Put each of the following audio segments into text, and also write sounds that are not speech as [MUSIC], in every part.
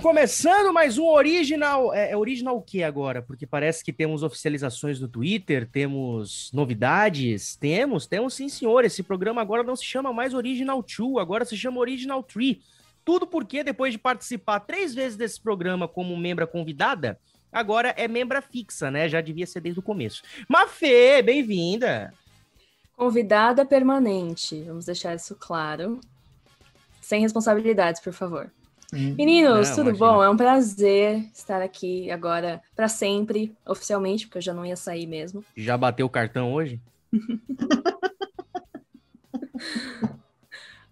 começando mais um original. É, é original o que agora? Porque parece que temos oficializações no Twitter, temos novidades. Temos, temos sim, senhor. Esse programa agora não se chama mais Original 2, agora se chama Original 3. Tudo porque depois de participar três vezes desse programa como membra convidada, agora é membra fixa, né? Já devia ser desde o começo. Mafê, bem-vinda! Convidada permanente, vamos deixar isso claro. Sem responsabilidades, por favor. Hum. Meninos, Não, tudo imagina. bom? É um prazer estar aqui agora para sempre, oficialmente, porque eu já não ia sair mesmo. Já bateu o cartão hoje? [LAUGHS]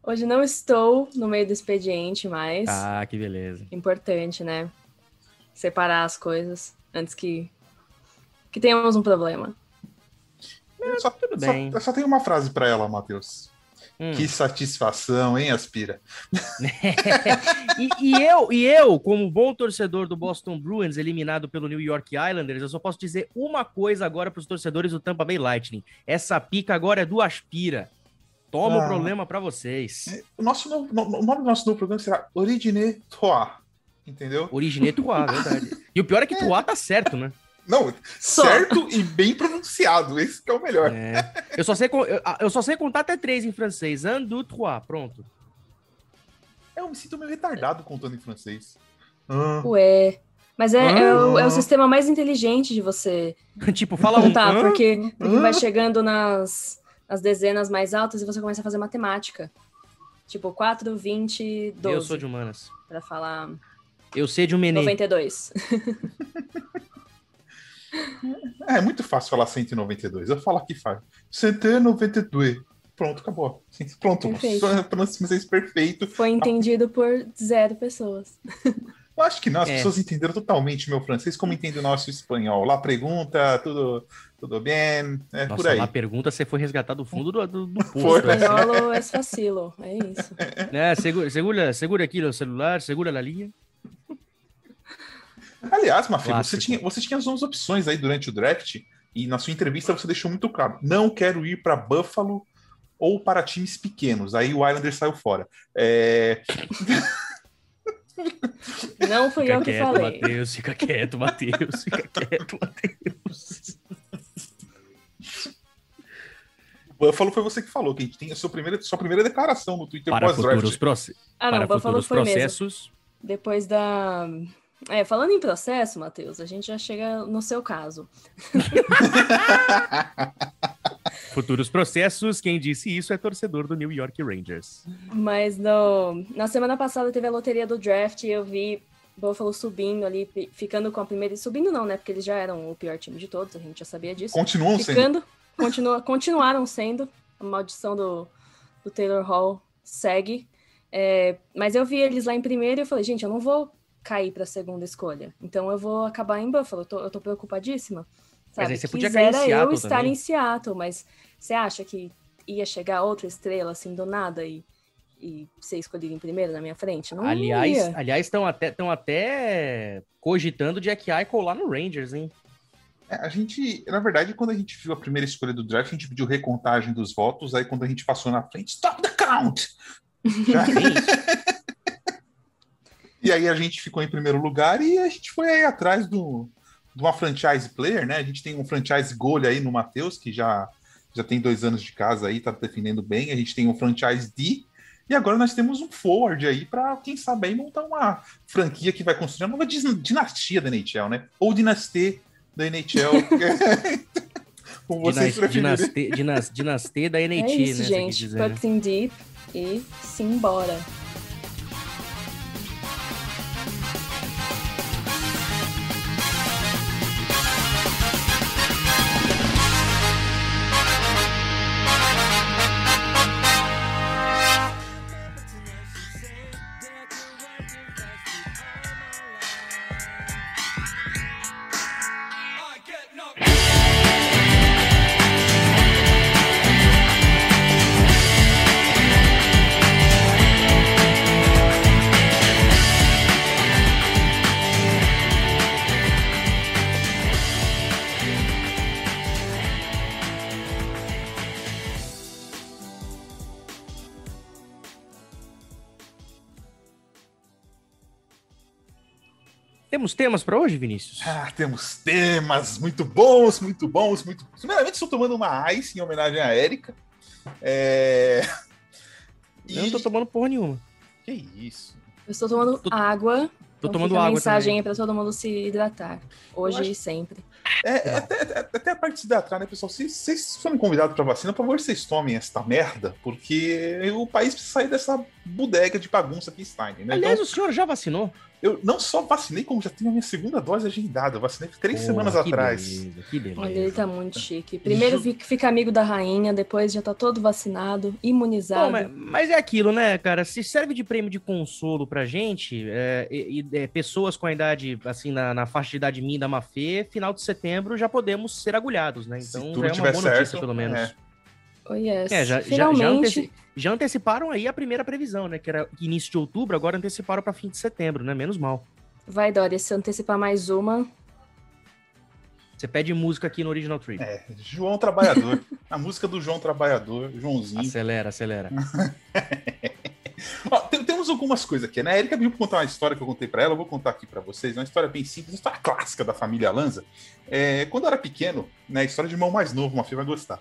Hoje não estou no meio do expediente, mas Ah, que beleza. importante, né? Separar as coisas antes que que tenhamos um problema. Eu só, tudo só- bem. eu só tenho uma frase pra ela, Matheus. Hum. Que satisfação, hein, Aspira? [LAUGHS] e, e eu, e eu, como bom torcedor do Boston Bruins, eliminado pelo New York Islanders, eu só posso dizer uma coisa agora para os torcedores do Tampa Bay Lightning. Essa pica agora é do Aspira. Toma o Ah. problema para vocês. O, nosso novo- no- o nome do nosso novo programa será Origine Toi. Entendeu? Originei Tuá, verdade. E o pior é que Tuá tá certo, né? Não, Só. certo e bem pronunciado. Esse que é o melhor. É. Eu, só sei, eu, eu só sei contar até três em francês. Un, deux, trois. Pronto. Eu me sinto meio retardado contando em francês. Ah, Ué. Mas é, é o, é o Ah. sistema mais inteligente de você [LAUGHS] tipo, fala um. contar, "Hã?" porque, vai chegando nas, nas dezenas mais altas e você começa a fazer matemática. Tipo, 4, 20, 12. Eu sou de humanas. Pra falar Eu sei de um menê. 92. [LAUGHS] é muito fácil falar 192. Eu falo aqui, faz. 192. Pronto, acabou. [LAUGHS] Pronto, Perfeito. francês perfeito. Foi entendido por zero pessoas. Eu acho que não, as É. pessoas entenderam totalmente meu francês, como entende o nosso espanhol. Lá pergunta, tudo, tudo bem, é por Nossa, aí. lá pergunta, você foi resgatar do fundo do, do, do poço. Foi. assim. Espanholo é facilo, é isso. Né? [LAUGHS] Segura, segura, segura aqui o celular, segura a linha. Aliás, Mafia, você tinha, você tinha as duas opções aí durante o draft, e na sua entrevista você deixou muito claro: não quero ir para Buffalo ou para times pequenos. Aí o Islander saiu fora. É, [LAUGHS] Não fui Fica eu que quieto, falei. Matheus, fica quieto, Matheus, fica [LAUGHS] quieto, Matheus. Buffalo foi você que falou, que a gente tem a sua primeira, sua primeira declaração no Twitter Para futuros, proce Ah, não, para Buffalo futuros foi mesmo. processos. Depois da. É, falando em processo, Matheus, a gente já chega no seu caso. [LAUGHS] Futuros processos, quem disse isso é torcedor do New York Rangers. Mas no... na semana passada teve a loteria do draft e eu vi Buffalo subindo ali, ficando com a primeira. Subindo não, né? Porque eles já eram o pior time de todos, a gente já sabia disso. Continuam sendo. Ficando, continua, continuaram sendo. A maldição do, do Taylor Hall segue. É, mas eu vi eles lá em primeiro e eu falei, gente, eu não vou cair para a segunda escolha. Então eu vou acabar em Buffalo. Eu tô, eu tô preocupadíssima. Mas Sabe? aí você podia cair em Quisera eu Seattle estar também. em Seattle, mas você acha que ia chegar outra estrela assim do nada e, e ser escolhido em primeiro na minha frente? Não aliás, ia. aliás, estão até, estão até cogitando Jack Eichel lá no Rangers, hein? É, a gente, na verdade, quando a gente viu a primeira escolha do draft, a gente pediu recontagem dos votos, aí quando a gente passou na frente, stop the count! [LAUGHS] Já-. E aí a gente ficou em primeiro lugar e a gente foi aí atrás do, de uma franchise player, né? A gente tem um franchise goal aí no Matheus, que já, já tem dois anos de casa aí, tá defendendo bem. A gente tem um franchise D. E agora nós temos um forward aí para quem sabe aí montar uma franquia que vai construir uma nova dinastia da NHL, né? Ou dinastia da NHL. [LAUGHS] [LAUGHS] Como vocês Dinas- preferirem. Dinastê, dinas- dinastê da É NT, isso, né? gente. dizer, né? Pucks in deep e simbora. Temas para hoje, Vinícius? Ah, temos temas muito bons, muito bons, muito. Primeiramente, estou tomando uma ice em homenagem à Érica. É... Eu não tô tomando porra nenhuma. Que isso? Eu estou tomando Tô- água. Tô então tomando a água mensagem também. aí pra todo mundo se hidratar. Hoje acho- e sempre. É, é até, até- até a parte de se hidratar, né, pessoal? Se vocês forem convidados para vacina, por favor, vocês tomem esta merda, porque o país precisa sair dessa bodega de bagunça que está, entendeu? Aliás, Então, o senhor já vacinou? Eu não só vacinei, como já tenho a minha segunda dose agendada. Eu vacinei três Porra, semanas que atrás. Beleza, que beleza. Olha, ele tá muito chique. Primeiro fica, fica amigo da rainha, depois já tá todo vacinado, imunizado. Pô, mas, mas é aquilo, né, cara? Se serve de prêmio de consolo pra gente, é, e, e, é, pessoas com a idade, assim, na, na faixa de idade minha da Mafê, final de setembro já podemos ser agulhados, né? Se Então tudo já é uma boa notícia, certo, pelo menos. é. Oh, yes. É, já, já, já, Finalmente, anteci- já anteciparam aí a primeira previsão, né? Que era início de outubro, agora anteciparam pra fim de setembro, né? Menos mal. vai, Dória, se antecipar mais uma. Você pede música aqui no Original Tree. É, João Trabalhador. [LAUGHS] a música do João Trabalhador, Joãozinho. Acelera, acelera. [LAUGHS] Ó, tem- temos algumas coisas aqui, né? A Erika viu pra contar uma história que eu contei pra ela, eu vou contar aqui pra vocês. Uma história bem simples, uma história clássica da família Lanza. É, quando eu era pequeno, né? História de irmão mais novo, uma filha vai gostar.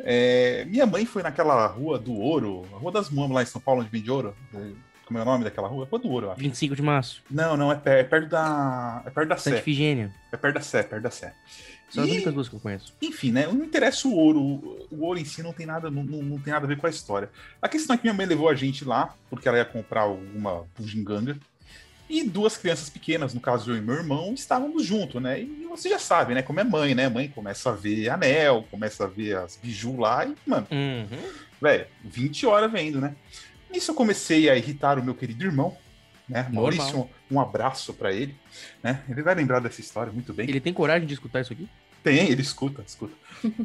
É, minha mãe foi naquela rua do Ouro, a Rua das Mamas lá em São Paulo, onde vende ouro. É, Como é o nome daquela rua? Rua do Ouro, eu acho. 25 de março. Não, não, é, per- é perto da. É perto da Santa Sé. É perto da Sé, perto da Sé. São as únicas duas que eu conheço. enfim, né? Não interessa o ouro. O ouro em si não tem nada, não, não, não tem nada a ver com a história. A questão é que minha mãe levou a gente lá, porque ela ia comprar alguma bugiganga. E duas crianças pequenas, no caso eu e meu irmão, estávamos juntos, né? E você já sabe, né? Como é mãe, né? Mãe começa a ver anel, começa a ver as biju lá e, mano, Uhum. velho, 20 horas vendo, né? Nisso eu comecei a irritar o meu querido irmão, né? Maurício, um abraço pra ele, né? Ele vai lembrar dessa história muito bem. Ele tem coragem de escutar isso aqui? Tem, ele escuta, escuta.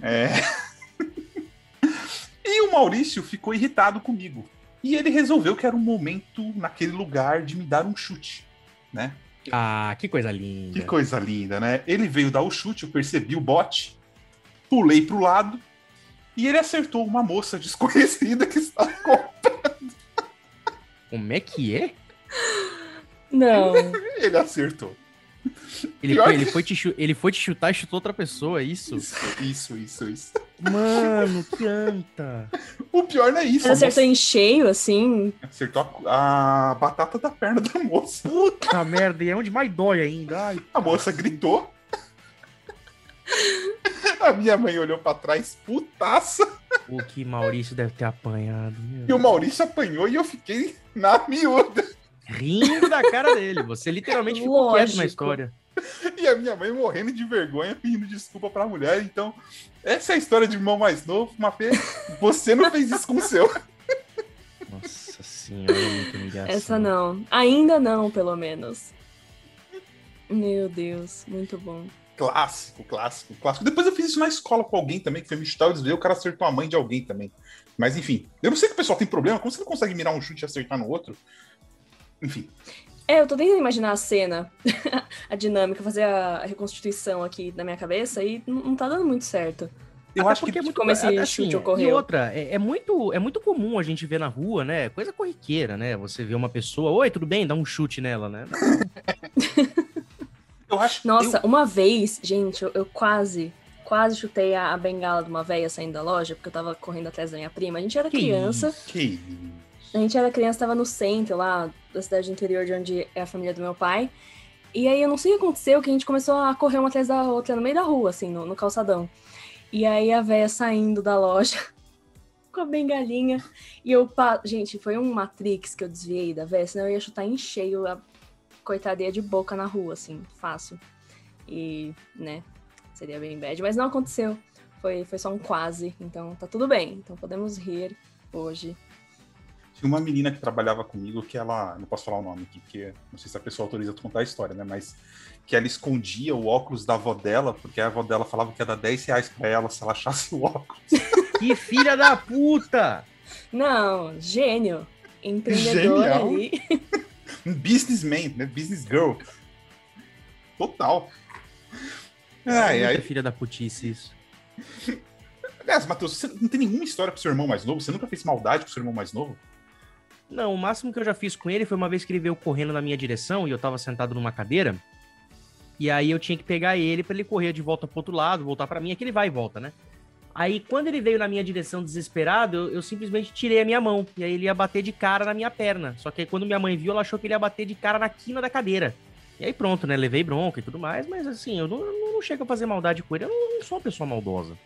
É. [LAUGHS] [LAUGHS] e o Maurício ficou irritado comigo. E ele resolveu que era um momento naquele lugar de me dar um chute, né? Ah, que coisa linda. Que coisa linda, né? Ele veio dar o chute, eu percebi o bote, pulei pro lado e ele acertou uma moça [LAUGHS] desconhecida que estava com. Como é que é? Não. [LAUGHS] Ele acertou. Ele foi, que- ele, foi te, chu- ele foi te chutar e chutou outra pessoa, é isso? Isso, isso, isso, isso. Mano, que anta. O pior não é isso. Você a acertou moça em cheio, assim. acertou a, a batata da perna da moça. Puta merda, e é onde mais dói ainda. Ai, A moça gritou. A minha mãe olhou pra trás, putaça. o que Maurício deve ter apanhado. E o Maurício apanhou e eu fiquei na miúda. Rindo da cara dele. Você literalmente ficou quieto na Lógico. história. [LAUGHS] E a minha mãe morrendo de vergonha, pedindo desculpa pra mulher. Então, essa é a história de irmão mais novo. Mafê, você não fez isso com o seu. [LAUGHS] Nossa senhora, é muita humilhação. Essa não. Ainda não, pelo menos. Meu Deus, muito bom. Clássico, clássico, clássico. Depois eu fiz isso na escola com alguém também, que foi me chutar, eu desviei, o cara acertou a mãe de alguém também. Mas enfim, eu não sei que o pessoal tem problema, como você não consegue mirar um chute e acertar no outro? Enfim, É, eu tô tentando imaginar a cena, [LAUGHS] a dinâmica, fazer a reconstituição aqui na minha cabeça e não não tá dando muito certo. eu Até acho que é muito como esse assim, chute E ocorreu. outra, é, é muito, é muito comum a gente ver na rua, né? Coisa corriqueira, né? Você vê uma pessoa, oi, tudo bem? Dá um chute nela, né? [LAUGHS] eu acho Nossa, eu- uma vez, gente, eu, eu quase, quase chutei a, bengala de uma véia saindo da loja, porque eu tava correndo atrás da minha prima. A gente era Que criança, que? A gente era criança, tava no centro lá da cidade interior de onde é a família do meu pai. E aí eu não sei o que aconteceu, que a gente começou a correr uma atrás da outra no meio da rua, assim, no, no calçadão. E aí a véia saindo da loja [LAUGHS] com a bengalinha. E eu, pa... gente, foi um Matrix que eu desviei da véia, senão eu ia chutar em cheio a coitadinha de boca na rua, assim, fácil. E, né, seria bem bad. Mas não aconteceu. Foi, foi só um quase, então tá tudo bem. Então podemos rir hoje. Tinha uma menina que trabalhava comigo que ela. Não posso falar o nome aqui, porque não sei se a pessoa autoriza eu contar a história, né? Mas que ela escondia o óculos da avó dela, porque a avó dela falava que ia dar 10 reais pra ela se ela achasse o óculos. [LAUGHS] Que filha da puta! Não, gênio. Empreendedor Genial. ali. [LAUGHS] Um businessman, né? Business girl. Total. Ai, Muita ai. filha da putice isso. Aliás, Matheus, você não tem nenhuma história pro seu irmão mais novo? Você nunca fez maldade pro seu irmão mais novo? Não, o máximo que eu já fiz com ele foi uma vez que ele veio correndo na minha direção e eu tava sentado numa cadeira. E aí eu tinha que pegar ele para ele correr de volta pro outro lado, voltar para mim, é que ele vai e volta, né? Aí quando ele veio na minha direção desesperado, eu, eu, simplesmente tirei a minha mão. E aí ele ia bater de cara na minha perna. Só que aí quando minha mãe viu, ela achou que ele ia bater de cara na quina da cadeira. E aí pronto, né? Levei bronca e tudo mais, mas assim, eu não, não, não chego a fazer maldade com ele. Eu não, não sou uma pessoa maldosa.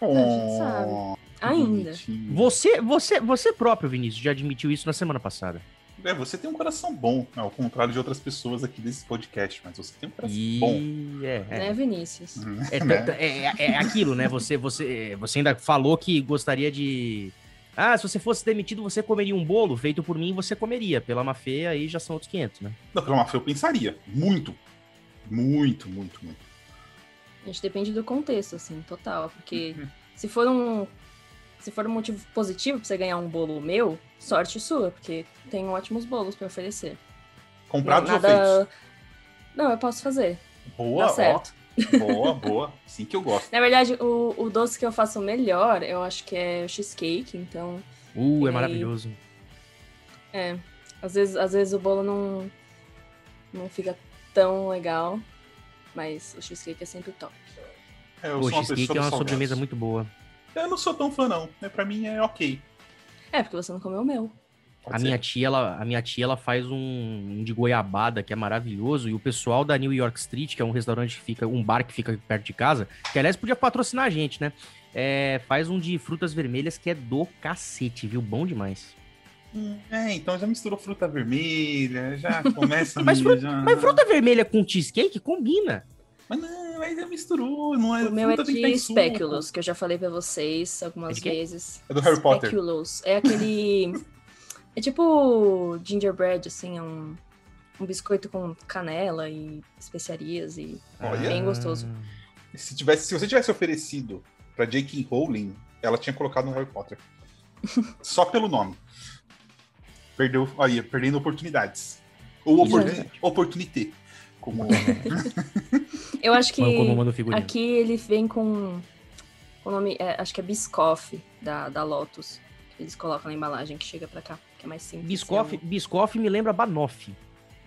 Oh, a gente sabe. Ainda. Você, você, você próprio, Vinícius, já admitiu isso na semana passada. É, você tem um coração bom, ao contrário de outras pessoas aqui desse podcast, mas você tem um coração e... bom. É, é. Né, Vinícius? Uhum. É, né? é, é, aquilo, né? Você, você, você ainda falou que gostaria de. Ah, se você fosse demitido, você comeria um bolo feito por mim, você comeria. Pela Mafê, aí já são outros 500, né? Não, pela Mafê eu pensaria. Muito. Muito, muito, muito. A gente depende do contexto, assim, total. Porque uhum. se for um se for um motivo positivo pra você ganhar um bolo meu, sorte sua, porque tem ótimos bolos para oferecer. Comprados nada... ou feitos? Não, eu posso fazer. Boa, Dá certo. Ó, [LAUGHS] boa, boa. Sim que eu gosto. Na verdade, o, o doce que eu faço melhor, eu acho que é o cheesecake, então... Uh, é maravilhoso. É. Às vezes, às vezes o bolo não, não fica tão legal, mas o cheesecake é sempre top. É, o cheesecake é uma sobremesa muito boa. Eu não sou tão fã, não. É, pra mim é ok. É, porque você não comeu o meu. a minha, tia, ela, a minha tia, ela faz um, um, de goiabada que é maravilhoso. E o pessoal da New York Street, que é um restaurante que fica, um bar que fica perto de casa, que aliás podia patrocinar a gente, né? É, faz um de frutas vermelhas que é do cacete, viu? Bom demais. É, então já misturou fruta vermelha, já [LAUGHS] começa mas, fruta, já... mas fruta vermelha com cheesecake combina. Mas não, mas já misturou, não é? O meu é de Speculoos, que eu já falei pra vocês algumas é vezes. É do Harry Potter. Speculoos. É aquele... [LAUGHS] é tipo gingerbread, assim, é um, um biscoito com canela e especiarias e Olha. bem gostoso. Se, tivesse, se você tivesse oferecido pra J.K. Rowling, ela tinha colocado no Harry Potter. [LAUGHS] Só pelo nome. Perdeu, aí, perdendo oportunidades. Ou oportun, oportunité. Como... [LAUGHS] Eu acho que aqui ele vem com o nome, é, acho que é Biscoff, da, da Lotus. Eles colocam na embalagem que chega pra cá, que é mais simples. Biscoff, é Biscoff me lembra Banoff,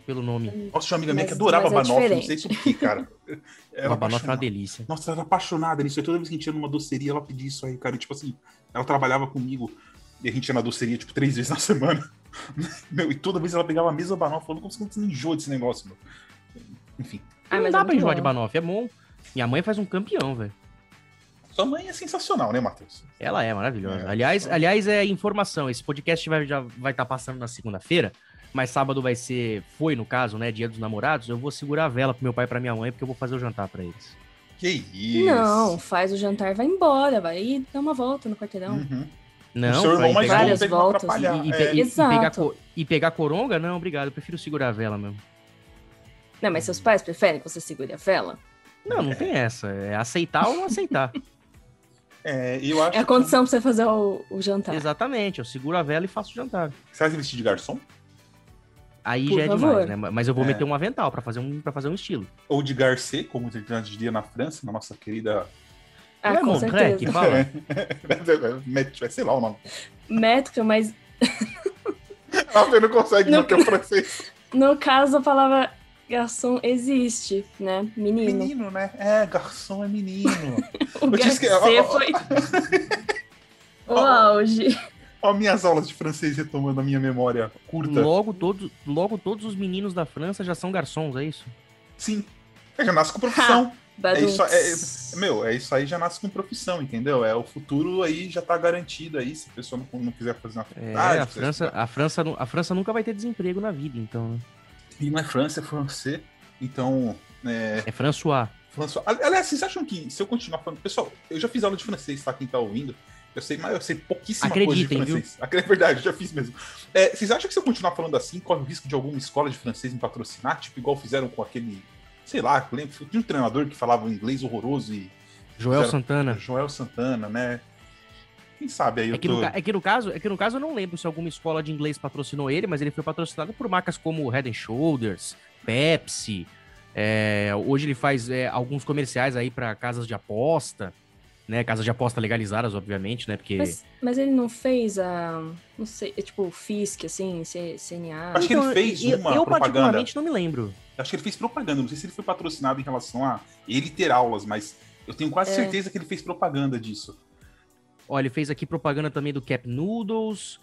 pelo nome. Nossa, tinha uma amiga minha que adorava é Banoff, não sei se o que, cara. [LAUGHS] Ela Banoff é uma delícia. Nossa, ela era apaixonada nisso. Toda vez que a gente ia numa doceria, ela pedia isso aí, cara. E, tipo assim, ela trabalhava comigo e a gente ia na doceria, tipo, três vezes na semana. [LAUGHS] Meu, e toda vez ela pegava a mesma Banoff, falando como você enjoa desse negócio, meu. Enfim. Ah, não dá é pra enjoar de Banoff, é bom. Minha mãe faz um campeão, velho. Sua mãe é sensacional, né, Matheus? Ela é maravilhosa. É, aliás, é. aliás, é informação. Esse podcast vai, já vai estar tá passando na segunda-feira, mas sábado vai ser, foi no caso, né, Dia dos Namorados. Eu vou segurar a vela pro meu pai e pra minha mãe, porque eu vou fazer o jantar para eles. Que isso? Não, faz o jantar, vai embora, vai dar uma volta no quarteirão. Uhum. Não, vai pegar várias voltas. E, e, é. e, pegar, e pegar coronga? Não, obrigado. Eu prefiro segurar a vela mesmo. Não, mas seus pais preferem que você segure a vela? Não, não tem essa. É aceitar ou não aceitar. [LAUGHS] É, eu acho é a condição que... pra você fazer o, o, jantar. Exatamente, eu seguro a vela e faço o jantar. Você vai se vestir de garçom? Aí Por já é favor. demais, né? Mas eu vou é. meter um avental para fazer um para fazer um estilo. Ou de garcê, como a gente diria na França, na nossa querida. Ah, é com certeza. que fala? [LAUGHS] É, sei lá o nome. Métrica, mas. [LAUGHS] Ah, você não consegue no... manter o francês. No caso, a palavra garçom existe, né? Menino. Menino, né? É, garçom é menino. [LAUGHS] o garçom que... foi o auge. Ó, minhas aulas de francês retomando a minha memória curta. Logo, todo, logo todos os meninos da França já são garçons, é isso? Sim. É, já nasce com profissão. É isso, é, meu, é isso aí já nasce com profissão, entendeu? É o futuro aí já tá garantido aí, se a pessoa não, não quiser fazer uma faculdade. É, a França, a, França, a França nunca vai ter desemprego na vida, então, né? E não é França, é francês. Então. É, é François. François. Aliás, vocês acham que se eu continuar falando. Pessoal, eu já fiz aula de francês, tá? Quem tá ouvindo. Eu sei, mas eu sei pouquíssima Acreditem, coisa de francês. Viu? É verdade, já fiz mesmo. É, vocês acham que se eu continuar falando assim, corre o risco de alguma escola de francês me patrocinar? Tipo, igual fizeram com aquele. Sei lá, lembro, tinha um treinador que falava inglês horroroso e. Joel Santana. Joel Santana, né? Quem sabe aí é que, tô... no, é, que no caso, é que no caso eu não lembro se alguma escola de inglês patrocinou ele, mas ele foi patrocinado por marcas como Head Shoulders, Pepsi. É, hoje ele faz é, alguns comerciais aí para casas de aposta. Né? Casa de aposta legalizadas, obviamente, né? Porque. Mas, mas ele não fez a. Não sei, é tipo, FISC, assim, CNA. Acho que ele fez eu, uma eu propaganda. particularmente não me lembro. Acho que ele fez propaganda. Não sei se ele foi patrocinado em relação a ele ter aulas, mas eu tenho quase É. certeza que ele fez propaganda disso. Olha, ele fez aqui propaganda também do Cap Noodles.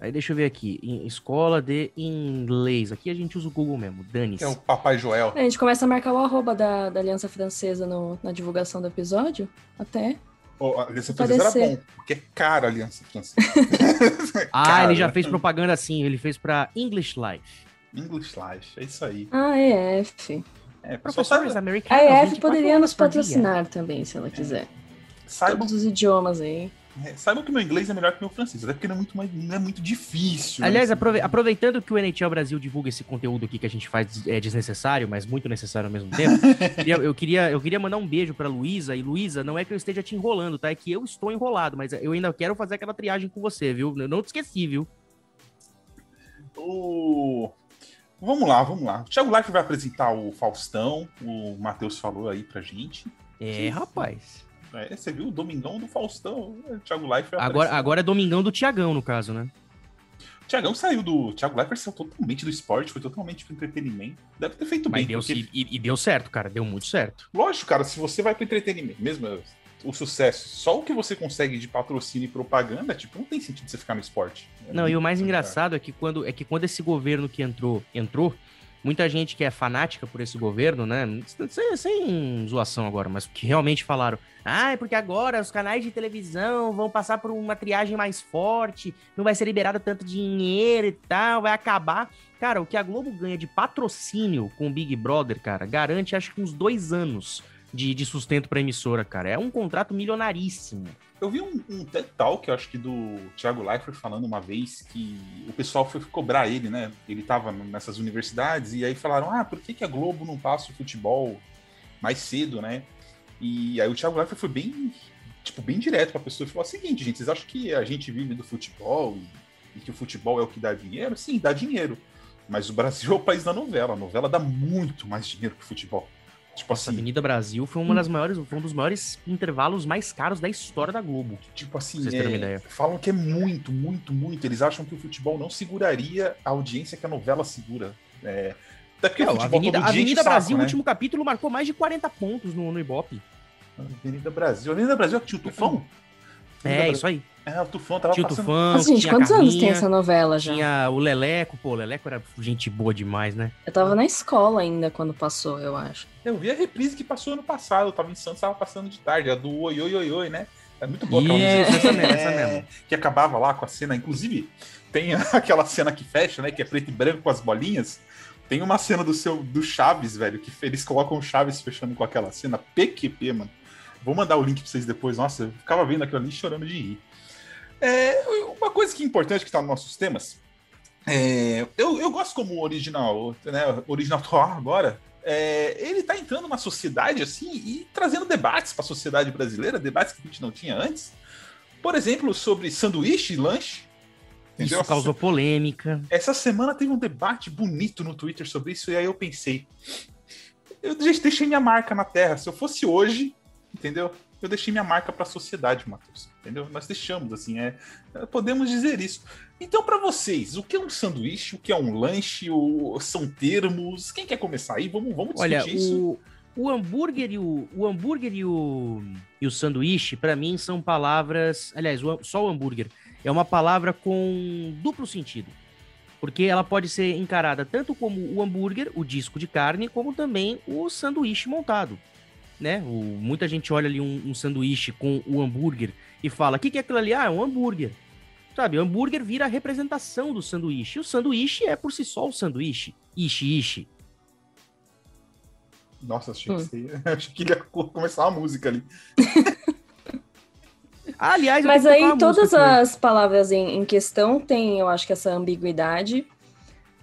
Aí deixa eu ver aqui. em- escola de inglês. Aqui a gente usa o Google mesmo. Dane-se. É o Papai Joel. A gente começa a marcar o arroba da, da Aliança Francesa no- na divulgação do episódio. Até. Oh, a Aliança Francesa era bom, porque é cara a Aliança Francesa. [LAUGHS] Ah, Cara. ele já fez propaganda assim. Ele fez pra English Life. English Life, é isso aí. Ah, EF. É, só Professores saiba, americanos. A EF 24 poderia nos patrocinar também, se ela quiser. saibam, Todos os idiomas aí. É, saibam que meu inglês é melhor que meu francês, até porque não é muito, mais- não é muito difícil. Aliás, né? aprove- aproveitando que o NHL Brasil divulga esse conteúdo aqui que a gente faz é desnecessário, mas muito necessário ao mesmo tempo, [LAUGHS] eu, queria, eu queria mandar um beijo pra Luísa. E Luísa, não é que eu esteja te enrolando, tá? É que eu estou enrolado, mas eu ainda quero fazer aquela triagem com você, viu? Eu não te esqueci, viu? O... Vamos lá, vamos lá. O Thiago Life vai apresentar o Faustão, o Matheus falou aí pra gente. É, Sim. rapaz. É, você viu o Domingão do Faustão? O Thiago vai Agora, agora é Domingão do Tiagão, no caso, né? O Thiagão saiu do. Thiago Leifert saiu totalmente do esporte, foi totalmente pro entretenimento. Deve ter feito Mas bem. deu, porque- e, e deu certo, cara. Deu muito certo. Lógico, cara, se você vai pro entretenimento, mesmo é, o sucesso, só o que você consegue de patrocínio e propaganda, tipo, não tem sentido você ficar no esporte. É Não, e o mais muito engraçado é que quando é que quando esse governo que entrou, entrou, muita gente que é fanática por esse governo, né? Sem, sem zoação agora, mas que realmente falaram: ah, é porque agora os canais de televisão vão passar por uma triagem mais forte, não vai ser liberado tanto dinheiro e tal, vai acabar. Cara, o que a Globo ganha de patrocínio com o Big Brother, cara, garante acho que uns dois anos de, de sustento pra emissora, cara. É um contrato milionaríssimo. Eu vi um, um TED Talk, eu acho que do Thiago Leifert falando uma vez que o pessoal foi cobrar ele, né? Ele tava nessas universidades e aí falaram: ah, por que, que a Globo não passa o futebol mais cedo, né? E aí o Thiago Leifert foi bem, tipo, bem direto pra pessoa e falou: o seguinte, gente, vocês acham que a gente vive do futebol e, e que o futebol é o que dá dinheiro? Sim, dá dinheiro. Mas o Brasil [LAUGHS] é o país da novela. A novela dá muito mais dinheiro que o futebol. Tipo assim, Avenida Brasil foi uma das maiores, foi um dos maiores intervalos mais caros da história da Globo. Tipo assim, vocês terem é, uma ideia. falam que é muito, muito, muito. Eles acham que o futebol não seguraria a audiência que a novela segura. É, até porque É, o futebol Avenida, todo dia Avenida o saco, Brasil, o né? último capítulo, marcou mais de 40 pontos no, no Ibope. Avenida Brasil. Avenida Brasil é que tinha o Tufão? É, isso aí. É, o Tufão tava Tinha o passando. Tufão, Nossa, gente, tinha a quantos anos tem Carminha, essa novela já? Tinha o Leleco, pô, o Leleco era gente boa demais, né? Eu tava na escola ainda quando passou, eu acho. Eu vi a reprise que passou ano passado. Eu tava em Santos, tava passando de tarde. A do Oi, Oi, Oi, Oi, né? É muito boa aquela música. essa mesmo, essa É, mesmo. Que acabava lá com a cena. Inclusive, tem [LAUGHS] aquela cena que fecha, né? Que é preto e branco com as bolinhas. Tem uma cena do seu do Chaves, velho, que eles colocam o Chaves fechando com aquela cena. PQP, mano. Vou mandar o link pra vocês depois. Nossa, eu ficava vendo aquilo ali chorando de rir. É, uma coisa que é importante que tá nos nossos temas. é, eu, eu gosto como o original, né? Original Tour agora. é, ele tá entrando na sociedade assim e trazendo debates para a sociedade brasileira, debates que a gente não tinha antes. Por exemplo, sobre sanduíche e lanche. Entendeu? Isso causou polêmica. Essa semana teve um debate bonito no Twitter sobre isso, e aí eu pensei. Eu de- deixei minha marca na Terra. Se eu fosse hoje, entendeu? Eu deixei minha marca para a sociedade, Matheus. Entendeu? Nós deixamos, assim, é, é, podemos dizer isso. Então, para vocês, o que é um sanduíche? O que é um lanche? O, são termos? Quem quer começar aí? Vamos, vamos discutir Olha, isso. o, o hambúrguer e o, o hambúrguer e o, e o sanduíche, pra mim, são palavras. Aliás, o- só o hambúrguer é uma palavra com duplo sentido. Porque ela pode ser encarada tanto como o hambúrguer, o disco de carne, como também o sanduíche montado. Né? O- muita gente olha ali um, um sanduíche com o hambúrguer e fala: o que, que é aquilo ali? Ah, é um hambúrguer. Sabe, o hambúrguer vira a representação do sanduíche. E o sanduíche é por si só o sanduíche. Ishi, ishi. Nossa, achei, Hum. que você- [LAUGHS] achei que ele ia co- começar a música ali. [LAUGHS] Aliás, eu Mas aí todas as palavras em, em questão têm, eu acho que essa ambiguidade.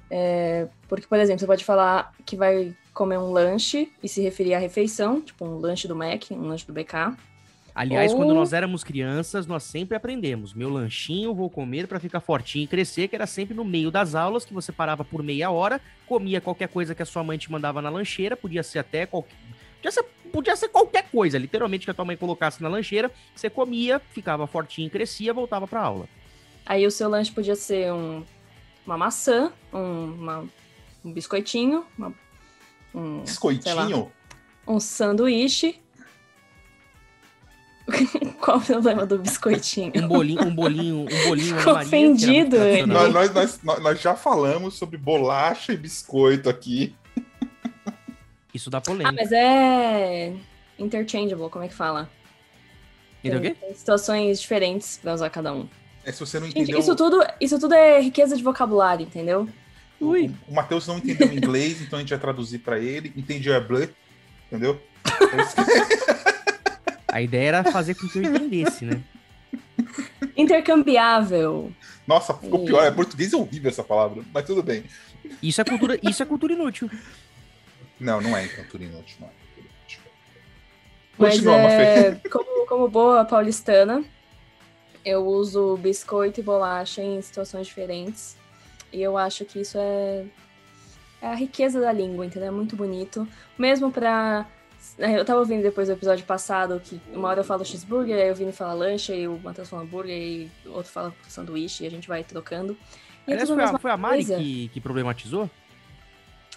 É, porque, por exemplo, você pode falar que vai comer um lanche e se referir à refeição, tipo um lanche do Mac, um lanche do BK. Aliás, Ou- quando nós éramos crianças, nós sempre aprendemos. Meu lanchinho vou comer para ficar fortinho e crescer, que era sempre no meio das aulas, que você parava por meia hora, comia qualquer coisa que a sua mãe te mandava na lancheira, podia ser até qualquer. Podia ser podia ser qualquer coisa, literalmente que a tua mãe colocasse na lancheira, você comia, ficava fortinho, crescia, voltava pra aula. Aí o seu lanche podia ser um, uma maçã, um, uma- um biscoitinho, uma- um, Biscoitinho? um sanduíche. [LAUGHS] Qual o problema do biscoitinho? Um bolinho, um bolinho, um bolinho Ficou ofendido ele. Nós, nós, nós, nós- já falamos sobre bolacha e biscoito aqui. Isso dá Ah, polêmica. mas é interchangeable, como é que fala? Entendeu o quê? Tem situações diferentes pra usar cada um. É, se você não Gente, entendeu. isso tudo, isso tudo é riqueza de vocabulário, entendeu? O, o Matheus não entendeu inglês, então a gente vai traduzir pra ele. Entendeu é blé, entendeu? É A ideia era fazer com que eu entendesse, né? Intercambiável. Nossa, ficou pior. É português é horrível essa palavra, mas tudo bem. Isso é cultura, isso é cultura inútil. Não, não é então Turino inútil, não é cultura inútil. Mas é, [LAUGHS] como, como boa paulistana, eu uso biscoito e bolacha em situações diferentes. E eu acho que isso é, é a riqueza da língua, entendeu? É muito bonito. Mesmo pra. Eu tava ouvindo depois do episódio passado que uma hora eu falo cheeseburger, aí o Vini fala lanche, aí o Matheus fala hambúrguer, e o outro fala sanduíche, e a gente vai trocando. E Aliás, foi a foi a Mari que, que problematizou?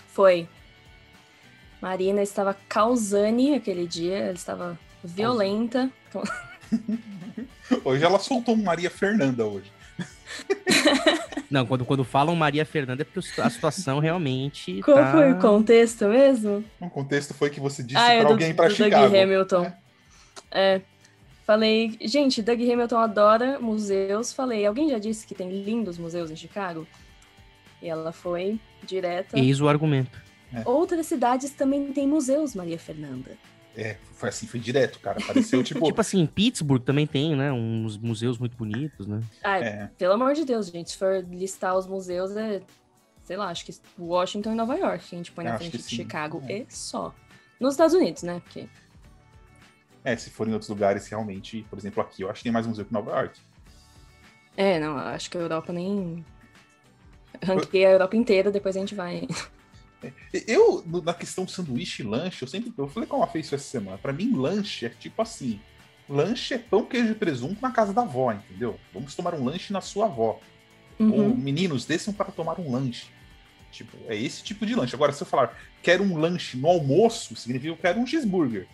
Foi. Marina estava causane aquele dia, ela estava violenta. [LAUGHS] Hoje ela soltou um Maria Fernanda hoje. [LAUGHS] Não, quando, quando falam Maria Fernanda é porque a situação realmente. [LAUGHS] Qual tá... foi o contexto mesmo? O contexto foi que você disse ah, é pra do, alguém pra do Chicago. Doug Hamilton. É. Falei, gente, Doug Hamilton adora museus. Falei, alguém já disse que tem lindos museus em Chicago? E ela foi direta. Eis o argumento. Outras cidades também têm museus, Maria Fernanda. É, foi assim, foi direto, cara. Pareceu [LAUGHS] tipo. Tipo assim, Pittsburgh também tem, né? Uns museus muito bonitos, né? Ah, é, pelo amor de Deus, gente, se for listar os museus, é. Sei lá, acho que Washington e Nova York, que a gente põe na frente de sim, Chicago é. e só. Nos Estados Unidos, né? Porque é, se for em outros lugares, realmente, por exemplo, aqui, eu acho que tem mais museu que Nova York. É, não, acho que a Europa nem. Ranquei a Europa inteira, depois a gente vai. Eu, na questão sanduíche e lanche, eu sempre. Eu falei com a fez isso essa semana. Pra mim, lanche é tipo assim: lanche é pão, queijo e presunto na casa da avó, entendeu? Vamos tomar um lanche na sua avó. Ou Uhum. meninos, desçam para tomar um lanche. Tipo, é esse tipo de lanche. Agora, se eu falar quero um lanche no almoço, significa que eu quero um cheeseburger.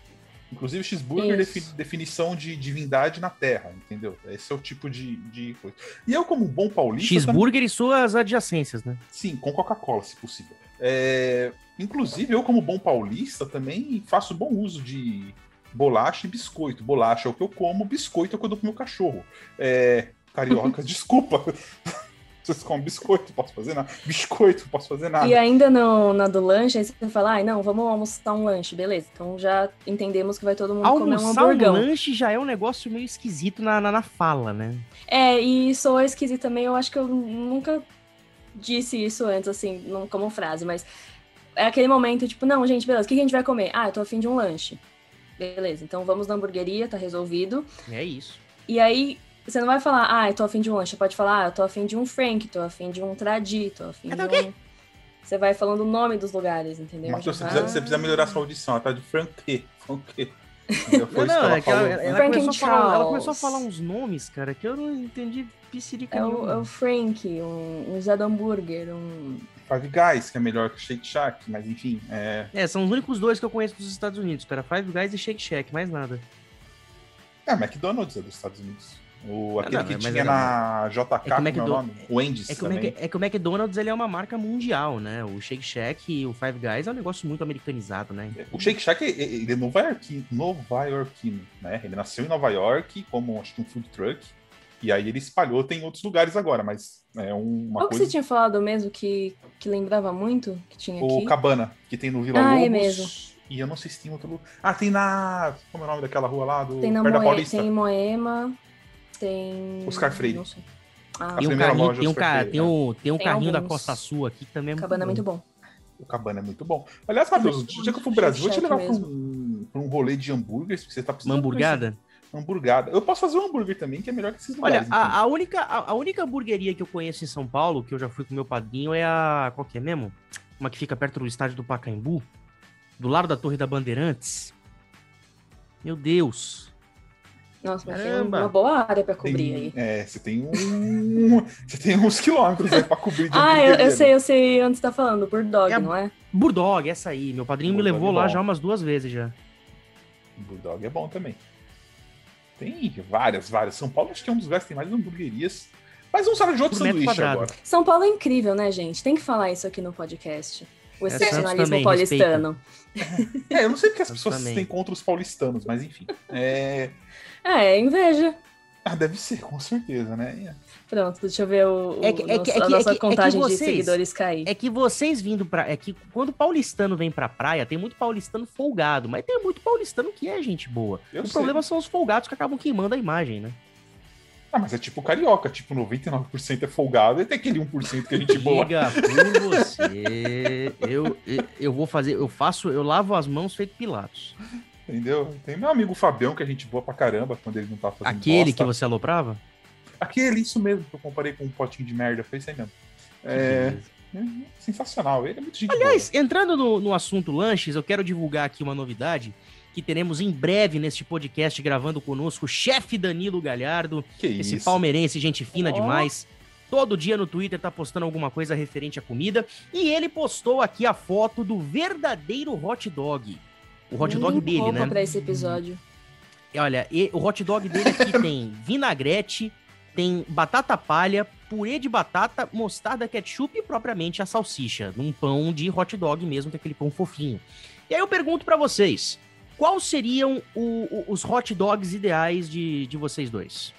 Inclusive, cheeseburger é defi- definição de divindade na terra, entendeu? Esse é o tipo de, de coisa. E eu, como um bom paulista. também- Cheeseburger e suas adjacências, né? Sim, com Coca-Cola, se possível. É, Inclusive, eu, como bom paulista, também faço bom uso de bolacha e biscoito. Bolacha é o que eu como, biscoito é o que eu dou pro meu cachorro. É, Carioca, [LAUGHS] desculpa. [LAUGHS] Vocês comem biscoito, posso fazer nada. Biscoito, posso fazer nada. E ainda no, na do lanche, aí você fala, ai, não, vamos almoçar um lanche, beleza. Então já entendemos que vai todo mundo comer um Almoçar um hamburgão. lanche já é um negócio meio esquisito na, na, na fala, né? É, e sou esquisito também, eu acho que eu nunca disse isso antes, assim, não como frase, mas é aquele momento, tipo, não, gente, beleza, o que a gente vai comer? Ah, eu tô afim de um lanche. Beleza, então vamos na hamburgueria, tá resolvido. É isso. E aí, você não vai falar, ah, eu tô afim de um lanche. Você pode falar, ah, eu tô afim de um Frank, tô afim de um Tradi, tô afim Cadê de um... Você vai falando o nome dos lugares, entendeu? Matheus, Já você, vai- precisa, você precisa melhorar sua audição. Ela tá de franquê. Franquê. Não, não, ela é que ela, falou. ela Frank começou falar, ela começou a falar uns nomes, cara, que eu não entendi piscirica É o, nenhuma. é o Frank, um, um Zé do Hambúrguer, um... Five Guys, que é melhor que Shake Shack, mas enfim, é, É, são os únicos dois que eu conheço dos Estados Unidos, cara. Five Guys e Shake Shack, mais nada. é McDonald's é dos Estados Unidos. O, aquele não, que mas tinha é- na JK, é que o como é o nome? O Wendy's É que, o também. Mac- é que o McDonald's ele é uma marca mundial, né? O Shake Shack e o Five Guys é um negócio muito americanizado, né? O Shake Shack é- é- ele é nova Yorkino, nova Yorkino, né? Ele nasceu em Nova York como acho que um food truck. E aí ele espalhou, tem em outros lugares agora, mas é uma Qual que coisa. você tinha falado mesmo que, que lembrava muito, que tinha O aqui? Cabana, que tem no Vila Ah, Lobos. é mesmo. E eu não sei se tem outro lugar. Ah, tem na. Como é o nome daquela rua lá? Do... Tem na Moe... Tem em Moema, tem... Oscar Freire. Não sei. Ah, Tem um carrinho, loja tem um, ca... Tem um, tem um Tem carrinho da. Costa Sul aqui que também é Cabana é muito bom. O Cabana é muito bom. Aliás, Matheus, o dia que eu for pro Brasil, vou te levar pra um, pra um rolê de hambúrgueres, porque você tá Uma precisando. hamburgada? conhecer Hamburgada. Eu posso fazer um hambúrguer também, que é melhor que esses Olha, lugares. a, a única, a, a única hamburgueria que eu conheço em São Paulo, que eu já fui com meu padrinho, é a. Qual que é mesmo? Uma que fica perto do estádio do Pacaembu, do lado da Torre da Bandeirantes. Meu Deus. Nossa, mas tem uma boa área pra cobrir Tem- aí. É, você tem um. [LAUGHS] você tem uns quilômetros aí pra cobrir de Ah, eu, eu sei, eu sei onde você tá falando, por dog, É não é? Bulldog, essa aí. Meu padrinho me Bulldog levou é lá já umas duas vezes já. Bulldog é bom também. Tem várias, várias. São Paulo acho que é um dos lugares que tem mais hamburguerias. Mas vamos falar de outro Por sanduíche agora. São Paulo é incrível, né, gente? Tem que falar isso aqui no podcast. O É, excepcionalismo também, paulistano. É, eu não sei porque as pessoas também. têm contra os paulistanos, mas enfim. É... É, inveja. Ah, deve ser, com certeza, né? Pronto, deixa eu ver o, o É que- é que- nosso- é que- a nossa é que- é contagem vocês- de seguidores cair. É que vocês vindo pra. É que quando paulistano vem pra praia, tem muito paulistano folgado, mas tem muito paulistano que é gente boa. Eu o sei. problema são os folgados que acabam queimando a imagem, né? Ah, mas é tipo carioca, tipo 99% é folgado e tem aquele 1% que é gente boa. Diga por você. Eu, eu, eu vou fazer, eu faço, eu lavo as mãos feito Pilatos. Entendeu? Tem meu amigo Fabião, que é gente boa pra caramba quando ele não tá fazendo Aquele bosta. que você aloprava? Aquele, isso mesmo, que eu comparei com um potinho de merda, foi isso aí mesmo. É, é sensacional, ele é muito gente Aliás, entrando no, no assunto lanches, eu quero divulgar aqui uma novidade que teremos em breve neste podcast gravando conosco o chefe Danilo Galhardo, boa. Que esse isso. palmeirense, gente fina Ó. demais. Todo dia no Twitter tá postando alguma coisa referente à comida. E ele postou aqui a foto do verdadeiro hot dog. O hot dog Nem dele, né? pra esse episódio. Olha, e- o hot dog dele aqui [LAUGHS] tem vinagrete, tem batata palha, purê de batata, mostarda, ketchup e propriamente a salsicha, num pão de hot dog mesmo, que é aquele pão fofinho. E aí eu pergunto pra vocês, quais seriam o- o- os hot dogs ideais de, de vocês dois?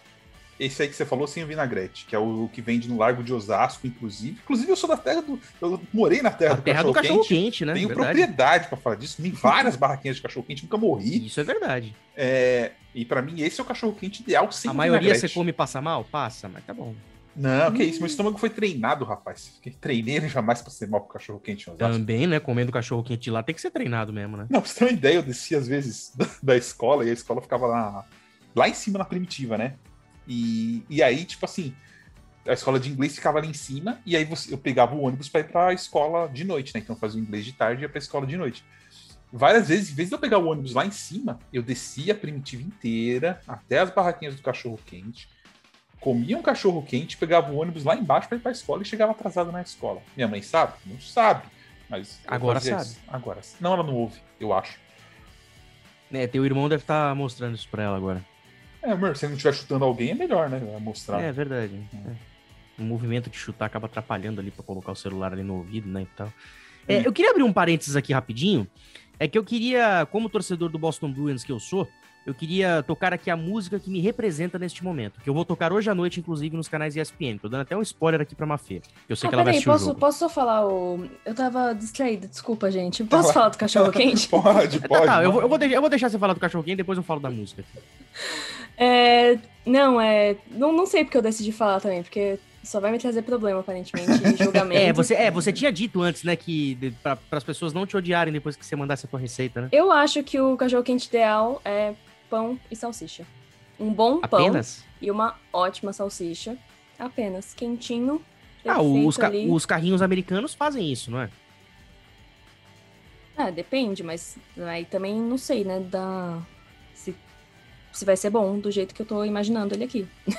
Esse aí que você falou sem o vinagrete, que é o que vende no Largo de Osasco, inclusive. Inclusive, eu sou da terra do. Eu morei na terra A terra do cachorro quente, né? Tenho Verdade. propriedade pra falar disso. Tem várias barraquinhas de cachorro quente, nunca morri. Isso é verdade. É, e pra mim, esse é o cachorro quente ideal sem a maioria vinagrete. você come e passa mal? Passa, mas tá bom. Não, que isso, meu estômago foi treinado, rapaz. Fiquei- Treinei ele jamais pra ser mal pro cachorro quente. Também, né? Comendo cachorro quente lá tem que ser treinado mesmo, né? Não, pra você ter uma ideia, eu descia às vezes [LAUGHS] da escola e a escola ficava lá, lá em cima na primitiva, né? E, e aí, tipo assim, a escola de inglês ficava lá em cima e aí você, eu pegava o ônibus pra ir pra escola de noite, né? Então eu fazia o inglês de tarde e ia pra escola de noite. Várias vezes, em vez de eu pegar o ônibus lá em cima, eu descia a primitiva inteira até as barraquinhas do cachorro quente, comia um cachorro quente, pegava o ônibus lá embaixo pra ir pra escola e chegava atrasado na escola. Minha mãe sabe? Não sabe. Mas Agora sabe. isso. Agora. Não, ela não ouve, eu acho. É, teu irmão deve estar mostrando isso pra ela agora. É, amor, se ele não estiver chutando alguém, é melhor, né? Vai mostrar. É verdade. é. O movimento de chutar acaba atrapalhando ali pra colocar o celular ali no ouvido, né, e tal. É, Hum. eu queria abrir um parênteses aqui rapidinho. É que eu queria, como torcedor do Boston Bruins que eu sou, eu queria tocar aqui a música que me representa neste momento. Que eu vou tocar hoje à noite, inclusive, nos canais ESPN. Tô dando até um spoiler aqui pra Mafê. Que eu sei Ah, que ela vai peraí, assistir o posso, jogo. posso só falar o. Eu tava distraída, desculpa, gente. Posso falar do cachorro [LAUGHS] quente? Pode, Tá, pode. tá, eu vou, eu, vou deixar, eu vou deixar você falar do cachorro quente, depois eu falo da música. É, não, é. Não, não sei porque eu decidi falar também, porque só vai me trazer problema, aparentemente, [LAUGHS] julgamento. É, você, é, você tinha dito antes, né, que pra, as pessoas não te odiarem depois que você mandasse a tua receita, né? Eu acho que o cachorro quente ideal é pão e salsicha. Um bom pão Apenas? e uma ótima salsicha. Apenas. Quentinho. Ah, os, ca- ali. os carrinhos americanos fazem isso, não é? Ah, depende, mas aí também não sei, né? Da... Se, se vai ser bom do jeito que eu tô imaginando ele aqui. [LAUGHS]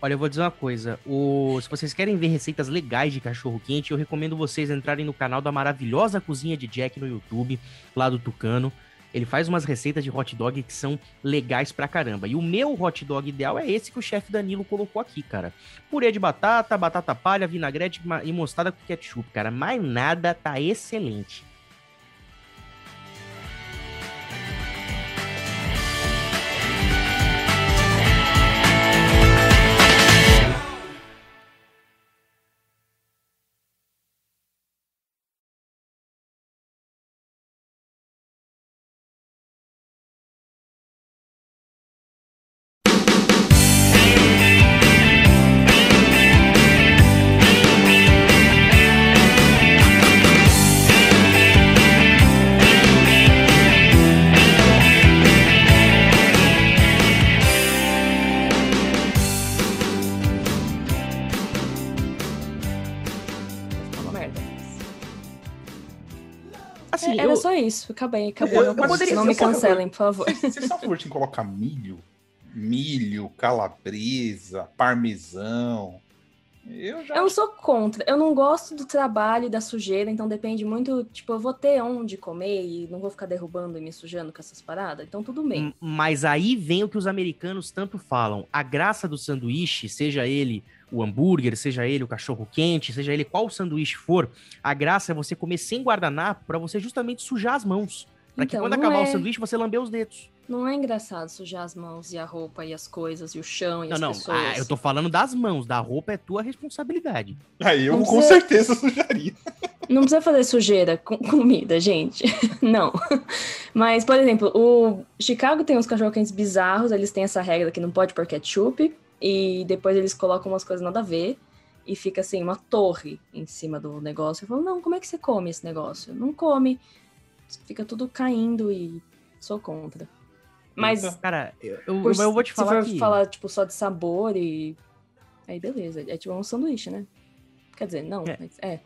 Olha, eu vou dizer uma coisa. O... Se vocês querem ver receitas legais de cachorro quente, eu recomendo vocês entrarem no canal da maravilhosa Cozinha de Jack no YouTube, lá do Tucano. Ele faz umas receitas de hot dog que são legais pra caramba. E o meu hot dog ideal é esse que o chefe Danilo colocou aqui, cara. Purê de batata, batata palha, vinagrete e mostarda com ketchup, cara. Mais nada, tá excelente. Isso, acabei, acabou. Eu- ponto. poderia- não me cancelem, por favor. Vocês vocês são favor de colocar milho? Milho, calabresa, parmesão. Eu já. Eu não sou contra. Eu não gosto do trabalho e da sujeira, então depende muito. Tipo, eu vou ter onde comer e não vou ficar derrubando e me sujando com essas paradas. Então tudo bem. M- Mas aí vem o que os americanos tanto falam. A graça do sanduíche, seja ele o hambúrguer, seja ele o cachorro quente, seja ele qual sanduíche for, a graça é você comer sem guardanapo pra você justamente sujar as mãos. Pra que Então, quando não acabar o é- sanduíche você lamber os dedos. Não é engraçado sujar as mãos e a roupa e as coisas e o chão e Não, as não. pessoas. ah, eu tô falando das mãos, da roupa é tua responsabilidade. Aí eu Não com precisa- certeza [LAUGHS] sujaria. Não precisa fazer sujeira com [LAUGHS] comida, gente. [LAUGHS] Não. Mas, por exemplo, o Chicago tem uns cachorro-quentes bizarros, eles têm essa regra que não pode pôr ketchup, e depois eles colocam umas coisas nada a ver, e fica assim, uma torre em cima do negócio. Eu falo, não, como é que você come esse negócio? Não come. Fica tudo caindo e sou contra. Mas Eita. Cara, eu, eu, por- eu vou te falar se for que... falar, tipo, só de sabor e. Aí beleza. É tipo um sanduíche, né? Quer dizer, não, É. mas é.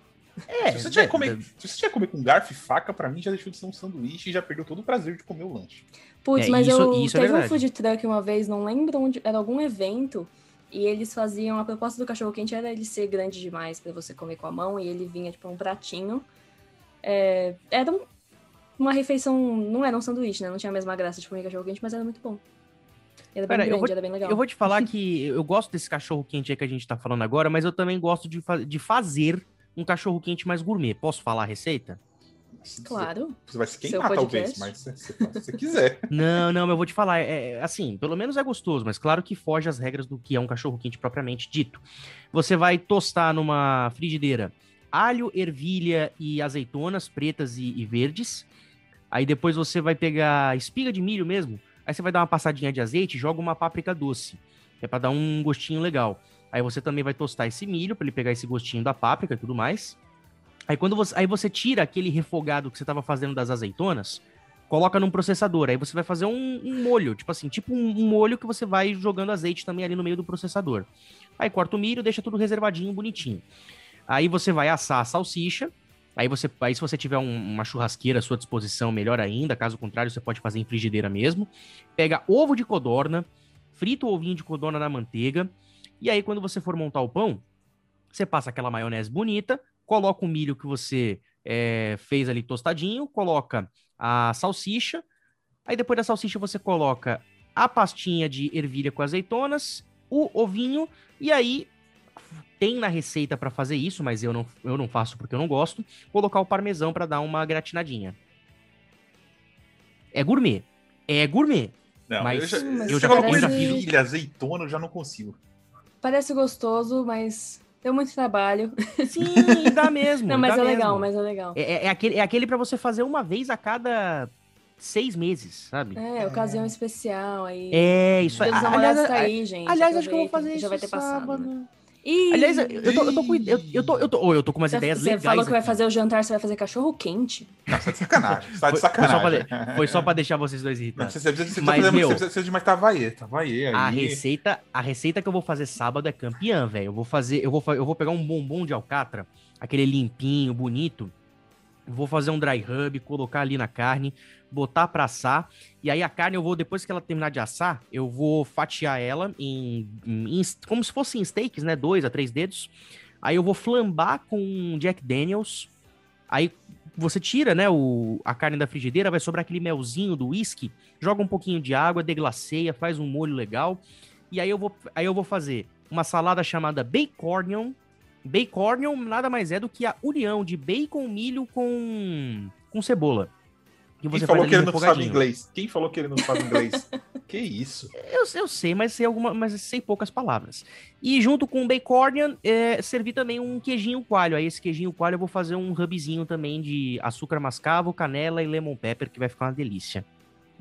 É, se, você tiver é, comer, se você tiver comer com garfo e faca, pra mim já deixou de ser um sanduíche e já perdeu todo o prazer de comer o lanche. Putz, É, mas isso- eu isso é teve um verdade. food truck uma vez, não lembro onde, era algum evento, e eles faziam, a proposta do cachorro quente era ele ser grande demais pra você comer com a mão, e ele vinha tipo um pratinho. É, era um- uma refeição, não era um sanduíche, né? Não tinha a mesma graça de comer cachorro quente, mas era muito bom. Era bem Pera, eu grande, vou- era bem legal. Eu vou te falar [LAUGHS] que eu gosto desse cachorro quente aí que a gente tá falando agora, mas eu também gosto de, fa- de fazer um cachorro quente mais gourmet. Posso falar a receita? Claro. Você vai se queimar, talvez, mas se você, se você quiser. [LAUGHS] Não, não, eu vou te falar. É, é, assim, pelo menos é gostoso, mas claro que foge às regras do que é um cachorro quente propriamente dito. Você vai tostar numa frigideira alho, ervilha e azeitonas pretas e, e verdes. Aí depois você vai pegar espiga de milho mesmo. Aí você vai dar uma passadinha de azeite e joga uma páprica doce. É pra dar um gostinho legal. Aí você também vai tostar esse milho pra ele pegar esse gostinho da páprica e tudo mais. Aí quando você, aí você tira aquele refogado que você tava fazendo das azeitonas, coloca num processador. Aí você vai fazer um, um molho, tipo assim, tipo um, um molho que você vai jogando azeite também ali no meio do processador. Aí corta o milho, deixa tudo reservadinho, bonitinho. Aí você vai assar a salsicha. Aí você, aí se você tiver um- uma churrasqueira à sua disposição, melhor ainda. Caso contrário, você pode fazer em frigideira mesmo. Pega ovo de codorna, frita o ovinho de codorna na manteiga. E aí quando você for montar o pão, você passa aquela maionese bonita, coloca o milho que você é, fez ali tostadinho, coloca a salsicha. Aí depois da salsicha você coloca a pastinha de ervilha com azeitonas, o ovinho e aí tem na receita pra fazer isso, mas eu não, eu não faço porque eu não gosto, colocar o parmesão pra dar uma gratinadinha. É gourmet. É gourmet. Não, Mas eu já, Hum, mas eu já- eu já fiz- ervilha, azeitona, eu já não consigo. Parece gostoso, mas deu muito trabalho. Sim, [LAUGHS] dá mesmo. Não, mas dá é mesmo. legal, mas é legal. É, é- é aquele, é aquele para você fazer uma vez a cada seis meses, sabe? É, ocasião especial aí. É, isso aí. Aliás, tá aí, gente. aliás, acho que eu vou fazer isso Já vai ter passado. sábado. né? Aliás, eu, tô, eu tô com. Eu, eu tô, eu tô, eu tô com umas você, ideias você legais. falou que vai aqui. fazer o jantar, você vai fazer cachorro quente. Não, você tá de sacanagem. Você tá de Foi- foi só pra sacanagem. Foi só pra deixar vocês dois Não, irritados. você, você, você, Mas, tá meu, você precisa de mais aí. A receita, a receita que eu vou fazer sábado é campeã, velho. Eu vou fazer, eu vou, eu vou pegar um bombom de alcatra, aquele limpinho, bonito. Vou fazer um dry rub, colocar ali na carne, botar pra assar. E aí a carne eu vou, depois que ela terminar de assar, eu vou fatiar ela em, em- em- como se fossem steaks, né? Dois a três dedos. Aí eu vou flambar com Jack Daniels. Aí você tira, né, o, a carne da frigideira, vai sobrar aquele melzinho do whisky, joga um pouquinho de água, deglaceia, faz um molho legal. E aí eu vou, aí eu vou fazer uma salada chamada Bacornion. Bacornion nada mais é do que a união de bacon, milho com, com cebola. Que Quem você falou que ele não sabe inglês? Quem falou que ele não sabe inglês? [LAUGHS] que isso? Eu, eu sei, mas sei alguma, mas sei poucas palavras. E junto com o Bacornion, é, servi também um queijinho coalho. Aí esse queijinho coalho eu vou fazer um hubzinho também de açúcar mascavo, canela e lemon pepper, que vai ficar uma delícia.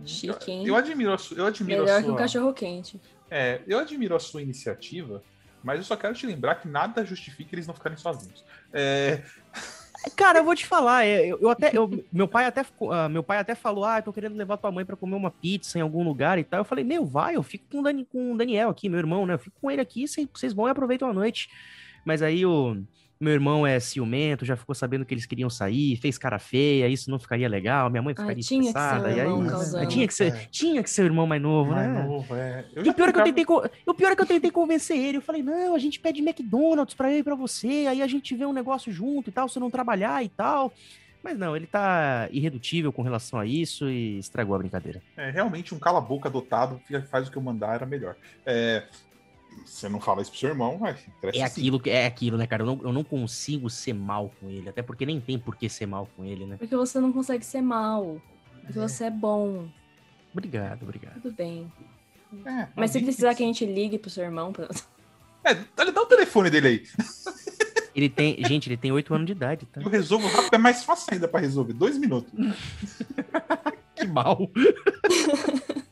Chique, hein? Eu admiro a sua, eu admiro Melhor a que um sua, cachorro quente. é, eu admiro a sua iniciativa, mas eu só quero te lembrar que nada justifica eles não ficarem sozinhos. É, [LAUGHS] Cara, eu vou te falar, é, eu, eu até, eu- meu pai até, ah, meu pai até falou, ah, eu tô querendo levar tua mãe pra comer uma pizza em algum lugar e tal. Eu falei, meu, vai, eu fico com o, Dani- com o Daniel aqui, meu irmão, né? Eu fico com ele aqui, vocês vão e aproveitam a noite. Mas aí o, Meu irmão é ciumento, já ficou sabendo que eles queriam sair, fez cara feia, isso não ficaria legal, minha mãe ficaria Ai, tinha que ser estressada. o e aí, tinha, que ser, É. tinha que ser o irmão mais novo, Mais né? novo, é. E o pior, é que eu tentei, o pior é que eu tentei convencer ele. Eu falei, não, a gente pede McDonald's pra eu e pra você, aí a gente vê um negócio junto e tal, se eu não trabalhar e tal. Mas não, ele tá irredutível com relação a isso e estragou a brincadeira. É, realmente, um cala-boca adotado faz o que eu mandar era melhor. É, você não fala isso pro seu irmão, mas cresce É assim. aquilo, que é aquilo, né, cara? Eu não, eu não consigo ser mal com ele, até porque nem tem por que ser mal com ele, né? Porque você não consegue ser mal. Porque você é bom. Obrigado, obrigado. Tudo bem. É, Mas se precisar que a gente ligue pro seu irmão. Pra... [LAUGHS] É, dá dá o telefone dele aí. Ele tem, gente, ele tem oito anos de idade, tá? Eu resolvo rápido, é mais fácil ainda pra resolver. Dois minutos. [LAUGHS] Que mal. [LAUGHS]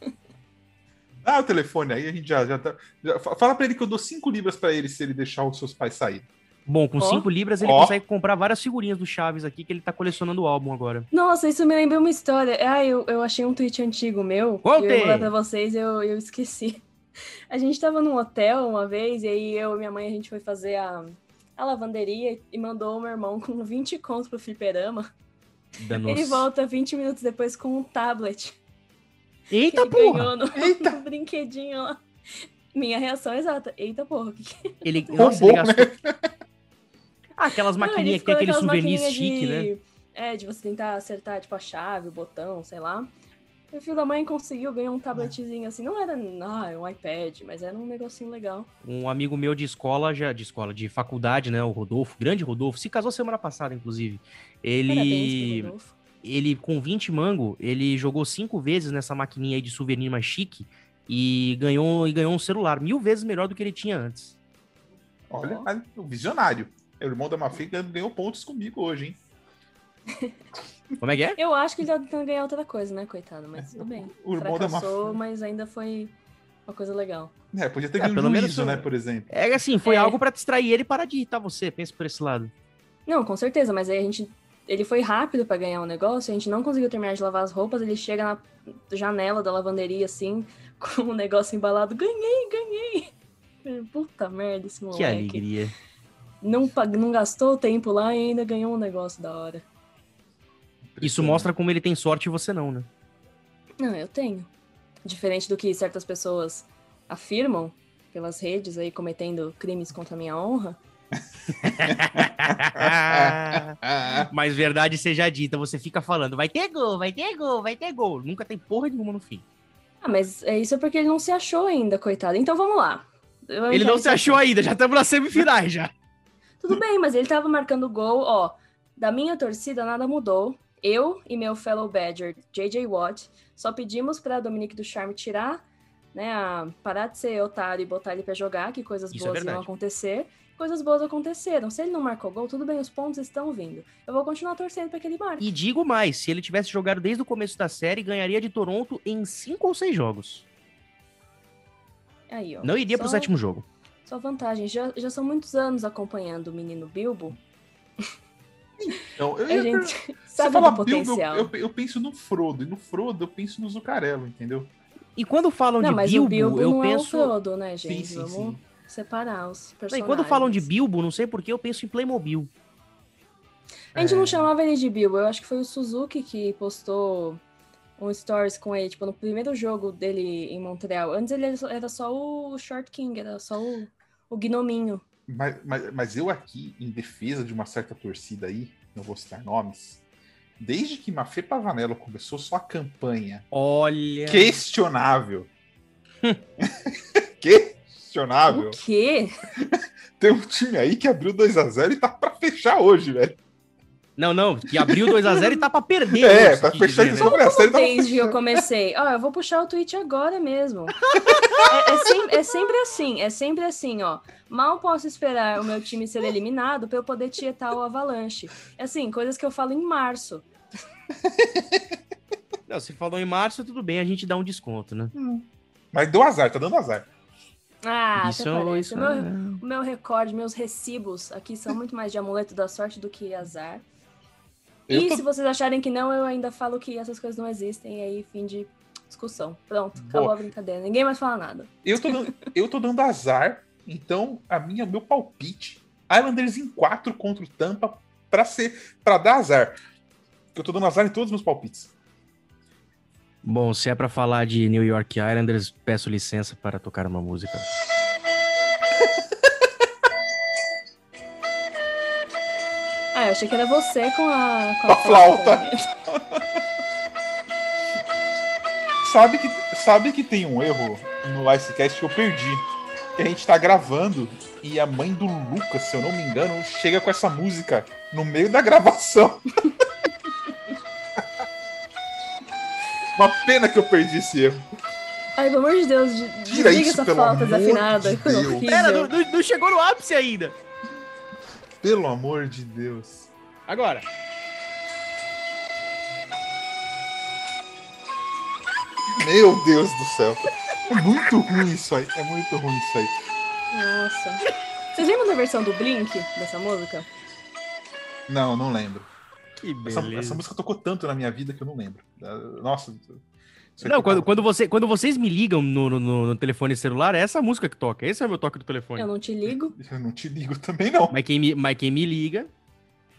Dá o telefone aí, a gente já, já tá. já- fa- fala pra ele que eu dou cinco libras pra ele se ele deixar os seus pais saírem. Bom, com Ó. 5 libras ele Ó. consegue comprar várias figurinhas do Chaves aqui, que ele tá colecionando o álbum agora. Nossa, isso me lembra uma história. Ah, eu, eu achei um tweet antigo meu. Conte! Eu mandar pra vocês eu, eu esqueci. A gente tava num hotel uma vez, e aí eu e minha mãe a gente foi fazer a, a lavanderia e mandou o meu irmão com 20 contos pro fliperama. Ele volta 20 minutos depois com um tablet. Que Eita, ele porra! ganhou no, [LAUGHS] Eita! no brinquedinho lá. Minha reação é exata. Eita porra, que, que é? Ele, Roubou, nossa, ele né? gastou... Ah, aquelas maquininhas que tem aquele naquelas souvenir maquininhas chique, né? de- É, de você tentar acertar, tipo, a chave, o botão, sei lá. E o filho da mãe conseguiu ganhar um tabletzinho assim. Não era ah, um iPad, mas era um negocinho legal. Um amigo meu de escola, já de escola, de faculdade, né? O Rodolfo, grande Rodolfo, se casou semana passada, inclusive. Parabéns Ele, pro Rodolfo. Ele com 20 mango, ele jogou cinco vezes nessa maquininha aí de souvenir mais chique e ganhou, e ganhou um celular, mil vezes melhor do que ele tinha antes. Olha, o visionário. É, O irmão da Mafia ganhou- ganhou pontos comigo hoje, hein? [LAUGHS] Como é que é? Eu acho que ele tá tentando ganhar outra coisa, né, coitado? Mas tudo bem. [LAUGHS] O irmão da Mafia. mas ainda foi uma coisa legal. É, podia ter É, ganho pelo um menos juízo, eu- né, por exemplo. É assim, foi É. algo pra distrair ele e parar de irritar você, pensa por esse lado. Não, com certeza, mas aí a gente. Ele foi rápido pra ganhar o negócio, a gente não conseguiu terminar de lavar as roupas, ele chega na janela da lavanderia assim, [LAUGHS] com o negócio embalado. Ganhei, ganhei! [LAUGHS] Puta merda, esse Que moleque. alegria. Não, não gastou tempo lá e ainda ganhou um negócio da hora. Isso mostra como ele tem sorte e você não, né? Não, eu tenho. Diferente do que certas pessoas afirmam pelas redes aí, cometendo crimes contra a minha honra. [LAUGHS] Mas verdade seja dita, você fica falando, vai ter gol, vai ter gol, vai ter gol. Nunca tem porra nenhuma no fim. Ah, mas é isso é porque ele não se achou ainda, coitado. Então vamos lá. Eu Ele não se achou ainda, já estamos nas semifinais já. [LAUGHS] Tudo bem, mas ele tava marcando gol, ó. Da minha torcida nada mudou. Eu e meu fellow Badger, JJ Watt, só pedimos pra Dominique Ducharme tirar, né, a, parar de ser otário e botar ele pra jogar, que coisas Isso é boas iam verdade. acontecer. Coisas boas aconteceram. Se ele não marcou gol, tudo bem, os pontos estão vindo. Eu vou continuar torcendo pra que ele marque. E digo mais, se ele tivesse jogado desde o começo da série, ganharia de Toronto em cinco ou seis jogos. Aí, ó. Não iria pro Só- sétimo jogo. Só vantagem. Já, já são muitos anos acompanhando o menino Bilbo. então, eu A ia gente [LAUGHS] sabe fala do Bilbo, potencial. eu, eu, eu penso no Frodo, e no Frodo eu penso no Zucarello, entendeu? E quando falam Não, de mas Bilbo, o Bilbo eu não é o penso. Frodo, né, Sim, gente? sim, Vamos sim. Separar os personagens. e quando falam de Bilbo, não sei porquê, eu penso em Playmobil. A gente É. não chamava ele de Bilbo, eu acho que foi o Suzuki que postou um stories com ele, tipo, no primeiro jogo dele em Montreal. Antes ele era só- o Short King, era só o, o gnominho. Mas, mas, mas eu aqui, em defesa de uma certa torcida aí, não vou citar nomes, desde que Mafê Pavanello começou sua campanha Olha. questionável. [LAUGHS] questionável. O quê? [LAUGHS] Tem um time aí que abriu 2 a 0 e tá pra fechar hoje, velho. Não, não, que abriu 2x0 e tá pra perder. É, pra fechar dizer, isso né? sobre a série. tá Desde que eu comecei. Ó, eu vou puxar o tweet agora mesmo. [LAUGHS] É, é sem- é sempre assim, é sempre assim, ó. Mal posso esperar o meu time ser eliminado pra eu poder tietar o Avalanche. É assim, coisas que eu falo em março. Não, se falou em março, tudo bem, a gente dá um desconto, né? Mas deu azar, tá dando azar. Ah, isso, isso. O meu, é- o meu recorde, meus recibos aqui são muito mais de amuleto da sorte do que azar. Eu e tô- se vocês acharem que não, eu ainda falo que essas coisas não existem, e aí fim de discussão. Pronto, acabou Boa. a brincadeira. Ninguém mais fala nada. Eu tô, dando, eu tô dando azar, então a minha, meu palpite Islanders em 4 contra o Tampa para ser para dar azar. Eu tô dando azar em todos os meus palpites. Bom, se é para falar de New York Islanders, peço licença para tocar uma música. [LAUGHS] ah, eu achei que era você com a, com a, a flauta. [LAUGHS] sabe, que, sabe que tem um erro no Icecast que eu perdi. Que a gente tá gravando e a mãe do Lucas, se eu não me engano, chega com essa música no meio da gravação. [LAUGHS] Uma pena que eu perdi esse erro. Ai, pelo amor de Deus, Tira isso, essa falta desafinada. De [LAUGHS] Pera, não, não chegou no ápice ainda. Pelo amor de Deus. Agora. Meu Deus do céu. É muito ruim isso aí. É muito ruim isso aí. Nossa. Vocês lembram da versão do Blink dessa música? Não, não lembro. Que beleza. Essa, essa, música tocou tanto na minha vida que eu não lembro. Nossa. Não, quando, quando, você, quando vocês me ligam no, no, no, telefone celular, é essa música que toca. Esse é o meu toque do telefone. Eu não te ligo. Eu não te ligo também, não. Mas quem me, mas quem me liga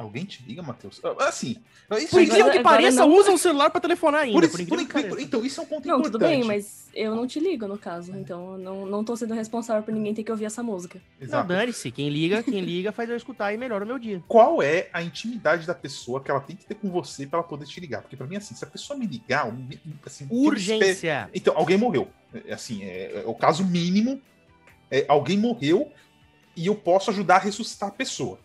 Alguém te liga, Matheus? Ah, assim. Isso por incrível que pareça, não... usa um celular para telefonar ainda. Por, por, por, por então, isso é um ponto não, importante. Tudo bem, mas eu não te ligo, no caso. Então, não, não tô sendo responsável por ninguém ter que ouvir essa música. Exato. Não, dane-se. Quem liga, quem liga faz eu escutar e melhora o meu dia. Qual é a intimidade da pessoa que ela tem que ter com você para ela poder te ligar? Porque para mim, assim, se a pessoa me ligar... Assim, Urgência! Então, alguém morreu. É, assim, é, é o caso mínimo. É, alguém morreu e eu posso ajudar a ressuscitar a pessoa.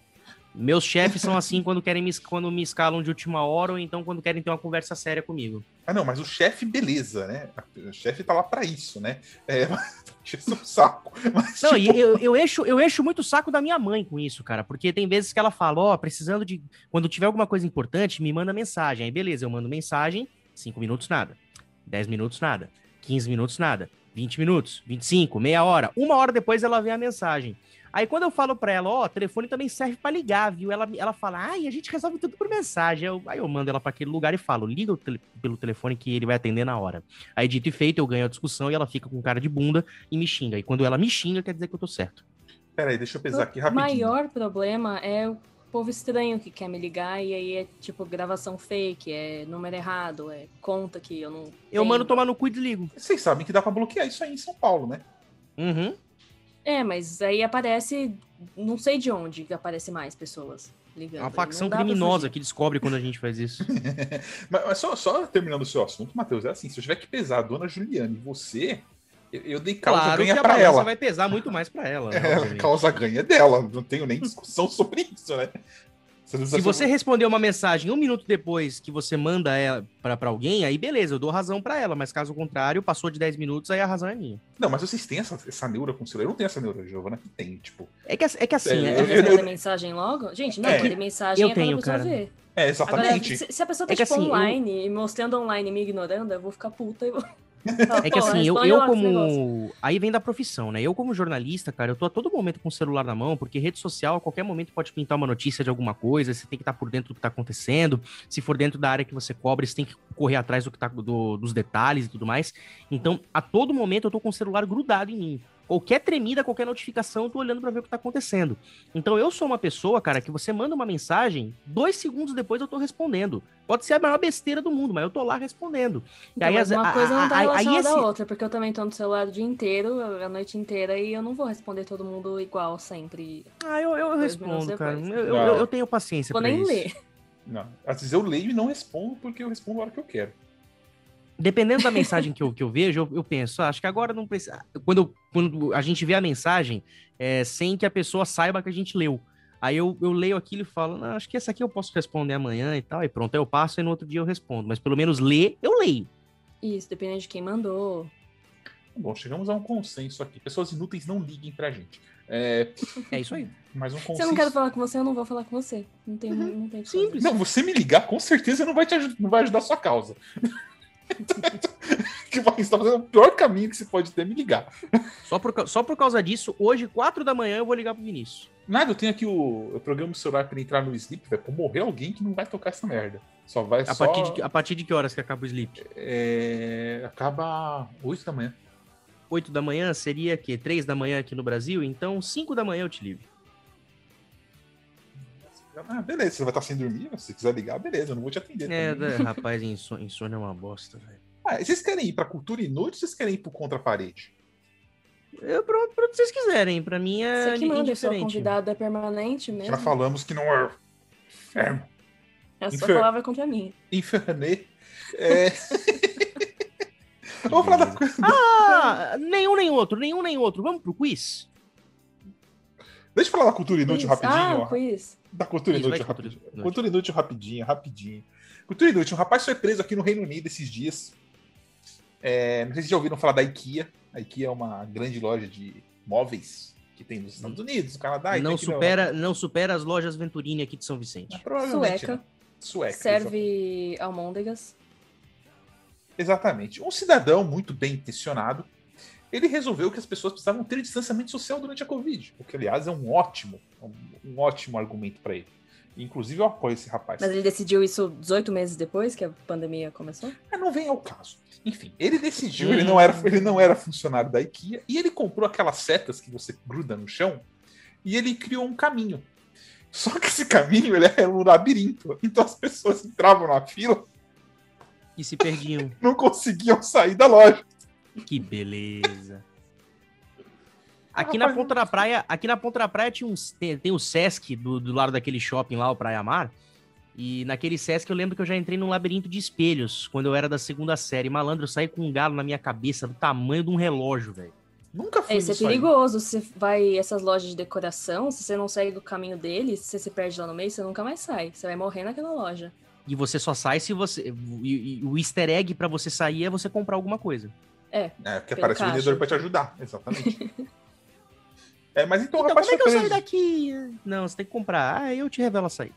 Meus chefes são assim quando querem me, quando me escalam de última hora ou então quando querem ter uma conversa séria comigo. Ah, não, mas o chefe, beleza, né? O chefe tá lá para isso, né? É, [LAUGHS] mas, um saco. Mas, não, tipo... eu, eu, encho, eu encho muito o saco da minha mãe com isso, cara, porque tem vezes que ela fala, ó, oh, precisando de. Quando tiver alguma coisa importante, me manda mensagem. Aí, beleza, eu mando mensagem, 5 minutos nada, 10 minutos nada, 15 minutos nada, 20 minutos, 25, meia hora, uma hora depois ela vê a mensagem. Aí quando eu falo pra ela, ó, oh, telefone também serve para ligar, viu? Ela, ela fala, ai, a gente resolve tudo por mensagem. Eu, aí eu mando ela para aquele lugar e falo, liga tele, pelo telefone que ele vai atender na hora. Aí dito e feito, eu ganho a discussão e ela fica com cara de bunda e me xinga. E quando ela me xinga, quer dizer que eu tô certo. Peraí, deixa eu pesar aqui rapidinho. O maior problema é o povo estranho que quer me ligar e aí é tipo gravação fake, é número errado, é conta que eu não. Eu tenho. mando tomar no cu e desligo. Vocês sabem que dá pra bloquear isso aí em São Paulo, né? Uhum. É, mas aí aparece, não sei de onde aparece mais pessoas ligando. A facção criminosa que descobre quando a gente faz isso. [LAUGHS] mas, mas só, só, terminando o seu assunto, Matheus, é assim, se eu tiver que pesar a dona Juliana e você, eu, eu dei causa claro ganha para ela. vai pesar muito mais para ela. [LAUGHS] É, a causa ganha dela, não tenho nem discussão [LAUGHS] sobre isso, né? Se você responder uma mensagem um minuto depois que você manda ela para alguém, aí beleza, eu dou razão para ela, mas caso contrário, passou de 10 minutos, aí a razão é minha. Não, mas vocês têm essa, essa neura com o celular? Eu não tenho essa neura, Giovana, que tem, tipo. É que, é que assim. É, é, eu, eu, mensagem logo? Gente, não, é, mensagem eu é tenho, cara. ver. É, exatamente. Agora, se, se, a pessoa tá, é tipo, assim, online eu... e mostrando online e me ignorando, eu vou ficar puta e vou. É que assim, eu, eu como. Aí vem da profissão, né? Eu, como jornalista, cara, eu tô a todo momento com o celular na mão, porque rede social, a qualquer momento, pode pintar uma notícia de alguma coisa, você tem que estar por dentro do que tá acontecendo. Se for dentro da área que você cobre, você tem que correr atrás do que tá, do, dos detalhes e tudo mais. Então, a todo momento, eu tô com o celular grudado em mim. Qualquer tremida, qualquer notificação, eu tô olhando para ver o que tá acontecendo. Então eu sou uma pessoa, cara, que você manda uma mensagem, dois segundos depois eu tô respondendo. Pode ser a maior besteira do mundo, mas eu tô lá respondendo. Então, e aí, uma coisa não tá relacionada esse... à outra, porque eu também tô no celular o dia inteiro, a noite inteira, e eu não vou responder todo mundo igual sempre. Ah, eu, eu respondo, cara. Eu, eu, eu, tenho paciência vou pra nem isso. ler. Não, às vezes eu leio e não respondo porque eu respondo a hora que eu quero dependendo da mensagem que eu, que eu vejo, eu, eu penso, ah, acho que agora não precisa. Quando, quando a gente vê a mensagem, é, sem que a pessoa saiba que a gente leu. Aí eu, eu leio aquilo e falo, não, acho que essa aqui eu posso responder amanhã e tal, e pronto, aí eu passo e no outro dia eu respondo. Mas pelo menos ler, eu leio. Isso, dependendo de quem mandou. Bom, chegamos a um consenso aqui. Pessoas inúteis não liguem pra gente. É, é isso aí. Mais um consenso. Se eu não quero falar com você, eu não vou falar com você. Não tem, uhum. não tem Simples. Não, você me ligar, com certeza não vai, te, não vai ajudar a sua causa. [LAUGHS] que você está fazendo o pior caminho que se pode ter, me ligar. Só por, só por causa disso, hoje, 4 da manhã, eu vou ligar pro Vinícius. Nada, eu tenho aqui o. Eu programo o celular pra entrar no sleep, velho. Pra morrer alguém que não vai tocar essa merda. Só vai a só. Partir de, a partir de que horas que acaba o sleep? É, acaba 8 da manhã. 8 da manhã seria que 3 da manhã aqui no Brasil, então 5 da manhã eu te ligo. Ah, beleza, você vai estar sem dormir, se quiser ligar, beleza, eu não vou te atender. É, da- [LAUGHS] rapaz, insônia é uma bosta, velho. Ah, vocês querem ir pra cultura inútil ou vocês querem ir pro contra a parede? Eu, pra, pra o que vocês quiserem, pra mim é Você que manda, seu indiferente. convidado é permanente mesmo. Já falamos que não é inferno. É a sua Infer- palavra contra a minha. Infernê. É... [LAUGHS] Vamos falar da coisa. Ah, nenhum nem outro, nenhum nem outro. Vamos pro quiz? Deixa eu falar da cultura inútil Quiz. rapidinho. Ah, ó. quiz. Da cultura Isso, inútil cultura rapidinho. Cultura inútil rapidinho, rapidinho. Cultura inútil. Um rapaz foi preso aqui no Reino Unido esses dias. É, não sei se já ouviram falar da IKEA. A IKEA é uma grande loja de móveis que tem nos Estados Unidos, no Canadá. e não, supera, não supera as lojas Venturini aqui de São. Vicente. Provavelmente, Sueca. né? Sueca. Serve almôndegas. Exatamente. Um cidadão muito bem intencionado, ele resolveu que as pessoas precisavam ter distanciamento social durante a Covid, o que, aliás, é um ótimo, um, um ótimo argumento para ele. Inclusive, eu apoio esse rapaz. Mas ele decidiu isso 18 meses depois que a pandemia começou? Mas não vem ao caso. Enfim, ele decidiu, ele não, era, ele não era funcionário da IKEA, e ele comprou aquelas setas que você gruda no chão, e ele criou um caminho. Só que esse caminho ele é um labirinto. Então as pessoas entravam na fila E se perdiam. [LAUGHS] não conseguiam sair da loja. Que beleza. Aqui na ponta da praia, aqui na ponta da praia tinha uns, tem, tem o Sesc do, do lado daquele shopping lá, o Praia Mar. E naquele Sesc eu lembro que eu já entrei num labirinto de espelhos quando eu era da segunda série. Malandro, eu saí com um galo na minha cabeça do tamanho de um relógio, velho. Nunca fui É, isso é nisso aí. perigoso. Você vai essas lojas de decoração, se você não segue o caminho deles, se você se perde lá no meio, você nunca mais sai. Você vai morrer naquela loja. E você só sai se você. E, e o easter egg pra você sair é você comprar alguma coisa. É, porque Pelo aparece o caixa. vendedor pra te ajudar, exatamente. [LAUGHS] é, mas então, o Então, rapaz como é que eu saio preso. daqui? Não, você tem que comprar. Ah, eu te revelo a saída.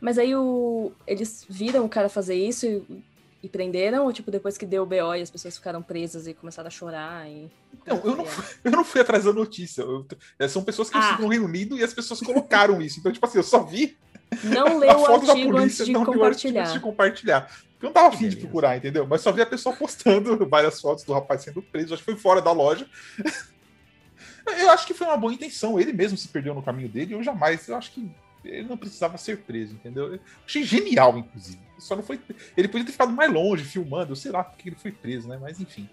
Mas aí o... eles viram o cara fazer isso e, e prenderam, ou tipo, depois que deu o BO e as pessoas ficaram presas e começaram a chorar e. Não, eu não, fui, [LAUGHS] eu não fui atrás da notícia. Eu- é, são pessoas que Ah. estão Unido e as pessoas colocaram isso. Então, tipo assim, eu só vi Não [LAUGHS] a leu o foto da artigo antes polícia, de não o artigo antes compartilhar. de compartilhar. Eu não tava afim de procurar, entendeu? Mas só vi a pessoa postando [LAUGHS] várias fotos do rapaz sendo preso. Acho que foi fora da loja. [LAUGHS] Eu acho que foi uma boa intenção. Ele mesmo se perdeu no caminho dele. Eu jamais. Eu acho que ele não precisava ser preso, entendeu? Eu achei genial, inclusive. Só não foi. Ele podia ter ficado mais longe filmando. Eu sei lá porque ele foi preso, né? Mas enfim.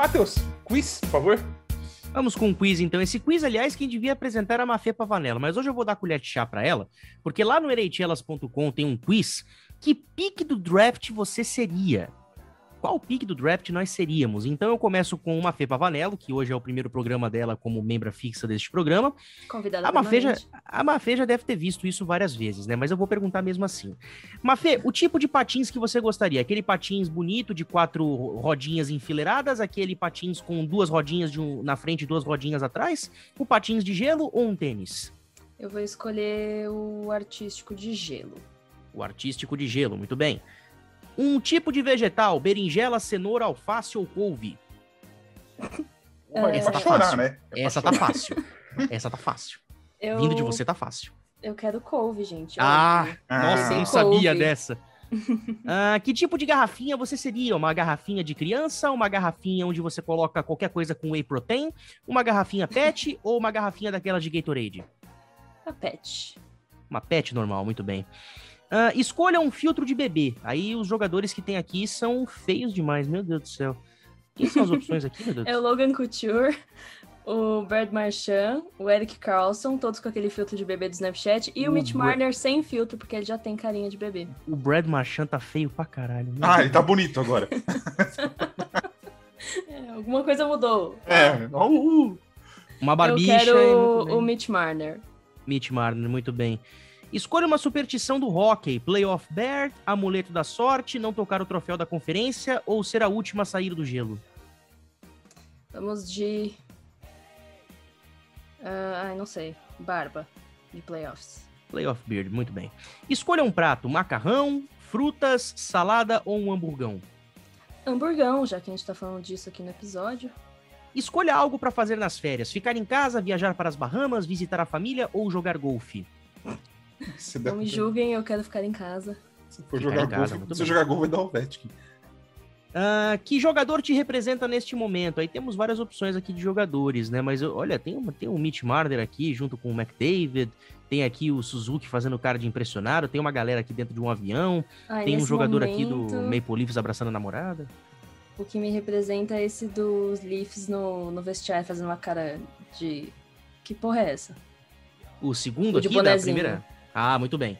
Matheus, quiz, por favor. Vamos com um quiz, então. Esse quiz, aliás, quem devia apresentar era a Mafê Pavanello, mas hoje eu vou dar colher de chá pra ela, porque lá no ereitelas.com tem um quiz. Que pique do draft você seria? Qual pique do draft nós seríamos? Então eu começo com uma Mafê Pavanello, que hoje é o primeiro programa dela como membra fixa deste programa. Convidada A Mafê, já, a Mafê já deve ter visto isso várias vezes, né? Mas eu vou perguntar mesmo assim. Mafê, o tipo de patins que você gostaria? Aquele patins bonito de quatro rodinhas enfileiradas? Aquele patins com duas rodinhas um- na frente e duas rodinhas atrás? O patins de gelo ou um tênis? Eu vou escolher o artístico de gelo. O artístico de gelo, muito bem. Um tipo de vegetal, berinjela, cenoura, alface ou couve? [LAUGHS] É, Essa pra tá chorar, fácil. né? É Essa tá fácil. Essa tá fácil. Eu... Vindo de você tá fácil. Eu quero couve, gente. Ah, óbvio. nossa, eu não Ah. sabia Couve. dessa. [LAUGHS] Ah, que tipo de garrafinha você seria? Uma garrafinha de criança? Uma garrafinha onde você coloca qualquer coisa com whey protein? Uma garrafinha pet [LAUGHS] ou uma garrafinha daquelas de Gatorade? A pet. Uma pet normal, muito bem. Ah, escolha um filtro de bebê. Aí os jogadores que tem aqui são feios demais, meu Deus do céu. Quem são as opções aqui, meu Deus? É o Logan Couture, o Brad Marchand, o Eric Carlson, todos com aquele filtro de bebê do Snapchat, e o O Mitch Bra- Marner sem filtro, porque ele já tem carinha de bebê. O Brad Marchand tá feio pra caralho. Ah, Deus. ele tá bonito agora. [LAUGHS] É, Alguma coisa mudou. É, uh, Uma barbicha. Eu e quero o Mitch Marner. Mitch Marner, muito bem. Escolha uma superstição do hockey: Playoff Bear, Amuleto da Sorte, não tocar o troféu da conferência ou ser a última a sair do gelo. Vamos de. Ah, ai, não sei. Barba. De playoffs. Playoff Beard, muito bem. Escolha um prato: macarrão, frutas, salada ou um hamburgão. Hamburgão, já que a gente tá falando disso aqui no episódio. Escolha algo para fazer nas férias: ficar em casa, viajar para as Bahamas, visitar a família ou jogar golfe. Se, Não me julguem, eu quero ficar em casa. se for jogar em casa, gol, se jogar gol vai dar o Vetkin. Ah, que jogador te representa neste momento? Aí temos várias opções aqui de jogadores, né? Mas olha, tem, uma, tem o Mitch Marner aqui junto com o McDavid, tem aqui o Suzuki fazendo cara de impressionado, tem uma galera aqui dentro de um avião, Ai, tem um jogador aqui do momento, Maple Leafs abraçando a namorada. O que me representa é esse dos Leafs no, no vestiário, fazendo uma cara de. Que porra é essa? O segundo O de aqui da primeira? Ah, muito bem.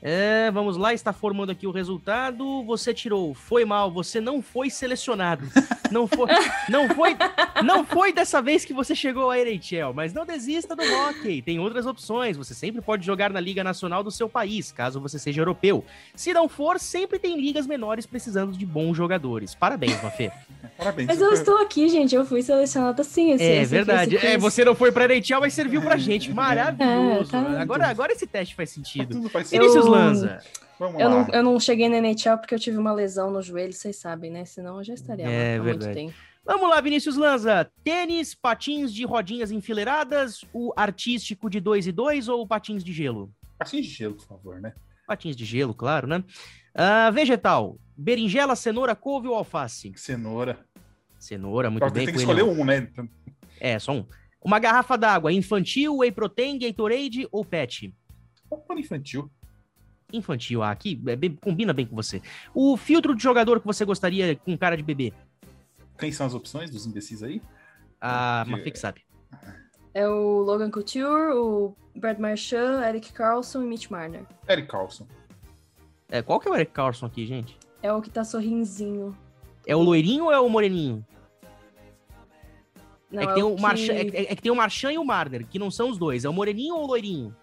É, vamos lá, está formando aqui o resultado. Você tirou, foi mal, você não foi selecionado. Não foi, não foi, não foi dessa vez que você chegou à NHL, mas não desista do hockey. Tem outras opções. Você sempre pode jogar na Liga Nacional do seu país, caso você seja europeu. Se não for, sempre tem ligas menores precisando de bons jogadores. Parabéns, Mafê. Parabéns. Mas eu foi- estou aqui, gente. Eu fui selecionada sim. Esse, É esse aqui, verdade. esse É, você não foi pra NHL, mas serviu pra gente. Maravilhoso. É, tá. Agora, agora esse teste faz sentido. Tudo faz Eu- sentido. Lanza. Vamos Eu lá. não, eu não cheguei na NHL porque eu tive uma lesão no joelho, vocês sabem, né? Senão eu já estaria lá É há verdade. muito tempo. Vamos lá, Vinícius Lanza. Tênis, patins de rodinhas enfileiradas, o artístico de 2 e 2 ou patins de gelo? Assim de gelo, por favor, né? Patins de gelo, claro, né? Ah, vegetal, berinjela, cenoura, couve ou alface? Cenoura. Cenoura, muito Só bem. tem que escolher um, né? É, só um. Uma garrafa d'água, infantil, whey protein, Gatorade ou pet? Vamos pôr infantil. Infantil, ah, aqui é bem- combina bem com você. O filtro de jogador que você gostaria com cara de bebê? Quem são as opções dos imbecis aí? Ah, De- Mafê que sabe. É o Logan Couture, o Brad Marchand, Eric Carlson e Mitch Marner. Eric Carlson. É, qual que é o Eric Carlson aqui, gente? É o que tá sorrinzinho. É o loirinho ou é o moreninho? Não, é, que tem o que- Marchand, é, é- é que tem o Marchand e o Marner, que não são os dois. É o moreninho ou o loirinho?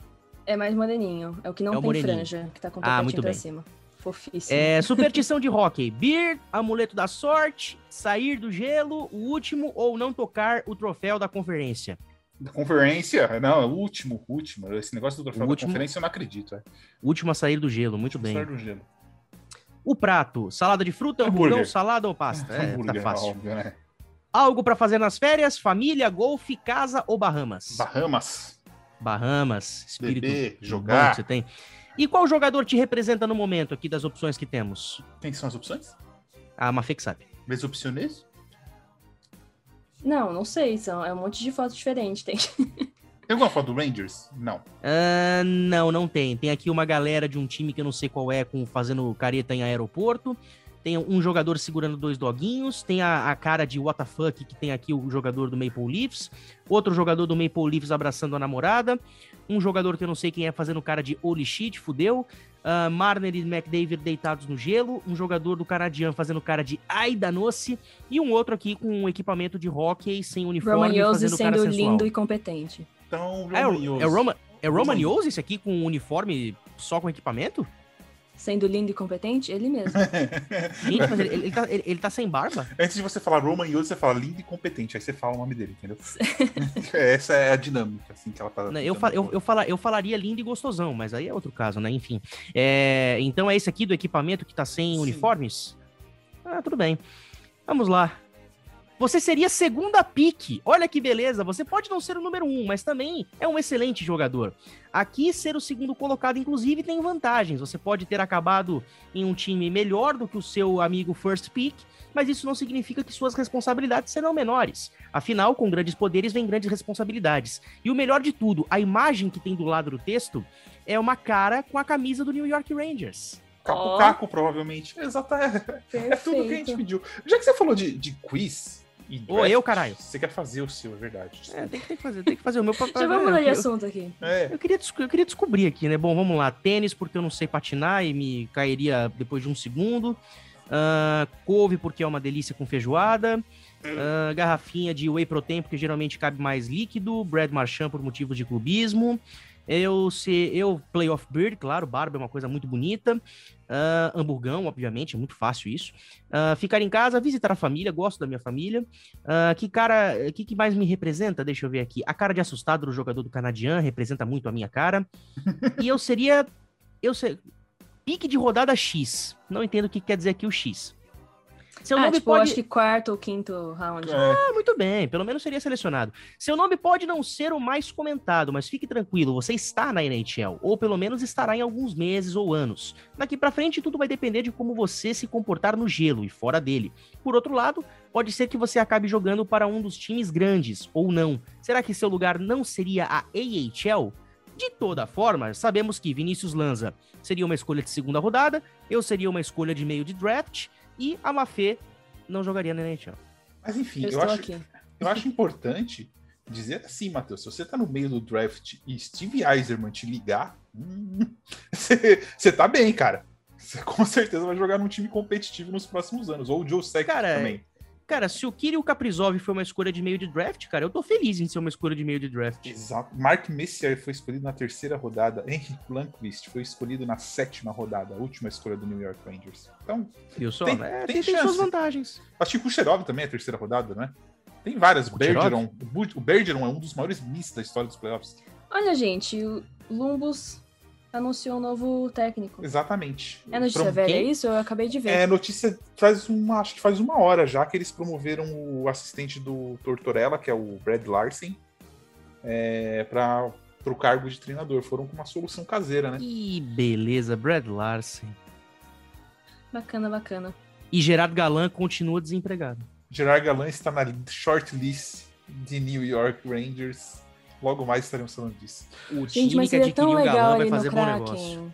É mais moreninho. É o que não É o tem moreninho. franja, que tá com o Ah, muito pra bem. cima. Fofíssimo. É, [LAUGHS] superstição de hockey. Beard, amuleto da sorte, sair do gelo, o último ou não tocar o troféu da conferência. Da conferência? Não, é o último, o último. Esse negócio do troféu O da último. conferência eu não acredito. É. O último a sair do gelo, muito bem. Sai do gelo. O prato, salada de fruta, Hambúrguer. hamburgão, salada ou pasta? [LAUGHS] É, tá Hambúrguer, fácil. óbvio, né? Algo pra fazer nas férias, família, golfe, casa ou Bahamas? Bahamas. Bahamas, espírito Beber, jogar. que você tem. E qual jogador te representa no momento aqui das opções que temos? Quem são as opções? A Mafê que sabe. Les opciones? Não, não sei. São, é um monte de foto diferente. Tem. [LAUGHS] Tem alguma foto do Rangers? Não. Ah, não, não tem. Tem aqui uma galera de um time que eu não sei qual é, com fazendo careta em aeroporto. Tem um jogador segurando dois doguinhos. Tem a, a cara de WTF que tem aqui o jogador do Maple Leafs. Outro jogador do Maple Leafs abraçando a namorada. Um jogador que eu não sei quem é fazendo cara de holy shit, fudeu. Ah, Marner e McDavid deitados no gelo. Um jogador do Canadian fazendo cara de ai danou-se. E um outro aqui com um equipamento de hockey sem uniforme Roman fazendo cara sendo sensual. lindo e competente. Então, É, Roman é, Roman, é Roman Yossi esse aqui com um uniforme só com equipamento? Sendo lindo e competente, ele mesmo. [LAUGHS] Gente, mas ele, ele tá, ele- ele tá sem barba? Antes de você falar Roman Yossi, você fala lindo e competente. Aí você fala o nome dele, entendeu? [LAUGHS] Essa é a dinâmica, assim, que ela tá... Né, Eu, fa- eu, eu, fala- eu falaria lindo e gostosão, mas aí é outro caso, né? Enfim. É, então é esse aqui do equipamento que tá sem Sim. uniformes? Ah, tudo bem. Vamos lá. Você seria segunda pique. Olha que beleza. Você pode não ser o número um, mas também é um excelente jogador. Aqui, ser o segundo colocado, inclusive, tem vantagens. Você pode ter acabado em um time melhor do que o seu amigo first pick, mas isso não significa que suas responsabilidades serão menores. Afinal, com grandes poderes vem grandes responsabilidades. E o melhor de tudo, a imagem que tem do lado do texto é uma cara com a camisa do New York Rangers. Caco Ó. Caco, provavelmente. Exato, é, é tudo que a gente pediu. Já que você falou de, de quiz e draft, eu, caralho. Você quer fazer o seu, é verdade. É, tem que, tem que fazer, tem que fazer o meu papel. Já vamos mudar de assunto aqui. É, eu queria, eu queria descobrir aqui, né? Bom, vamos lá. Tênis, porque eu não sei patinar e me cairia depois de um segundo. Ah, couve, porque é uma delícia com feijoada. Uh, garrafinha de whey protein, porque geralmente cabe mais líquido. Brad Marchand por motivos de clubismo. Eu se eu playoff bird, claro, barba é uma coisa muito bonita. Uh, hamburgão, obviamente, é muito fácil isso. Uh, ficar em casa, visitar a família, gosto da minha família. Uh, que cara, que, que mais me representa? Deixa eu ver aqui. A cara de assustado do jogador do Canadian representa muito a minha cara. [LAUGHS] e eu seria, eu sei, pique de rodada X. Não entendo o que quer dizer aqui o X. Seu ah, nome tipo, pode... acho que quarto ou quinto round. É. Ah, muito bem. Pelo menos seria selecionado. Seu nome pode não ser o mais comentado, mas fique tranquilo, você está na NHL, ou pelo menos estará em alguns meses ou anos. Daqui para frente, tudo vai depender de como você se comportar no gelo e fora dele. Por outro lado, pode ser que você acabe jogando para um dos times grandes, ou não. Será que seu lugar não seria a AHL? De toda forma, sabemos que Vinícius Lanza seria uma escolha de segunda rodada, eu seria uma escolha de meio de draft, e a Mafê não jogaria na NHL. Mas enfim, eu, eu acho, eu acho importante dizer assim, Matheus, se você tá no meio do draft e Steve Eiserman te ligar, hum, [LAUGHS] você, tá bem, cara. Você com certeza vai jogar num time competitivo nos próximos anos. Ou o Joe Sakic também. Cara, se o Kirill Kaprizov foi uma escolha de meio de draft, cara, eu tô feliz em ser uma escolha de meio de draft. Exato. Mark Messier foi escolhido na terceira rodada. Henry Lundqvist foi escolhido na sétima rodada, a última escolha do New York Rangers. Então, Viu só? Tem, é, tem, tem suas vantagens. Acho que o Kucherov também é a terceira rodada, né? Tem várias. O Bergeron, o Bergeron é um dos maiores miss da história dos playoffs. Olha, gente, o Lumbus anunciou um novo técnico. Exatamente. É notícia velha, é isso? Eu acabei de ver. É notícia faz uma, acho que faz uma hora já que eles promoveram o assistente do Tortorella, que é o Brad Larsen, é, para o cargo de treinador. Foram com uma solução caseira, né? Que beleza, Brad Larsen. Bacana, bacana. E Gerard Galan continua desempregado. Gerard Galan está na shortlist de New York Rangers Logo mais estaremos falando disso. O Gente, time mas que adquiriu o Galã vai fazer bom negócio.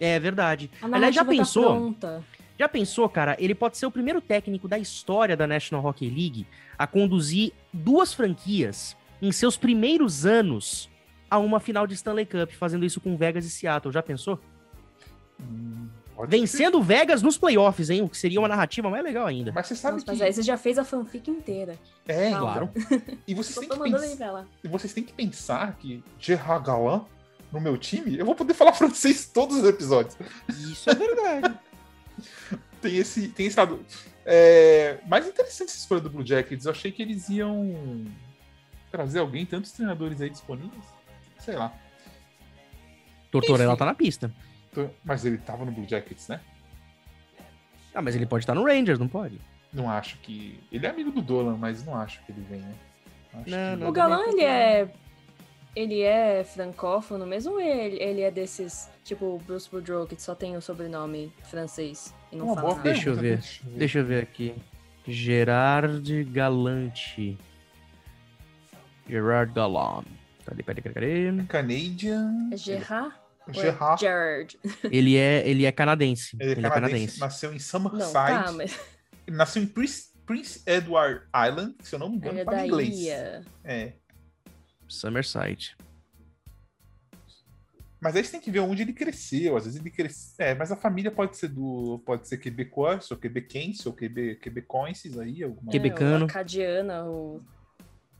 É verdade. Aliás, já tá pensou? Tá já pensou, cara? Ele pode ser o primeiro técnico da história da National Hockey League a conduzir duas franquias em seus primeiros anos a uma final de Stanley Cup, fazendo isso com Vegas e Seattle. Já pensou? Hum, Vencendo ser. Vegas nos playoffs, hein? O que seria uma narrativa mais legal ainda. Mas você sabe Nossa, que... Mas aí você já fez a fanfic inteira. É, claro. [LAUGHS] E vocês, têm que, pens... e vocês têm que pensar que Gerard Galland, no meu time, eu vou poder falar [LAUGHS] francês todos os episódios. Isso é verdade. [LAUGHS] tem esse, tem esse lado. É, mais interessante essa escolha do Blue Jackets. Eu achei que eles iam trazer alguém, tantos treinadores aí disponíveis. Sei lá. Tortorella tá na pista. Mas ele tava no Blue Jackets, né? Ah, mas ele pode estar no Rangers, não pode? Não acho que. Ele é amigo do Dolan, mas não acho que ele venha. Não, que... não, o Galã, ele é. Ele é francófono mesmo ou ele, ele é desses, tipo Bruce Boudreau, que só tem o sobrenome francês e não Uma fala nada? Deixa eu ver. Deixa eu ver aqui. Gerard Galante. Gerard Gallant. Cadê, cadê, cadê? Canadian. É Gerard? Gerard. Gerard. Ele é, ele é canadense. Ele é, ele é canadense. Nasceu em Summerside. Tá, mas... Nasceu em Prince, Prince Edward Island, se eu não me engano, ele fala é inglês. Ilha. É. Summerside. Mas aí você tem que ver onde ele cresceu. Às vezes ele cresceu. É, mas a família pode ser do. Pode ser quebecois, ou quebequense, ou quebe, quebecoenses aí. Alguma... Quebecano. É, ou acadiana, ou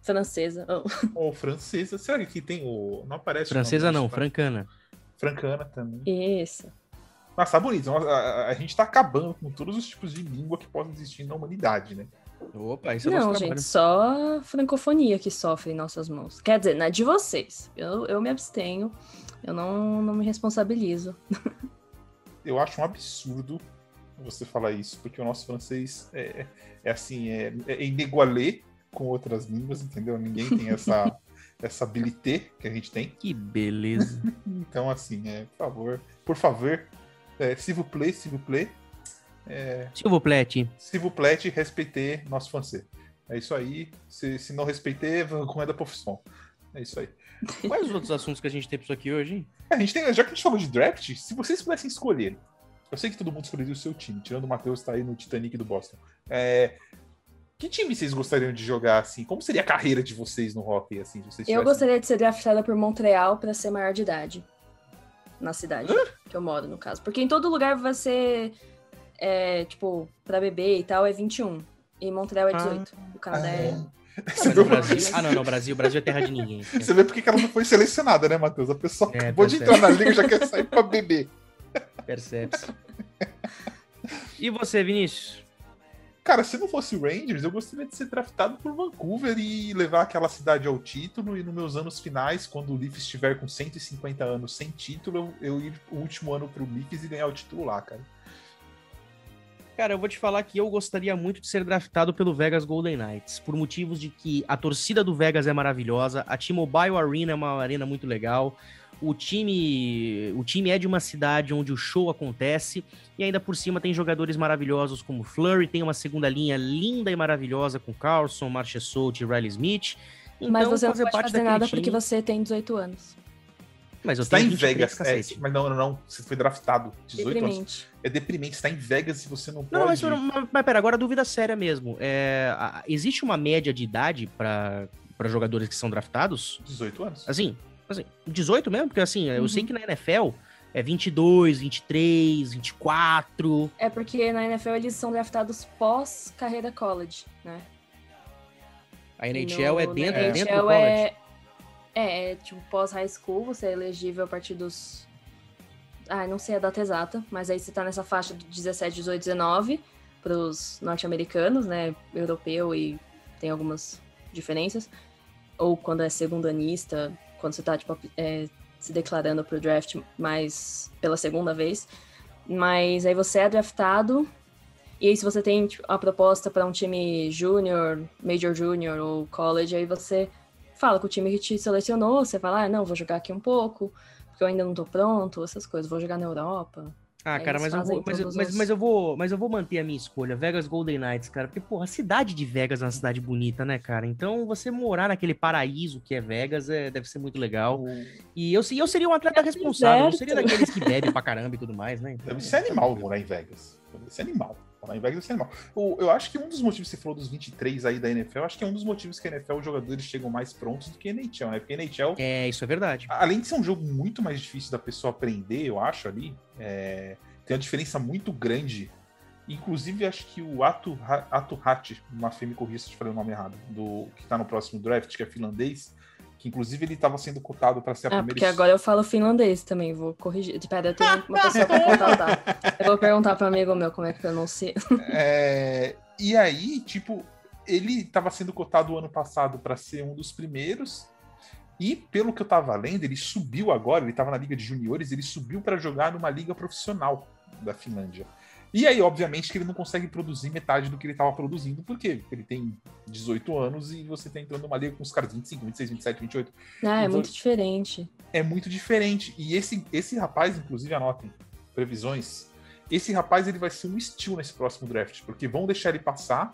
francesa. Ou francesa. Será que aqui tem o. Não aparece Francesa não, francana. Francana também. Isso. Mas tá bonito. A, a, a, gente tá acabando com todos os tipos de língua que podem existir na humanidade, né? Opa, isso é Não, gente, só francofonia que sofre em nossas mãos. Quer dizer, não é de vocês. Eu, eu me abstenho. Eu não, não me responsabilizo. [LAUGHS] eu acho um absurdo você falar isso, porque o nosso francês é, é assim, é, é inegualê com outras línguas, entendeu? Ninguém tem essa, [LAUGHS] essa habilité que a gente tem. Que beleza. [LAUGHS] então, assim, é, por favor, por favor, é, s'il vous plaît, s'il vous plaît. É, s'il vous plaît. S'il vous plaît, respeiter nosso francês. É isso aí. Se, se não respeitar, com é da profissão. É isso aí. Quais os outros assuntos que a gente tem por isso aqui hoje? É, a gente tem, já que a gente falou de draft, se vocês pudessem escolher, eu sei que todo mundo escolheria o seu time, tirando o Matheus tá aí no Titanic do Boston. É, que time vocês gostariam de jogar assim? Como seria a carreira de vocês no hockey assim? eu tivessem... gostaria de ser draftada por Montreal para ser maior de idade na cidade Hã? que eu moro, no caso. Porque em todo lugar vai ser, é, tipo, pra beber e tal, é 21. E Montreal é 18. O Canadá é. Ah, mas o Brasil... Ah, não, não, Brasil, Brasil é terra de ninguém. [LAUGHS] Você vê porque que ela não foi selecionada, né, Matheus? A pessoa É, acabou de percebe. entrar na liga e já quer sair pra beber. Percebe-se. E você, Vinícius? Cara, se não fosse o Rangers, eu gostaria de ser draftado por Vancouver e levar aquela cidade ao título. E nos meus anos finais, quando o Leafs estiver com 150 anos sem título, eu, eu ir o último ano pro Leafs e ganhar o título lá, cara. Cara, eu vou te falar que eu gostaria muito de ser draftado pelo Vegas Golden Knights, por motivos de que a torcida do Vegas é maravilhosa, a T-Mobile Arena é uma arena muito legal, o time, o time é de uma cidade onde o show acontece, e ainda por cima tem jogadores maravilhosos como Flurry, tem uma segunda linha linda e maravilhosa com Carlson, Marchessault e Riley Smith. Então, Mas você não pode parte fazer nada time- porque você tem 18 anos. Mas eu Você tá em 23, Vegas, é, mas não, não, não. Você foi draftado. 18 anos. Deprimente. É deprimente. Você tá em Vegas e você não Não, mas, pode. mas, mas pera, agora dúvida séria mesmo. É, a- existe uma média de idade para jogadores que são draftados? 18 anos. Assim, assim, 18 mesmo? Porque assim, eu Uhum. sei que na NFL é 22, 23, 24. É porque na NFL eles são draftados pós carreira college, né? A NHL no- é dentro, é dentro do NHL college. é, é, é tipo pós high school, você é elegível a partir dos Ah, não sei a data exata, mas aí você tá nessa faixa de 17, 18, 19 pros norte-americanos, né, europeu e tem algumas diferenças. Ou quando é segundanista, quando você tá tipo é, se declarando pro draft mais pela segunda vez. Mas aí você é draftado e aí, se você tem tipo, a proposta para um time júnior, major júnior ou college, aí você fala com o time que te selecionou, você fala, ah, não, vou jogar aqui um pouco, porque eu ainda não tô pronto, essas coisas, vou jogar na Europa. Ah, cara, mas eu, vou, mas, eu- mas, mas eu vou, mas eu vou manter a minha escolha, Vegas Golden Knights, cara, porque porra, a cidade de Vegas é uma cidade bonita, né, cara? Então você morar naquele paraíso que é Vegas é, deve ser muito legal. E eu, se- eu seria um atleta responsável, eu não seria daqueles que bebem [LAUGHS] pra caramba e tudo mais, né? Então, Deve ser animal morar em Vegas. Deve ser animal. Vegas deve ser animal. O- eu acho que um dos motivos que você falou dos 23 aí da NFL, eu acho que é um dos motivos que a NFL os jogadores chegam mais prontos do que a NHL, né? Porque a NHL, É, isso é verdade. além de ser um jogo muito mais difícil da pessoa aprender, eu acho ali, é, tem uma diferença muito grande. Inclusive, acho que o Atu, Atu Hati, uma fêmea corrija se eu falei o nome errado, do, que tá no próximo draft, que é finlandês, que inclusive ele estava sendo cotado para ser a Ah, primeira porque agora eu falo finlandês também, vou corrigir. Pera, eu tenho uma pessoa pra contratar. Eu vou perguntar para um amigo meu como é que pronuncia. [LAUGHS] É, e aí, tipo, ele estava sendo cotado o ano passado para ser um dos primeiros. E pelo que eu tava lendo, ele subiu agora, ele estava na liga de juniores, ele subiu para jogar numa liga profissional da Finlândia. E aí, obviamente, que ele não consegue produzir metade do que ele estava produzindo, por quê? Porque ele tem 18 anos e você tá entrando numa liga com os caras 25, 26, 27, 28. Ah, é Então- muito diferente. É muito diferente. E esse, esse rapaz, inclusive, anotem, previsões. Esse rapaz ele vai ser um steal nesse próximo draft, porque vão deixar ele passar,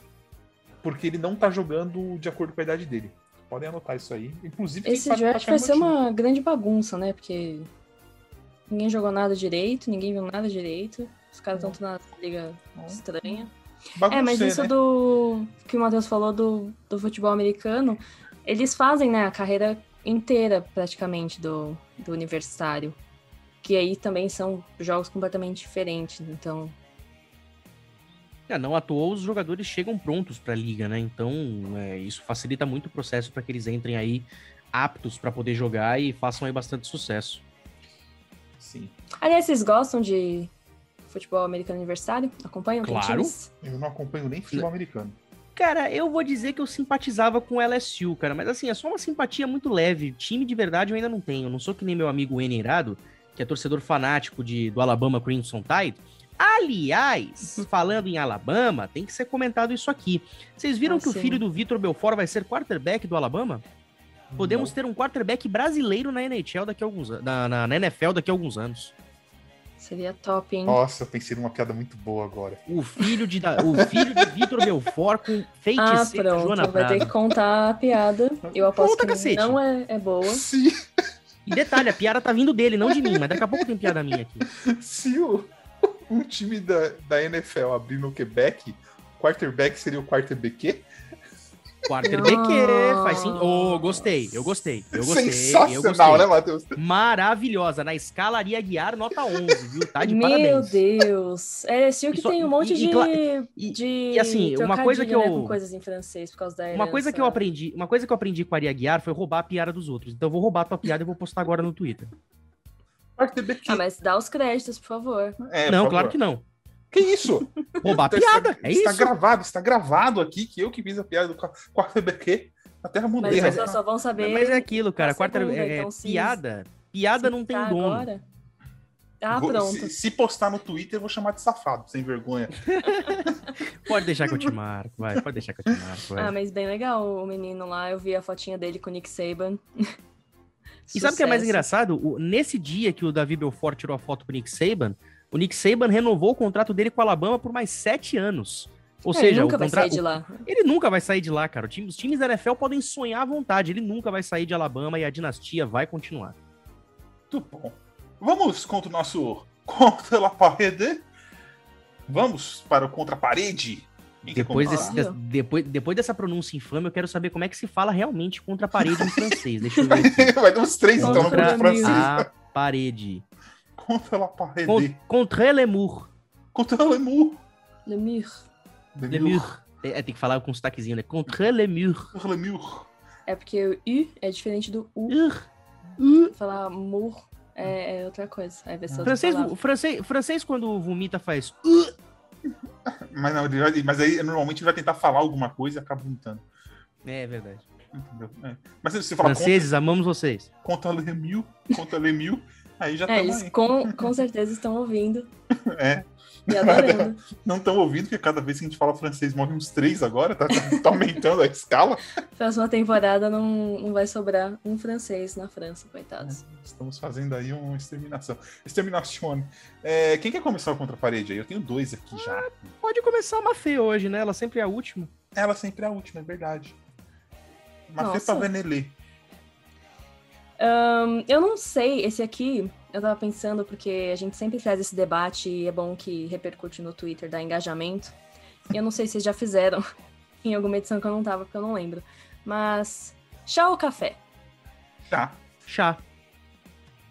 porque ele não tá jogando de acordo com a idade dele. Podem anotar isso aí. Inclusive, Esse draft vai ser uma grande bagunça, né? Porque ninguém jogou nada direito, ninguém viu nada direito. Os caras estão na liga estranha. É, mas isso né? do que o Matheus falou do, do futebol americano, eles fazem, né, a carreira inteira praticamente do, do universitário. Que aí também são jogos completamente diferentes. Então, É, não à toa os jogadores chegam prontos pra liga, né? Então é, isso facilita muito o processo para que eles entrem aí aptos para poder jogar e façam aí bastante sucesso. Sim. aliás, vocês gostam de futebol americano aniversário? Acompanham? Tem Claro. times? Eu não acompanho nem futebol americano. Cara, eu vou dizer que eu simpatizava com o LSU, cara, mas assim, é só uma simpatia muito leve. Time de verdade eu ainda não tenho. Eu não sou que nem meu amigo N Irado, que é torcedor fanático de, do Alabama Crimson Tide. Aliás, [LAUGHS] falando em Alabama, tem que ser comentado isso aqui. Vocês viram Ah, que o sim. filho do Vitor Belfort vai ser quarterback do Alabama? Podemos ter um quarterback brasileiro na NHL daqui a alguns anos. Na, na- na NFL daqui a alguns anos. Seria top, hein? Nossa, eu pensei numa piada muito boa agora. O filho de, da- o filho de Vitor Belfort com Ah, feiticeira Joana pronto. Vai ter que contar a piada. Eu aposto Conta, que cacete. não é, é boa. Se, E detalhe, a piada tá vindo dele, não de mim, mas daqui a pouco tem piada minha aqui. se o, um time da, da NFL abrir no Quebec, quarterback seria o quarterback? Quarterback, faz sim. Oh, gostei, eu gostei, eu gostei. Sensacional, eu gostei. né, Matheus? Maravilhosa. Na escala Aria Guiar, nota 11, viu? Tá de Meu parabéns. Deus. É, esse E que só- tem um monte e- de, e de. e assim, uma coisa que né, eu- com coisas em francês por causa da Uma coisa que eu herança. aprendi, uma coisa que eu aprendi com a Aria Guiar foi roubar a piada dos outros. Então eu vou roubar a tua piada e vou postar agora no Twitter. Quarterback. Ah, mas dá os créditos, por favor. É, não, por claro favor. que não. Que isso? Roubar a Está- piada, é está isso. gravado, está gravado aqui que eu que fiz a piada do qua- quarterback na Terra Mas Moderna. as pessoas só vão saber. Mas é aquilo, cara. Quarta, segunda, é, então se- piada, piada se não tem tá dono. agora- Ah, pronto. Se, se postar no Twitter, eu vou chamar de safado, sem vergonha. [LAUGHS] Pode deixar que eu te marco, vai. Pode deixar que eu te marco, vai. Ah, mas bem legal o menino lá. Eu vi a fotinha dele com o Nick Saban. E sabe o que é mais engraçado? O- nesse dia que o Davi Belfort tirou a foto com o Nick Saban, o Nick Saban renovou o contrato dele com o Alabama por mais sete anos. Ou É, seja, ele nunca o vai sair de lá. Ele nunca vai sair de lá, cara. Os times da NFL podem sonhar à vontade. Ele nunca vai sair de Alabama e a dinastia vai continuar. Muito bom. Vamos contra o nosso contra la parede. Vamos para o contra a parede. Depois, desse- depois, depois dessa pronúncia infame, eu quero saber como é que se fala realmente contra a parede em [LAUGHS] francês. Deixa eu ver aqui. Vai dar uns três então no Contra a francês. A parede. Contra la parede. Con- Contre le mur. Contra le mur. Le Mur. Le mur. É, tem que falar com um sotaquezinho, né? Contre le mur. Contra le mur. É porque o U é diferente do U. Ur. Ur. Falar mur é, é outra coisa. Outra Francês, francês, francês, quando vomita, faz. "Uh". Mas, não, vai- mas aí normalmente ele vai tentar falar alguma coisa e acaba vomitando. É verdade. Entendeu? É. Mas se você fala contra, Franceses, amamos vocês. contra le mil, contra le mil, aí já É, eles aí. com, [LAUGHS] com certeza estão ouvindo É. e adorando. [LAUGHS] Não estão ouvindo, porque cada vez que a gente fala francês morre uns três agora, tá, tá [LAUGHS] aumentando a escala. Próxima temporada não, não vai sobrar um francês na França, coitados. Estamos fazendo aí uma exterminação. Exterminação. É, quem quer começar contra a parede aí? Eu tenho dois aqui já. Pode começar a Mafê hoje, né? Ela sempre é a última. Ela sempre é a última, é verdade. Mas Nossa. Ahn, eu não sei, esse aqui, eu tava pensando, porque a gente sempre faz esse debate e é bom que repercute no Twitter, dá engajamento. E eu não sei se vocês já fizeram [LAUGHS] em alguma edição que eu não tava, porque eu não lembro. Mas, chá ou café? Chá. Chá.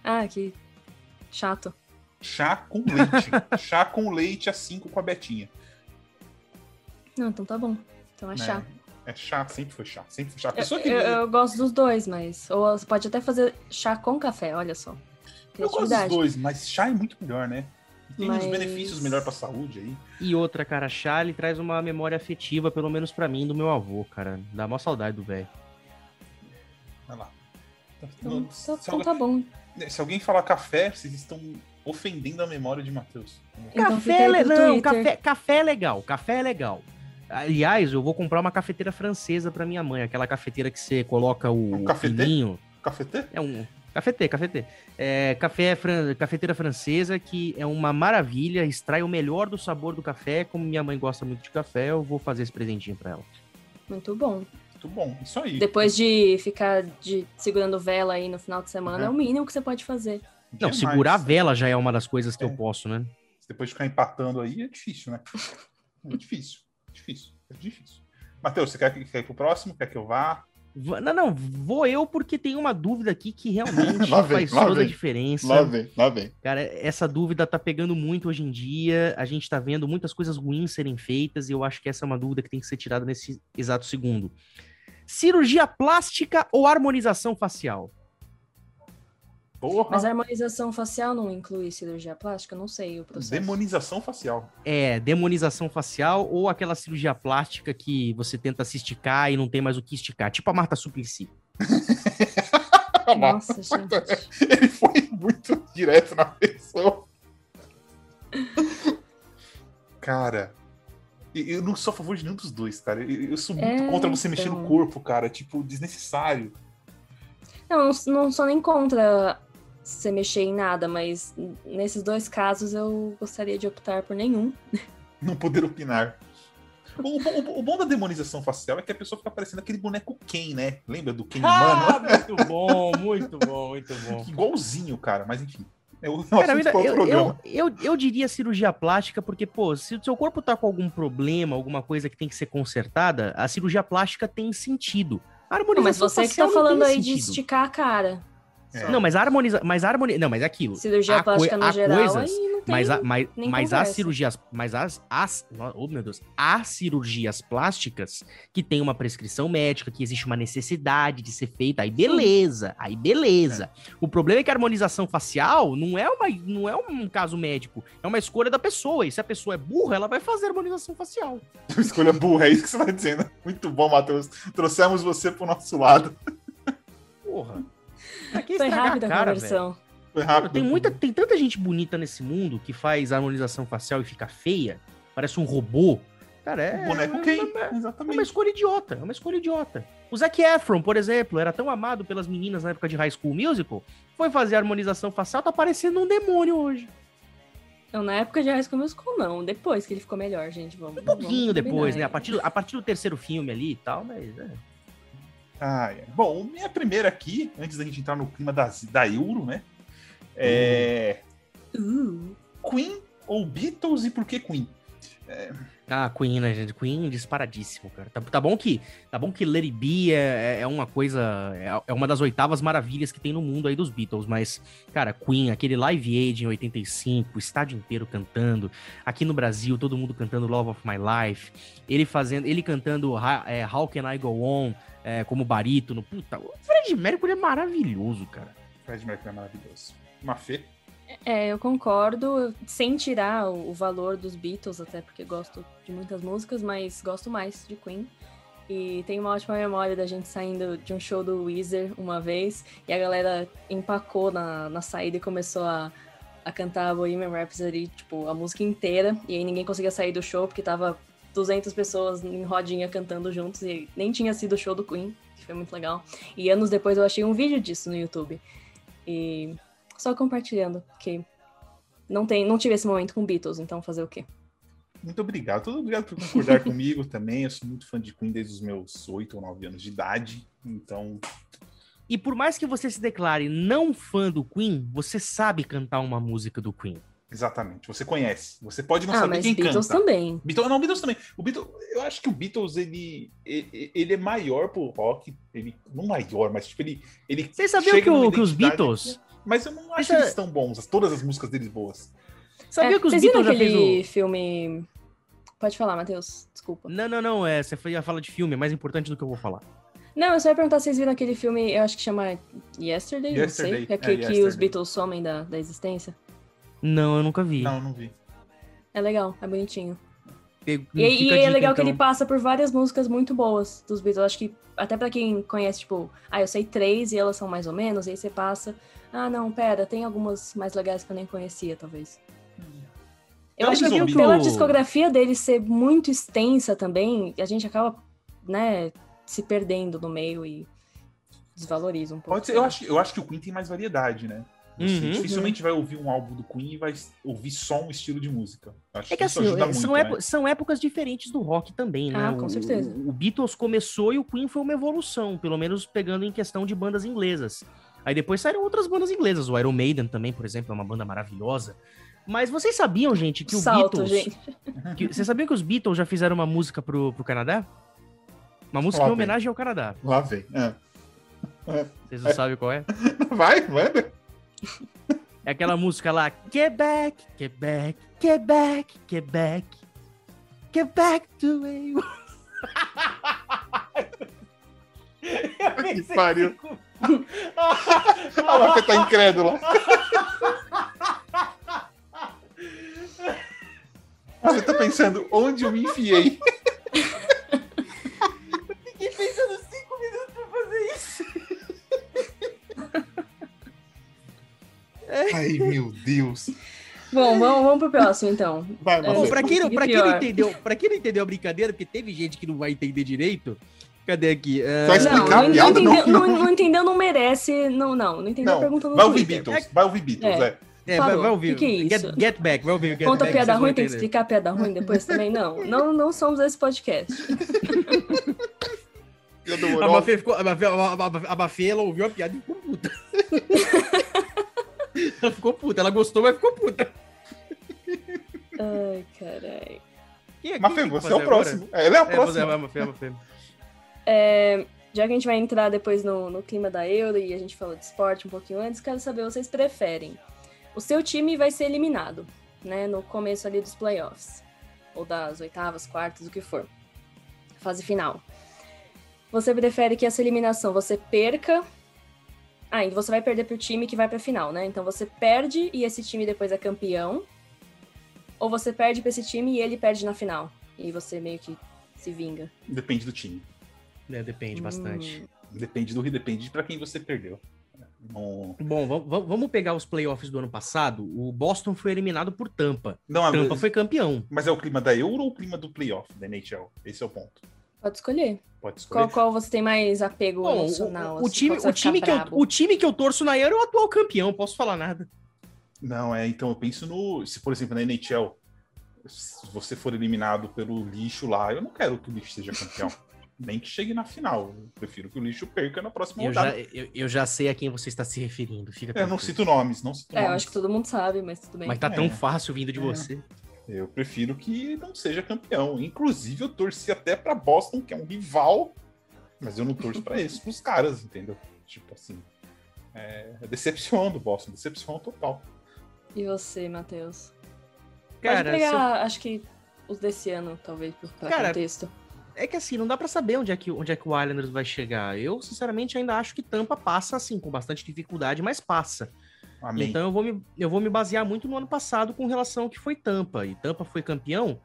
Ah, que chato. Chá com leite. [LAUGHS] Chá com leite a 5 com a Betinha. Não, então tá bom. Então é chá. É chá, sempre foi chá. Sempre foi chá. A Eu, pessoa que. eu- eu gosto dos dois, mas. Ou você pode até fazer chá com café, olha só. Eu gosto dos dois, mas chá é muito melhor, né? E Tem uns Mas- benefícios melhor pra saúde aí. E outra, cara, chá, ele traz uma memória afetiva, pelo menos pra mim, do meu avô, cara. Dá mó saudade do velho. Vai lá. Então, se, então, alguém, tá bom. se alguém falar café, vocês estão ofendendo a memória de Matheus. Então café, é le- não, café, café é legal, café é legal. Aliás, eu vou comprar uma cafeteira francesa pra minha mãe, aquela cafeteira que você coloca o Um cafetê? pininho. Cafetê? É um cafetê, cafetê. É café fran... cafeteira francesa que é uma maravilha, extrai o melhor do sabor do café. Como minha mãe gosta muito de café, eu vou fazer esse presentinho pra ela. Muito bom. Muito bom. Isso aí. Depois de ficar de, segurando vela aí no final de semana, Uhum. é o mínimo que você pode fazer. Não, Demais. segurar a vela já é uma das coisas que É. eu posso, né? Depois de ficar empatando aí, é difícil, né? [LAUGHS] É difícil. Difícil. É difícil. Matheus, você quer, que- quer que o próximo? Quer que eu vá? Não, não, vou eu porque tem uma dúvida aqui que [LAUGHS] realmente Lá vem, faz lá toda a vem. diferença. vem, lá vem. Cara, essa dúvida tá pegando muito hoje em dia. A gente tá vendo muitas coisas ruins serem feitas e eu acho que essa é uma dúvida que tem que ser tirada nesse exato segundo. Cirurgia plástica ou harmonização facial? Porra. Mas a harmonização facial não inclui cirurgia plástica? Eu não sei o processo. Demonização facial. É demonização facial ou aquela cirurgia plástica que você tenta se esticar e não tem mais o que esticar, tipo a Marta Suplicy. [LAUGHS] Nossa, gente. Ele foi muito direto na pessoa. Cara, e- eu não sou a favor de nenhum dos dois, cara. Eu eu sou muito É, contra você mexer no então. corpo, cara. Tipo, desnecessário. Não, não, não sou nem contra você mexer em nada, mas nesses dois casos eu gostaria de optar por nenhum. [LAUGHS] Não poder opinar. O, o- o bom da demonização facial é que a pessoa fica parecendo aquele boneco Ken, né? Lembra do Ken humano? [LAUGHS] muito bom, muito bom, muito bom. Igualzinho, cara. Mas enfim. É o Cara, eu, eu, eu, eu, diria cirurgia plástica, porque, pô, se o seu corpo tá com algum problema, alguma coisa que tem que ser consertada, a cirurgia plástica tem sentido. A Não, harmonização mas você que tá falando aí de sentido. esticar a cara. É. Não, mas a harmonização. Mas harmoni... Não, mas é aquilo. Cirurgia Há plástica no há geral, coisas, aí não tem... Mas, a, mas, mas as cirurgias. Mas as, as. Oh, meu Deus. Há cirurgias plásticas que tem uma prescrição médica, que existe uma necessidade de ser feita. Aí beleza. Aí beleza. O problema é que a harmonização facial não é, uma, não é um caso médico. É uma escolha da pessoa. E se a pessoa é burra, ela vai fazer harmonização facial. [LAUGHS] Escolha burra, é isso que você tá dizendo. Muito bom, Matheus. Trouxemos você pro nosso lado. Porra. Pra que Foi rápida a cara, velho? conversão. Foi rápido. Tem, muita, tem tanta gente bonita nesse mundo que faz harmonização facial e fica feia. Parece um robô. Cara, é. O boneco é- quem? é- É uma Exatamente. escolha idiota, é uma escolha idiota. O Zac Efron, por exemplo, era tão amado pelas meninas na época de High School Musical, foi fazer harmonização facial, tá parecendo um demônio hoje. Não, na época de High School Musical, não. Depois que ele ficou melhor, gente. Vamos, Um pouquinho depois, né? A A partir, do- a partir do terceiro filme ali e tal, mas. É. Ah, é. Bom, minha primeira aqui, antes da gente entrar no clima das, da Euro, né? É. Uh, Queen ou Beatles e por que Queen? Ah, Queen, né, gente? Queen disparadíssimo, cara. Tá, tá bom que tá bom que Let It Be é, é uma coisa. É, é uma das oitavas maravilhas que tem no mundo aí dos Beatles, mas, cara, Queen, aquele Live Aid em 85, o estádio inteiro cantando. Aqui no Brasil, todo mundo cantando Love of My Life. Ele fazendo. Ele cantando é, How Can I Go On é, como barítono. Puta, o Fred Mercury é maravilhoso, cara. Fred Mercury é maravilhoso. Mafê. É, eu concordo, sem tirar o, valor dos Beatles, até porque gosto de muitas músicas, mas gosto mais de Queen. E tenho uma ótima memória da gente saindo de um show do Weezer uma vez, e a galera empacou na, na saída e começou a, a cantar Bohemian Rhapsody, tipo, a música inteira, e aí ninguém conseguia sair do show porque tava 200 pessoas em rodinha cantando juntos, e nem tinha sido o show do Queen, que foi muito legal. E anos depois eu achei um vídeo disso no YouTube. E só compartilhando, que não tem, não tive esse momento com Beatles, então fazer o quê? Muito obrigado. Todo obrigado por concordar [LAUGHS] comigo também. Eu sou muito fã de Queen desde os meus 8 ou 9 anos de idade. Então, E por mais que você se declare não fã do Queen, você sabe cantar uma música do Queen. Exatamente. Você conhece. Você pode não ah, saber mas quem Beatles canta. também. Beatles, não, Beatles também. O Beatles, eu acho que o Beatles, ele, ele, ele é maior pro rock. Ele, não maior, mas tipo, ele. ele Vocês sabiam chega que, o- que os Beatles. Mas eu não acho Essa- eles tão bons. as- Todas as músicas deles boas. Sabia É, que os vocês viram Beatles já fez aquele o. filme... Pode falar, Matheus, desculpa. Não, não, não. É, você foi a fala de filme, é mais importante do que eu vou falar. Não, eu só ia perguntar se vocês viram aquele filme, eu acho que chama Yesterday, não Yesterday, sei. é, É, que, que os Beatles somem da, da existência. Não, eu nunca vi. Não, eu não vi. É legal, é bonitinho. Pego- E, e é dica, legal que então. ele passa por várias músicas muito boas dos Beatles. Eu acho que até pra quem conhece, tipo, ah, eu sei três e elas são mais ou menos, e aí você passa, ah, não, pera, tem algumas mais legais que eu nem conhecia, talvez. Eu Pelo acho que resumido- pela discografia dele ser muito extensa também, a gente acaba, né, se perdendo no meio e desvaloriza um pouco. Pode ser, eu acho, eu acho que o Queen tem mais variedade, né? Você Uhum. dificilmente vai ouvir um álbum do Queen e vai ouvir só um estilo de música. Acho É que isso assim, ajuda é, muito, são, né? épo- são épocas diferentes do rock também, né? Ah, com O- certeza. O, Beatles começou e o Queen foi uma evolução, pelo menos pegando em questão de bandas inglesas. Aí depois saíram outras bandas inglesas, o Iron Maiden também, por exemplo, é uma banda maravilhosa. Mas vocês sabiam, gente, que o Salto, Beatles. gente. [LAUGHS] que- vocês sabiam que os Beatles já fizeram uma música pro, pro Canadá? Uma música Lá em vem. homenagem ao Canadá. Lá vem. É. Vocês não sabem qual é? [LAUGHS] Vai, manda. É aquela música lá, Quebec, Quebec, Quebec, Quebec, Quebec to you. [LAUGHS] Que pariu. [LAUGHS] A Mafê tá incrédula. [LAUGHS] Você tá pensando onde eu me enfiei? [LAUGHS] Ai, meu Deus. Bom, vamos, vamos pro próximo, então. Vai, É, Bom, Mafê. pra quem, não, pra, quem não entendeu, pra quem não entendeu a brincadeira, porque teve gente que não vai entender direito, cadê aqui? Vai Não, explicar não, a piada? entendeu, Não, não, não entendeu, não merece. Não, não, não entendeu a Não, pergunta no vai ouvir Twitter. Beatles. Vai ouvir Beatles, É. é. é, vai, falou. vai ouvir. Que que é get, isso? get Back, vai ouvir o Get Conta Back. piada ruim, tem que explicar piada ruim depois também? Não, [LAUGHS] não, não somos esse podcast. A. Mafê, ficou, a, Mafê, a, a, a Mafê, ela ouviu a piada e ficou puta. [LAUGHS] ela ficou puta. Ela gostou, mas ficou puta. Ai, caralho. Mafê, você é o próximo. É, ele é o próximo. É, Mafê, Mafê. É, já que a gente vai entrar depois no, no clima da Euro e a gente falou de esporte um pouquinho antes, quero saber, vocês preferem? O seu time vai ser eliminado, né, no começo ali dos playoffs, ou das oitavas, quartas, o que for, fase final. Você prefere que essa eliminação você perca ah, e você vai perder pro time que vai pra final, né? Então você perde e esse time depois é campeão. Ou você perde pra esse time e ele perde na final. E você meio que se vinga. Depende do time. É, depende hum. bastante. Depende do depende para quem você perdeu. Bom, vamos pegar os playoffs do ano passado. O Boston foi eliminado por Tampa. Não, Tampa mas, foi campeão. Mas é o clima da Euro ou o clima do playoff da NHL? Esse é o ponto. Pode escolher. Pode escolher. Qual, qual você tem mais apego Bom, emocional? O, o, assim, time, o, time que eu, o time que eu torço na Euro é o atual campeão, posso falar nada. Não, é, então eu penso no. Se, por exemplo, na NHL, se você for eliminado pelo lixo lá, eu não quero que o lixo seja campeão. [LAUGHS] Nem que chegue na final. Eu prefiro que o lixo perca na próxima eu rodada. Já, eu, eu, já sei a quem você está se referindo. Fica é, não cito nomes, não cito é, nomes. eu acho que todo mundo sabe, mas tudo bem. Mas tá é. tão fácil vindo de é. você. Eu prefiro que não seja campeão. Inclusive, eu torci até para Boston, que é um rival, mas eu não torço para esses, pros caras, entendeu? Tipo assim. É, é decepção do Boston, decepção total. E você, Matheus? Cara, Pode pegar, eu... acho que os desse ano, talvez, para Cara, contexto. É que assim, não dá para saber onde é, que, onde é que o Islanders vai chegar. Eu, sinceramente, ainda acho que Tampa passa, assim, com bastante dificuldade, mas passa. Amém. Então eu vou, me, eu vou me basear muito no ano passado com relação ao que foi Tampa. E Tampa foi campeão.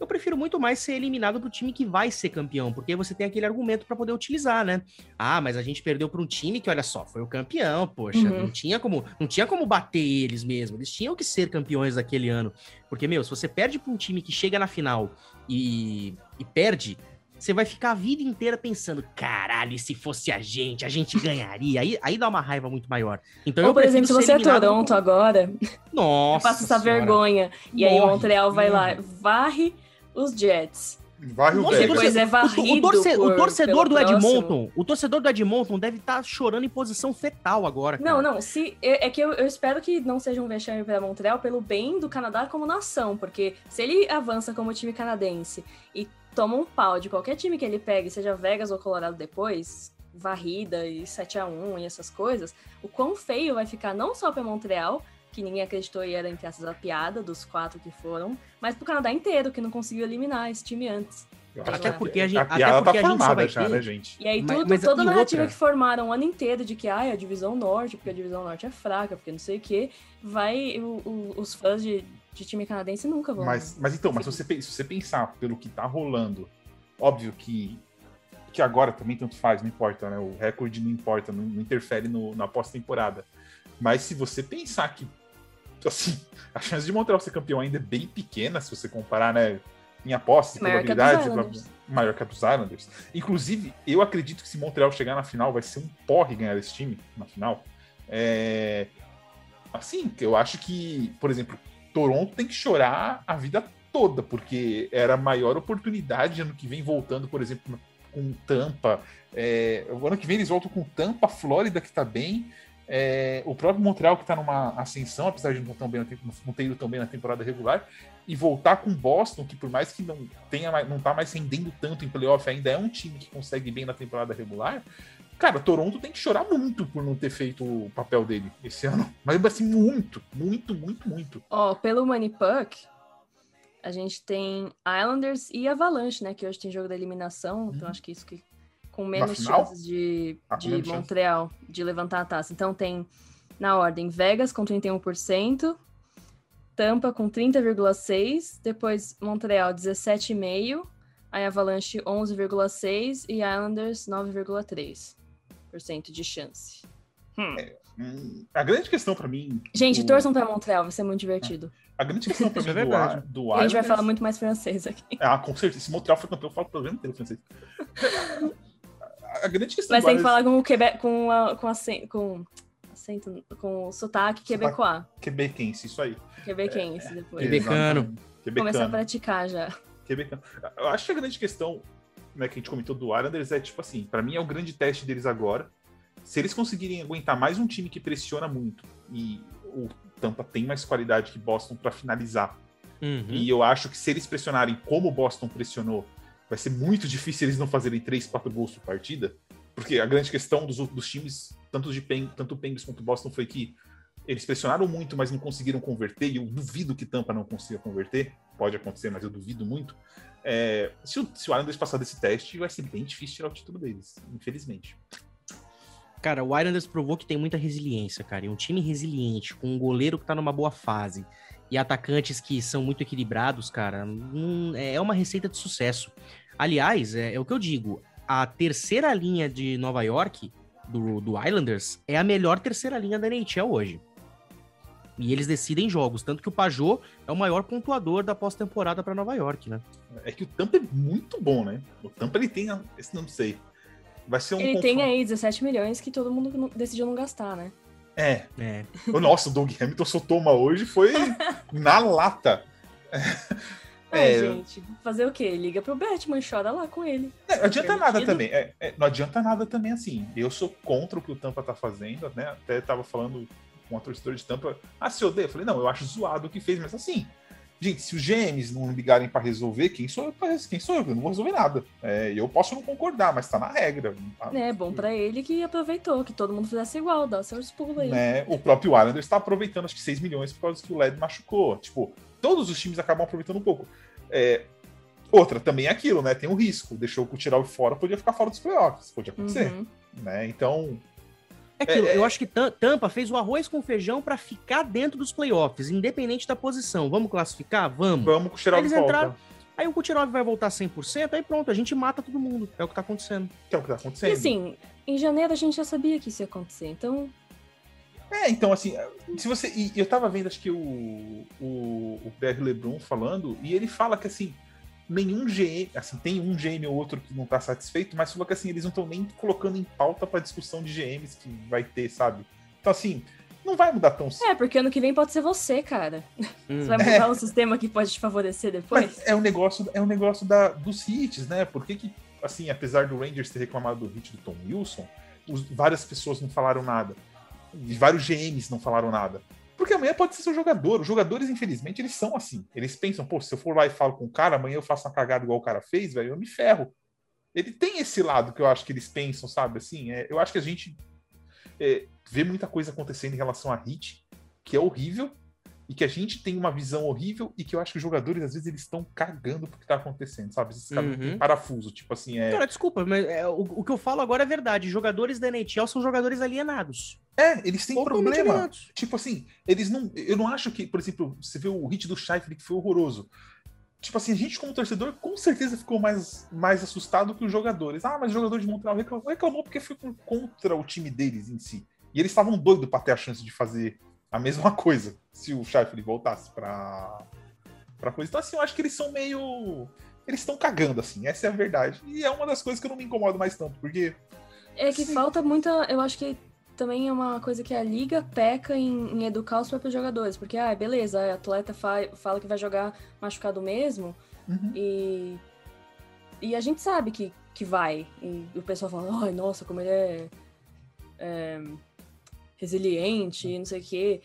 Eu prefiro muito mais ser eliminado do time que vai ser campeão, porque você tem aquele argumento para poder utilizar, né? Ah, mas a gente perdeu para um time que, olha só, foi o campeão, poxa, uhum. não tinha como, não tinha como bater eles mesmo. Eles tinham que ser campeões daquele ano. Porque meu, se você perde para um time que chega na final e, e perde, você vai ficar a vida inteira pensando, caralho, e se fosse a gente, a gente ganharia. Aí, aí dá uma raiva muito maior. Então, Ou, por exemplo, se você é Toronto agora, [LAUGHS] nossa, passa essa senhora. vergonha. E Morre. aí o Montreal vai lá, varre os Jets. Varre o Depois é varrido o, torce, por, o torcedor do Edmonton, o torcedor do Edmonton deve estar tá chorando em posição fetal agora. Cara. Não, não, se é que eu, eu, espero que não seja um vexame para Montreal pelo bem do Canadá como nação, porque se ele avança como time canadense e toma um pau de qualquer time que ele pegue, seja Vegas ou Colorado depois, varrida e 7 a 1 e essas coisas, o quão feio vai ficar não só para Montreal, que ninguém acreditou e era entre essas a piada dos quatro que foram, mas pro Canadá inteiro, que não conseguiu eliminar esse time antes. Até porque a gente, a até porque tá a gente só vai já, ter... né, gente? E aí tudo, mas, mas toda a narrativa outra? que formaram o ano inteiro de que ah, é a divisão norte, porque a divisão norte é fraca, porque não sei o quê, vai o, o, os fãs de, de time canadense nunca vão. Mas, mas então, mas se você, se você pensar pelo que tá rolando Óbvio que, que agora também tanto faz, não importa, né? O recorde não importa, não, não interfere no, na pós-temporada. Mas se você pensar que assim, [LAUGHS] a chance de Montreal ser campeão ainda é bem pequena, se você comparar, né? Em aposta, probabilidade, maior que a dos Islanders. Inclusive, eu acredito que se Montreal chegar na final, vai ser um porre ganhar esse time na final. É... Assim, eu acho que, por exemplo, Toronto tem que chorar a vida toda, porque era a maior oportunidade ano que vem voltando, por exemplo, com Tampa. É, ano que vem eles voltam com Tampa, Flórida, que está bem. É, o próprio Montreal, que está numa ascensão, apesar de não, tão bem, não ter ido tão bem na temporada regular, e voltar com Boston, que por mais que não tenha não está mais rendendo tanto em playoff, ainda é um time que consegue bem na temporada regular. Cara, Toronto tem que chorar muito por não ter feito o papel dele esse ano. Mas assim, muito, muito, muito, muito. Ó, oh, pelo Money Puck, a gente tem Islanders e Avalanche, né? Que hoje tem jogo da eliminação, uhum. então acho que isso que com menos chances de, ah, de Montreal chance. de levantar a taça. Então tem na ordem Vegas com 31%, Tampa com 30,6%, depois Montreal 17,5%, aí Avalanche 11,6% e Islanders 9,3% de chance. Hum. É, hum, a grande questão para mim. Gente, do... torçam para Montreal, vai ser muito divertido. É. A grande questão pra mim é do, do Islanders... A gente vai falar muito mais francês aqui. [LAUGHS] Ah, com certeza. Se Montreal for campeão, eu falo o programa inteiro francês. [LAUGHS] a grande questão Mas tem que falar com o Quebec, com, a, com, acento, com acento, com sotaque quebecois. Quebequense, isso aí. Quebequense, é, depois. Quebecano. Quebecano. Começar a praticar já. Quebecano. Eu acho que a grande questão né, que a gente comentou do Islanders é, tipo assim, para mim é o grande teste deles agora. Se eles conseguirem aguentar mais um time que pressiona muito e o Tampa tem mais qualidade que Boston para finalizar. Uhum. E eu acho que se eles pressionarem como Boston pressionou, vai ser muito difícil eles não fazerem 3, 4 gols por partida. Porque a grande questão dos, dos times, tanto, de Pen, tanto o Penguins quanto o Boston, foi que eles pressionaram muito, mas não conseguiram converter, e eu duvido que Tampa não consiga converter. Pode acontecer, mas eu duvido muito. É, se, o, se o Islanders passar desse teste, vai ser bem difícil tirar o título deles, infelizmente. Cara, o Islanders provou que tem muita resiliência, cara. E um time resiliente, com um goleiro que tá numa boa fase e atacantes que são muito equilibrados, cara, hum, é uma receita de sucesso. Aliás, é, é, o que eu digo, a terceira linha de Nova York, do, do Islanders, é a melhor terceira linha da NHL hoje. E eles decidem jogos, tanto que o Pajot é o maior pontuador da pós-temporada para Nova York, né? É que o Tampa é muito bom, né? O Tampa ele tem, esse não sei, vai ser um Ele tem aí 17 milhões que todo mundo decidiu não gastar, né? É. é. [LAUGHS] Nossa, o Doug Hamilton soltou uma hoje, foi [LAUGHS] na lata. É, é, gente, fazer o quê? Liga pro Batman, chora lá com ele. Não, não adianta Permitido. nada também. É, é, não adianta nada também assim. Eu sou contra o que o Tampa tá fazendo, né? Até tava falando com a torcedora de Tampa. Ah, se odeia? Eu falei, não, eu acho zoado o que fez, mas assim. Gente, se os GMs não ligarem para resolver, quem sou eu? Quem sou eu? Eu não vou resolver nada. É, eu posso não concordar, mas tá na regra. Tá? É bom para ele que aproveitou, que todo mundo fizesse igual, dá seus pulos aí. Né? O próprio Islanders está aproveitando acho que 6 milhões por causa que o LED machucou. Tipo, todos os times acabam aproveitando um pouco. É, outra, também é aquilo, né? Tem um risco. Deixou o Kucherov fora, podia ficar fora dos playoffs. Podia acontecer. Uhum. Né? Então, é aquilo, é, eu acho que Tampa fez o arroz com feijão para ficar dentro dos playoffs, independente da posição. Vamos classificar? Vamos. Vamos com o. Entraram, aí o Kucherov vai voltar 100%, aí pronto, a gente mata todo mundo. É o que tá acontecendo. É o que tá acontecendo. E assim, em janeiro a gente já sabia que isso ia acontecer, então... É, então assim, se você... E eu tava vendo, acho que o, o, o BR LeBron falando, e ele fala que assim, nenhum GM, assim, tem um GM ou outro que não tá satisfeito, mas falou que assim, eles não estão nem colocando em pauta pra discussão de GMs que vai ter, sabe? Então, assim, não vai mudar tão cedo. É, porque ano que vem pode ser você, cara. Hum. Você vai mudar é. um sistema que pode te favorecer depois. Mas é um negócio, é um negócio da, dos hits, né? Por que, que, assim, apesar do Rangers ter reclamado do hit do Tom Wilson, os, várias pessoas não falaram nada. E vários GMs não falaram nada. Porque amanhã pode ser seu jogador. Os jogadores, infelizmente, eles são assim. Eles pensam, pô, se eu for lá e falo com o cara, amanhã eu faço uma cagada igual o cara fez, velho, eu me ferro. Ele tem esse lado que eu acho que eles pensam, sabe? Assim, é, eu acho que a gente é, vê muita coisa acontecendo em relação a hit, que é horrível, e que a gente tem uma visão horrível e que eu acho que os jogadores, às vezes, eles estão cagando pro que tá acontecendo, sabe? Esses caras uhum. parafuso, tipo assim, é... Cara, desculpa, mas é, o, o, que eu falo agora é verdade. Jogadores da NHL são jogadores alienados. É, eles têm problema. Alienados. Tipo assim, eles não... Eu não acho que, por exemplo, você vê o hit do Scheifele que foi horroroso. Tipo assim, a gente como torcedor com certeza ficou mais, mais assustado que os jogadores. Ah, mas o jogador de Montreal reclamou, reclamou porque foi contra o time deles em si. E eles estavam doidos para ter a chance de fazer a mesma coisa se o Sheffield voltasse pra, pra coisa. Então, assim, eu acho que eles são meio. Eles estão cagando, assim, essa é a verdade. E é uma das coisas que eu não me incomodo mais tanto, porque. É que falta muita. Eu acho que também é uma coisa que a liga peca em, em educar os próprios jogadores. Porque, ah, beleza, a atleta fa fala que vai jogar machucado mesmo. Uhum. E. E a gente sabe que, que vai. E o pessoal fala, ai, nossa, como ele é, é resiliente, não sei o quê.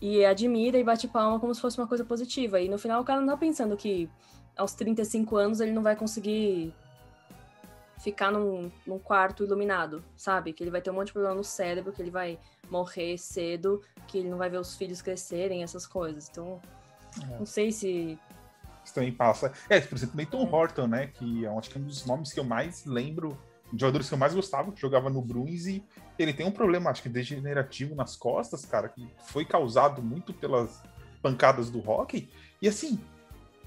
E admira e bate palma como se fosse uma coisa positiva. E no final o cara não tá pensando que aos 35 anos ele não vai conseguir ficar num, num quarto iluminado, sabe? Que ele vai ter um monte de problema no cérebro, que ele vai morrer cedo, que ele não vai ver os filhos crescerem, essas coisas. Então, é. não sei se. Isso também passa. É, por exemplo, Nathan é. Horton, né? Que é acho que é um dos nomes que eu mais lembro de jogadores que eu mais gostava, que jogava no Bruins, e ele tem um problema, acho que degenerativo nas costas, cara, que foi causado muito pelas pancadas do hockey. E assim,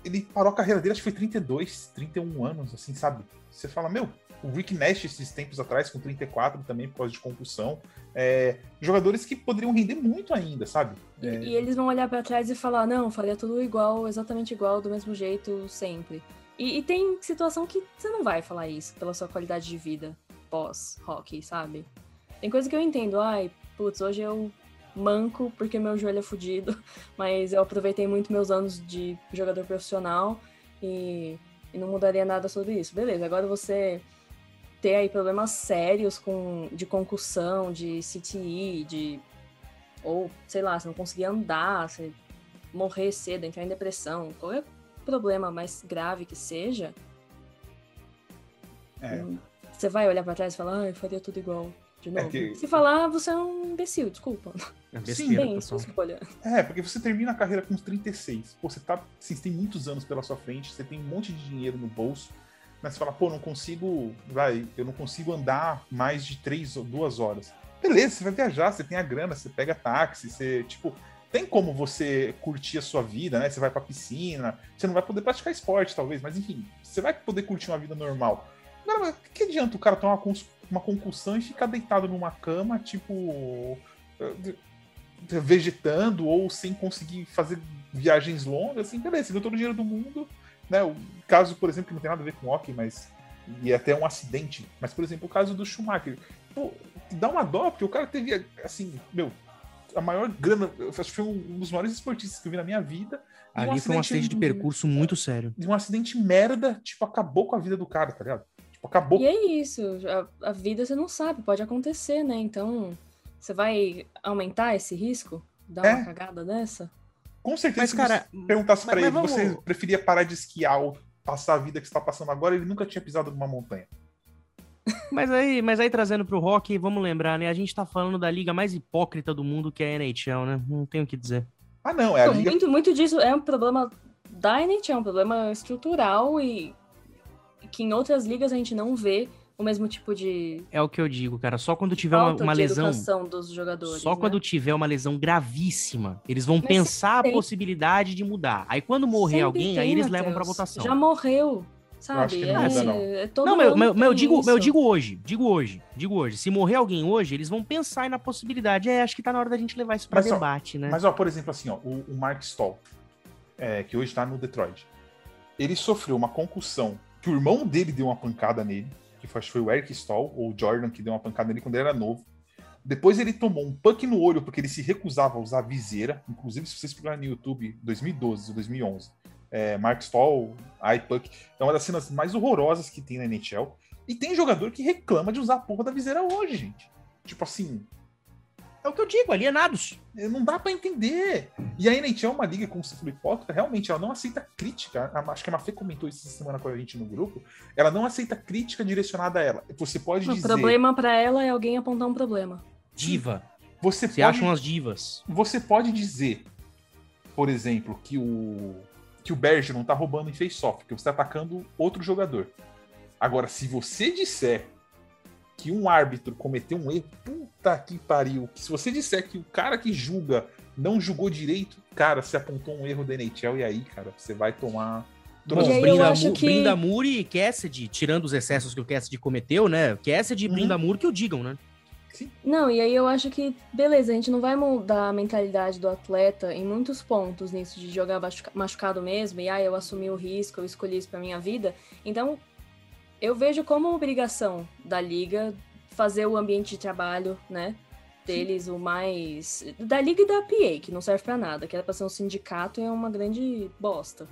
ele parou a carreira dele, acho que foi 32, 31 anos, assim, sabe? Você fala, meu, o Rick Nash esses tempos atrás, com 34 também, por causa de concussão. É, jogadores que poderiam render muito ainda, sabe? É... E, e, eles vão olhar para trás e falar, não, faria tudo igual, exatamente igual, do mesmo jeito, sempre. E, e, tem situação que você não vai falar isso pela sua qualidade de vida pós-hockey, sabe? Tem coisa que eu entendo, ai, putz, hoje eu manco porque meu joelho é fudido, [LAUGHS] mas eu aproveitei muito meus anos de jogador profissional e, e não mudaria nada sobre isso. Beleza, agora você ter aí problemas sérios com, de concussão, de CTI, de ou sei lá, você não conseguir andar, você morrer cedo, entrar em depressão, qualquer problema mais grave que seja, É. hum, você vai olhar pra trás e falar, ah, eu faria tudo igual. De novo. que- Se falar, você é um imbecil, desculpa. É Sim, Bem, escolha. É, porque você termina a carreira com uns 36. Pô, você tá. Você tem muitos anos pela sua frente, você tem um monte de dinheiro no bolso, mas você fala, pô, não consigo. Vai, eu não consigo andar mais de três ou duas horas. Beleza, você vai viajar, você tem a grana, você pega táxi, você, tipo, tem como você curtir a sua vida, né? Você vai pra piscina, você não vai poder praticar esporte, talvez, mas enfim, você vai poder curtir uma vida normal. Agora, que adianta o cara tomar uma, uma concussão e ficar deitado numa cama, tipo. eh, vegetando ou sem conseguir fazer viagens longas, assim, beleza, você deu todo o dinheiro do mundo, né? O caso, por exemplo, que não tem nada a ver com hockey, mas e é até um acidente, mas por exemplo, o caso do Schumacher, pô, dá uma dó, porque o cara teve assim, meu, a maior grana, eu acho que foi um dos maiores esportistas que eu vi na minha vida. Ali foi um acidente de percurso muito sério. um acidente merda, tipo, acabou com a vida do cara, tá ligado? Tipo, acabou. E é isso, a, a vida você não sabe, pode acontecer, né? Então, você vai aumentar esse risco? Dar É. uma cagada dessa? Com certeza, Mas, se cara, você perguntasse mas- pra ele, mas você vamos- preferia parar de esquiar ou passar a vida que você tá passando agora, ele nunca tinha pisado numa montanha. Mas aí, mas aí trazendo pro rock, vamos lembrar, né? A gente tá falando da liga mais hipócrita do mundo, que é a NHL, né? Não tenho o que dizer. Ah, não, é a liga. muito, muito disso é um problema da NHL, é um problema estrutural e que em outras ligas a gente não vê o mesmo tipo de É o que eu digo, cara. Só quando tiver uma, uma lesão. dos jogadores. Só né? quando tiver uma lesão gravíssima, eles vão Mas pensar a tem. possibilidade de mudar. Aí quando morrer Sempre alguém, tem, aí eles levam pra Matheus. votação. Já morreu, sabe? que é, não muda, não. é todo Não, meu, ano meu, digo, meu, isso. digo hoje, digo hoje, digo hoje. Se morrer alguém hoje, eles vão pensar aí na possibilidade. É, acho que tá na hora da gente levar isso pra Mas, ó, debate, né? Mas, ó, por exemplo, assim, ó, o, o Mark Stoll, é, que hoje tá no Detroit, ele sofreu uma concussão que o irmão dele deu uma pancada nele, que foi, acho que foi o Eric Stoll, ou o Jordan, que deu uma pancada nele quando ele era novo. Depois ele tomou um puck no olho porque ele se recusava a usar viseira. Inclusive, se vocês procurarem no YouTube, 2012 ou 2011, é, Mark Stoll, iPuck, é uma das cenas mais horrorosas que tem na NHL. E tem jogador que reclama de usar a porra da viseira hoje, gente. Tipo assim, É o que eu digo, alienados. é, não dá pra entender. E a NHL é uma liga, como você falou, hipócrita, realmente, ela não aceita crítica. A- Acho que a Mafê comentou isso essa semana com a gente no grupo. Ela não aceita crítica direcionada a ela. Você pode O dizer. problema pra ela é alguém apontar um problema. Diva. Você Você pode, acham as divas. você pode dizer, por exemplo, que o que o Bergeron tá roubando em face-off, que você tá atacando outro jogador. Agora, se você disser que um árbitro cometeu um erro, puta que pariu. Que se você disser que o cara que julga não julgou direito, cara, você apontou um erro da NHL e aí, cara, você vai tomar Bom, E Brinda, acho Mu- que- Brinda Muri e Cassidy, tirando os excessos que o Cassidy cometeu, né? Cassidy e Uhum. Brinda que o digam, né? Não, e aí eu acho que, beleza, a gente não vai mudar a mentalidade do atleta em muitos pontos nisso, de jogar machuca- machucado mesmo, e ah, eu assumi o risco, eu escolhi isso pra minha vida. Então, eu vejo como obrigação da liga fazer o ambiente de trabalho, né, deles o mais... Da liga e da PA, que não serve pra nada, que era pra ser um sindicato e é uma grande bosta.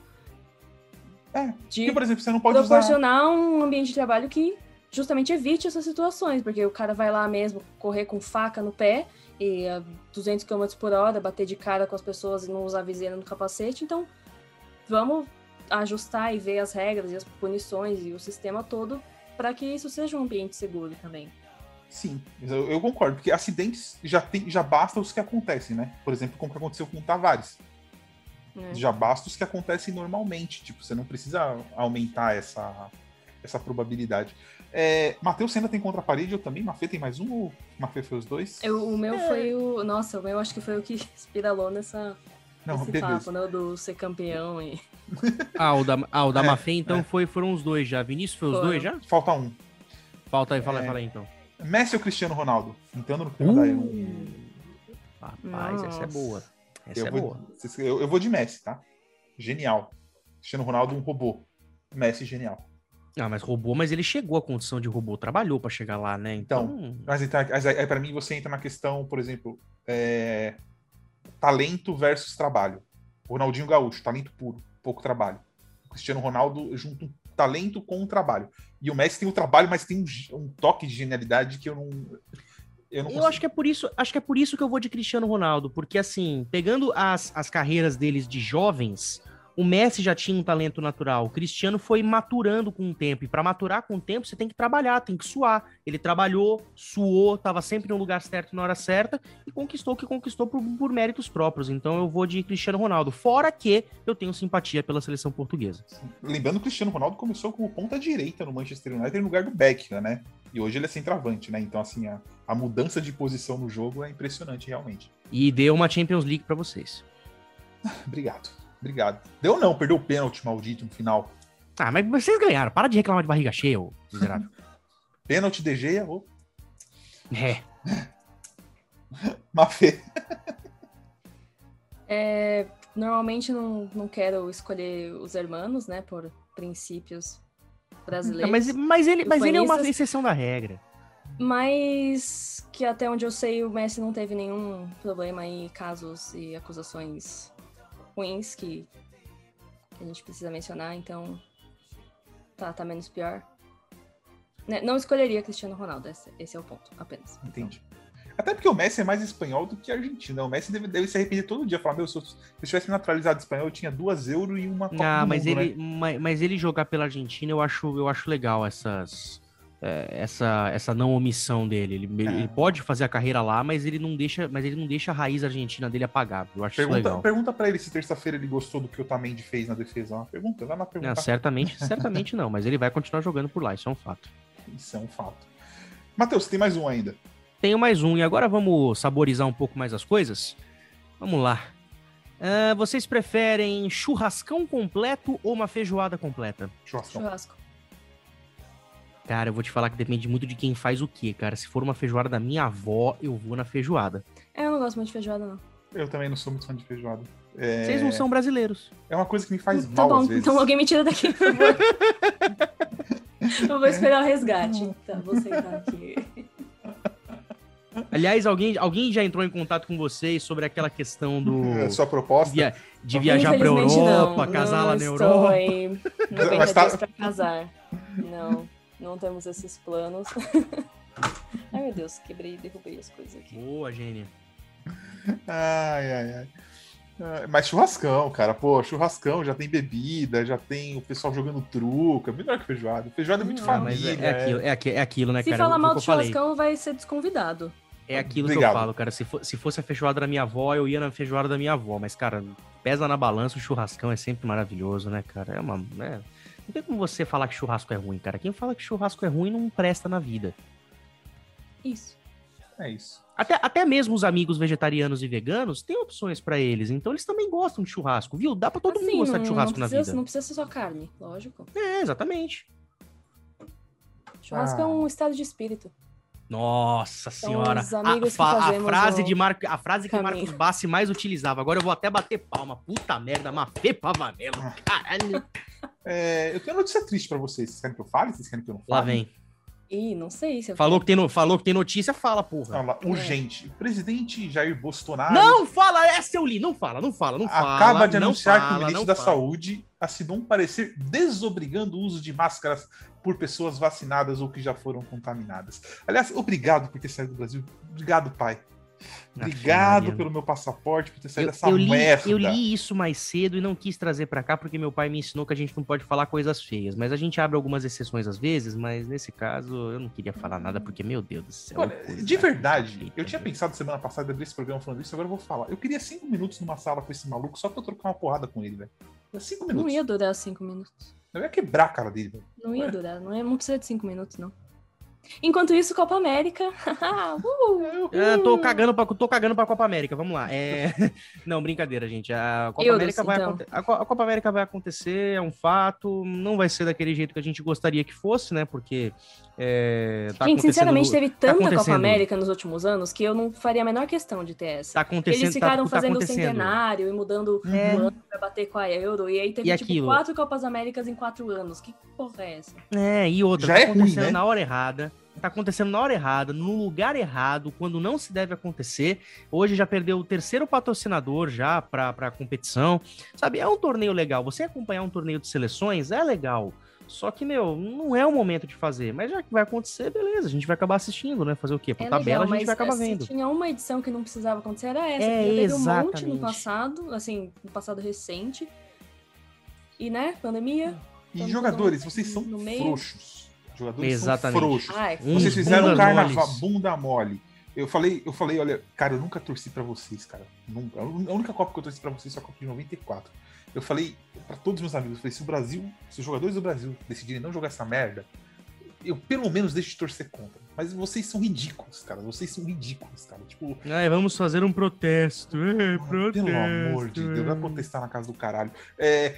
É, De porque, por exemplo, você não pode usar. proporcionar um ambiente de trabalho que justamente evite essas situações, porque o cara vai lá mesmo correr com faca no pé e a 200 km por hora, bater de cara com as pessoas e não usar viseira no capacete, então vamos ajustar e ver as regras e as punições e o sistema todo para que isso seja um ambiente seguro também. Sim, eu, eu concordo, porque acidentes já, tem, já basta os que acontecem, né? Por exemplo, como que aconteceu com o Tavares. né? Já basta os que acontecem normalmente. Tipo, você não precisa aumentar essa, essa probabilidade. É, Matheus ainda tem contra a parede, eu também. Mafê tem mais um ou Mafê foi os dois? Eu- o meu É. foi o. Nossa, o meu acho que foi o que espiralou nessa, não, nesse beleza. papo, né? Do ser campeão e. [LAUGHS] Ah, o da, ah, o da É, Mafê, então, é. foi, foram os dois já. Vinícius foi os Foram. dois já? Falta um. Falta aí, fala aí, É. fala aí então. Messi ou Cristiano Ronaldo? Entrando no Canadá. Uh, Rapaz, essa é Nossa. boa. Essa eu, é vou, boa. eu, eu vou de Messi, tá? Genial. Cristiano Ronaldo, um robô. Messi, genial. Ah, mas roubou, mas ele chegou à condição de robô, trabalhou pra chegar lá, né? Então, Mas, então, mas aí, para mim você entra na questão, por exemplo, é, talento versus trabalho. O Ronaldinho Gaúcho, talento puro, pouco trabalho. O Cristiano Ronaldo junta um talento com o trabalho. E o Messi tem o trabalho, mas tem um, toque de genialidade que eu não. Eu, eu acho que é por isso, acho que é por isso que eu vou de Cristiano Ronaldo, porque assim, pegando as, as carreiras deles de jovens, o Messi já tinha um talento natural. O Cristiano foi maturando com o tempo. E para maturar com o tempo, você tem que trabalhar, tem que suar. Ele trabalhou, suou, estava sempre no lugar certo na hora certa e conquistou o que conquistou por, por, méritos próprios. Então eu vou de Cristiano Ronaldo. Fora que eu tenho simpatia pela seleção portuguesa. Lembrando que o Cristiano Ronaldo começou como ponta direita no Manchester United no lugar do Beckham, né? E hoje ele é centroavante, né? Então, assim, a, a mudança de posição no jogo é impressionante, realmente. E deu uma Champions League para vocês. [LAUGHS] Obrigado. Obrigado. Deu não, perdeu o pênalti maldito no final. Ah, mas vocês ganharam. Para de reclamar de barriga cheia, ô miserável. [LAUGHS] pênalti de Geia, ô. É. [LAUGHS] Mafê. [LAUGHS] É, normalmente não, não quero escolher os hermanos, né, por princípios brasileiros. mas, mas, ele, mas ele é uma exceção da regra. Mas que até onde eu sei, o Messi não teve nenhum problema em casos e acusações ruins que, que a gente precisa mencionar, então tá, tá menos pior. Né, não escolheria Cristiano Ronaldo, esse, esse é o ponto, apenas. Entendi. Até porque o Messi é mais espanhol do que argentino. O Messi deve, deve se arrepender todo dia. Falar, meu, se eu, se eu tivesse naturalizado espanhol, eu tinha duas euros e uma Copa ah, mas mundo, ele, né? mas, mas, ele jogar pela Argentina, eu acho, eu acho legal essas, essa, essa não omissão dele. Ele, é. ele, pode fazer a carreira lá, mas ele não deixa, mas ele não deixa a raiz argentina dele apagar. Eu acho pergunta, legal. Pergunta para ele se terça-feira ele gostou do que o Tamendi fez na defesa. pergunta, vai lá perguntar. Não, certamente, [LAUGHS] certamente não, mas ele vai continuar jogando por lá, isso é um fato. Isso é um fato. Matheus, tem mais um ainda. Tenho mais um, e agora vamos saborizar um pouco mais as coisas? Vamos lá. Uh, vocês preferem churrascão completo ou uma feijoada completa? Churrascão. Churrasco. Cara, eu vou te falar que depende muito de quem faz o quê, cara. Se for uma feijoada da minha avó, eu vou na feijoada. É, eu não gosto muito de feijoada, não. Eu também não sou muito fã de feijoada. É... Vocês não são brasileiros. É uma coisa que me faz tá mal bom, às vezes. Então alguém me tira daqui, por favor. [LAUGHS] eu vou esperar o resgate. Tá, vou sentar aqui. [LAUGHS] Aliás, alguém, alguém já entrou em contato com vocês sobre aquela questão do. [LAUGHS] É, sua proposta? Via, de viajar pra Europa, não, casar não lá na Europa. Em 90 tá... pra casar. Não. Não temos esses planos. [LAUGHS] ai, meu Deus, quebrei e derrubei as coisas aqui. Boa, gênia. Ai, ai, ai. Mas churrascão, cara. Pô, churrascão, já tem bebida, já tem o pessoal jogando truco. É melhor que feijoada. Feijoada é muito não, família. É, é, aquilo, é, aquilo, é aquilo, né, Se cara? Se falar mal do churrascão, vai ser desconvidado. É aquilo Obrigado. que eu falo, cara. Se, for, se fosse a feijoada da minha avó, eu ia na feijoada da minha avó. Mas, cara, pesa na balança, o churrascão é sempre maravilhoso, né, cara? É uma. É... Não tem como você falar que churrasco é ruim, cara. Quem fala que churrasco é ruim não presta na vida. Isso. É isso. Até, até mesmo os amigos vegetarianos e veganos têm opções para eles, então eles também gostam de churrasco, viu? Dá para todo assim, mundo gostar de churrasco na vida. Não precisa ser só carne, lógico. É, exatamente. Churrasco ah. é um estado de espírito. Nossa senhora. A, fa, a, frase de Mar... a frase que caminho. Marcos Bassi mais utilizava. Agora eu vou até bater palma. Puta merda, Mafê Pavanello. Ah. Caralho. [LAUGHS] É, eu tenho notícia triste pra vocês. Vocês querem que eu fale? Vocês querem que eu não fale? Lá vem. Ih, não sei se falou que, tem no, falou que tem notícia, fala, porra. Fala, é. urgente. O presidente Jair Bolsonaro. Não fala, essa eu li. Não fala, não fala, não fala. Acaba de anunciar fala, que o ministro da fala. Saúde assinou um parecer desobrigando o uso de máscaras por pessoas vacinadas ou que já foram contaminadas. Aliás, obrigado por ter saído do Brasil. Obrigado, pai. Obrigado pelo meu passaporte, por ter saído eu, dessa eu li, merda. Eu li isso mais cedo e não quis trazer para cá porque meu pai me ensinou que a gente não pode falar coisas feias. Mas a gente abre algumas exceções às vezes, mas nesse caso eu não queria falar nada porque, meu Deus do céu. Olha, de verdade, eu tinha pensado semana passada abrir esse programa falando isso, agora eu vou falar. Eu queria cinco minutos numa sala com esse maluco só pra eu trocar uma porrada com ele, velho. Cinco minutos. Não ia durar cinco minutos. Eu ia quebrar a cara dele, velho. Não ia durar, não, é, não precisa de cinco minutos, não. Enquanto isso, Copa América. [LAUGHS] uh, é, tô, cagando pra, tô cagando pra Copa América, vamos lá. É... [LAUGHS] Não, brincadeira, gente. A Copa, América vai então. a Copa América vai acontecer, é um fato. Não vai ser daquele jeito que a gente gostaria que fosse, né? Porque. É, tá gente, sinceramente, teve tá tanta tá Copa América nos últimos anos que eu não faria a menor questão de ter essa. Tá acontecendo, Eles ficaram tá, fazendo o centenário e mudando é. o ano pra bater com a Euro. E aí teve, e tipo, quatro Copas Américas em quatro anos. Que porra é essa? É, e outra, Já tá é acontecendo ruim, né? na hora errada tá acontecendo na hora errada, no lugar errado, quando não se deve acontecer. Hoje já perdeu o terceiro patrocinador já para a competição. Sabe, é um torneio legal. Você acompanhar um torneio de seleções é legal. Só que, meu, não é o momento de fazer. Mas já que vai acontecer, beleza. A gente vai acabar assistindo, né? Fazer o quê? Por É tabela legal, a gente vai acabar assim, vendo. tinha uma edição que não precisava acontecer, era essa. É, teve um monte exatamente. no passado, assim, no passado recente. E, né, pandemia. E Vamos jogadores, vocês são no meio. frouxos. Jogadores Exatamente. são frouxos. Ai, Vocês fizeram um carnaval, moles. bunda mole. Eu falei, eu falei, olha, cara, eu nunca torci pra vocês, cara. Nunca. A única Copa que eu torci pra vocês foi a Copa de 94. Eu falei pra todos os meus amigos, eu falei, se o Brasil, se os jogadores do Brasil decidirem não jogar essa merda, eu pelo menos deixo de torcer contra. Mas vocês são ridículos, cara. Vocês são ridículos, cara. Tipo, Ai, vamos fazer um protesto. É, protesto. pelo amor de Deus, vai protestar na casa do caralho. É,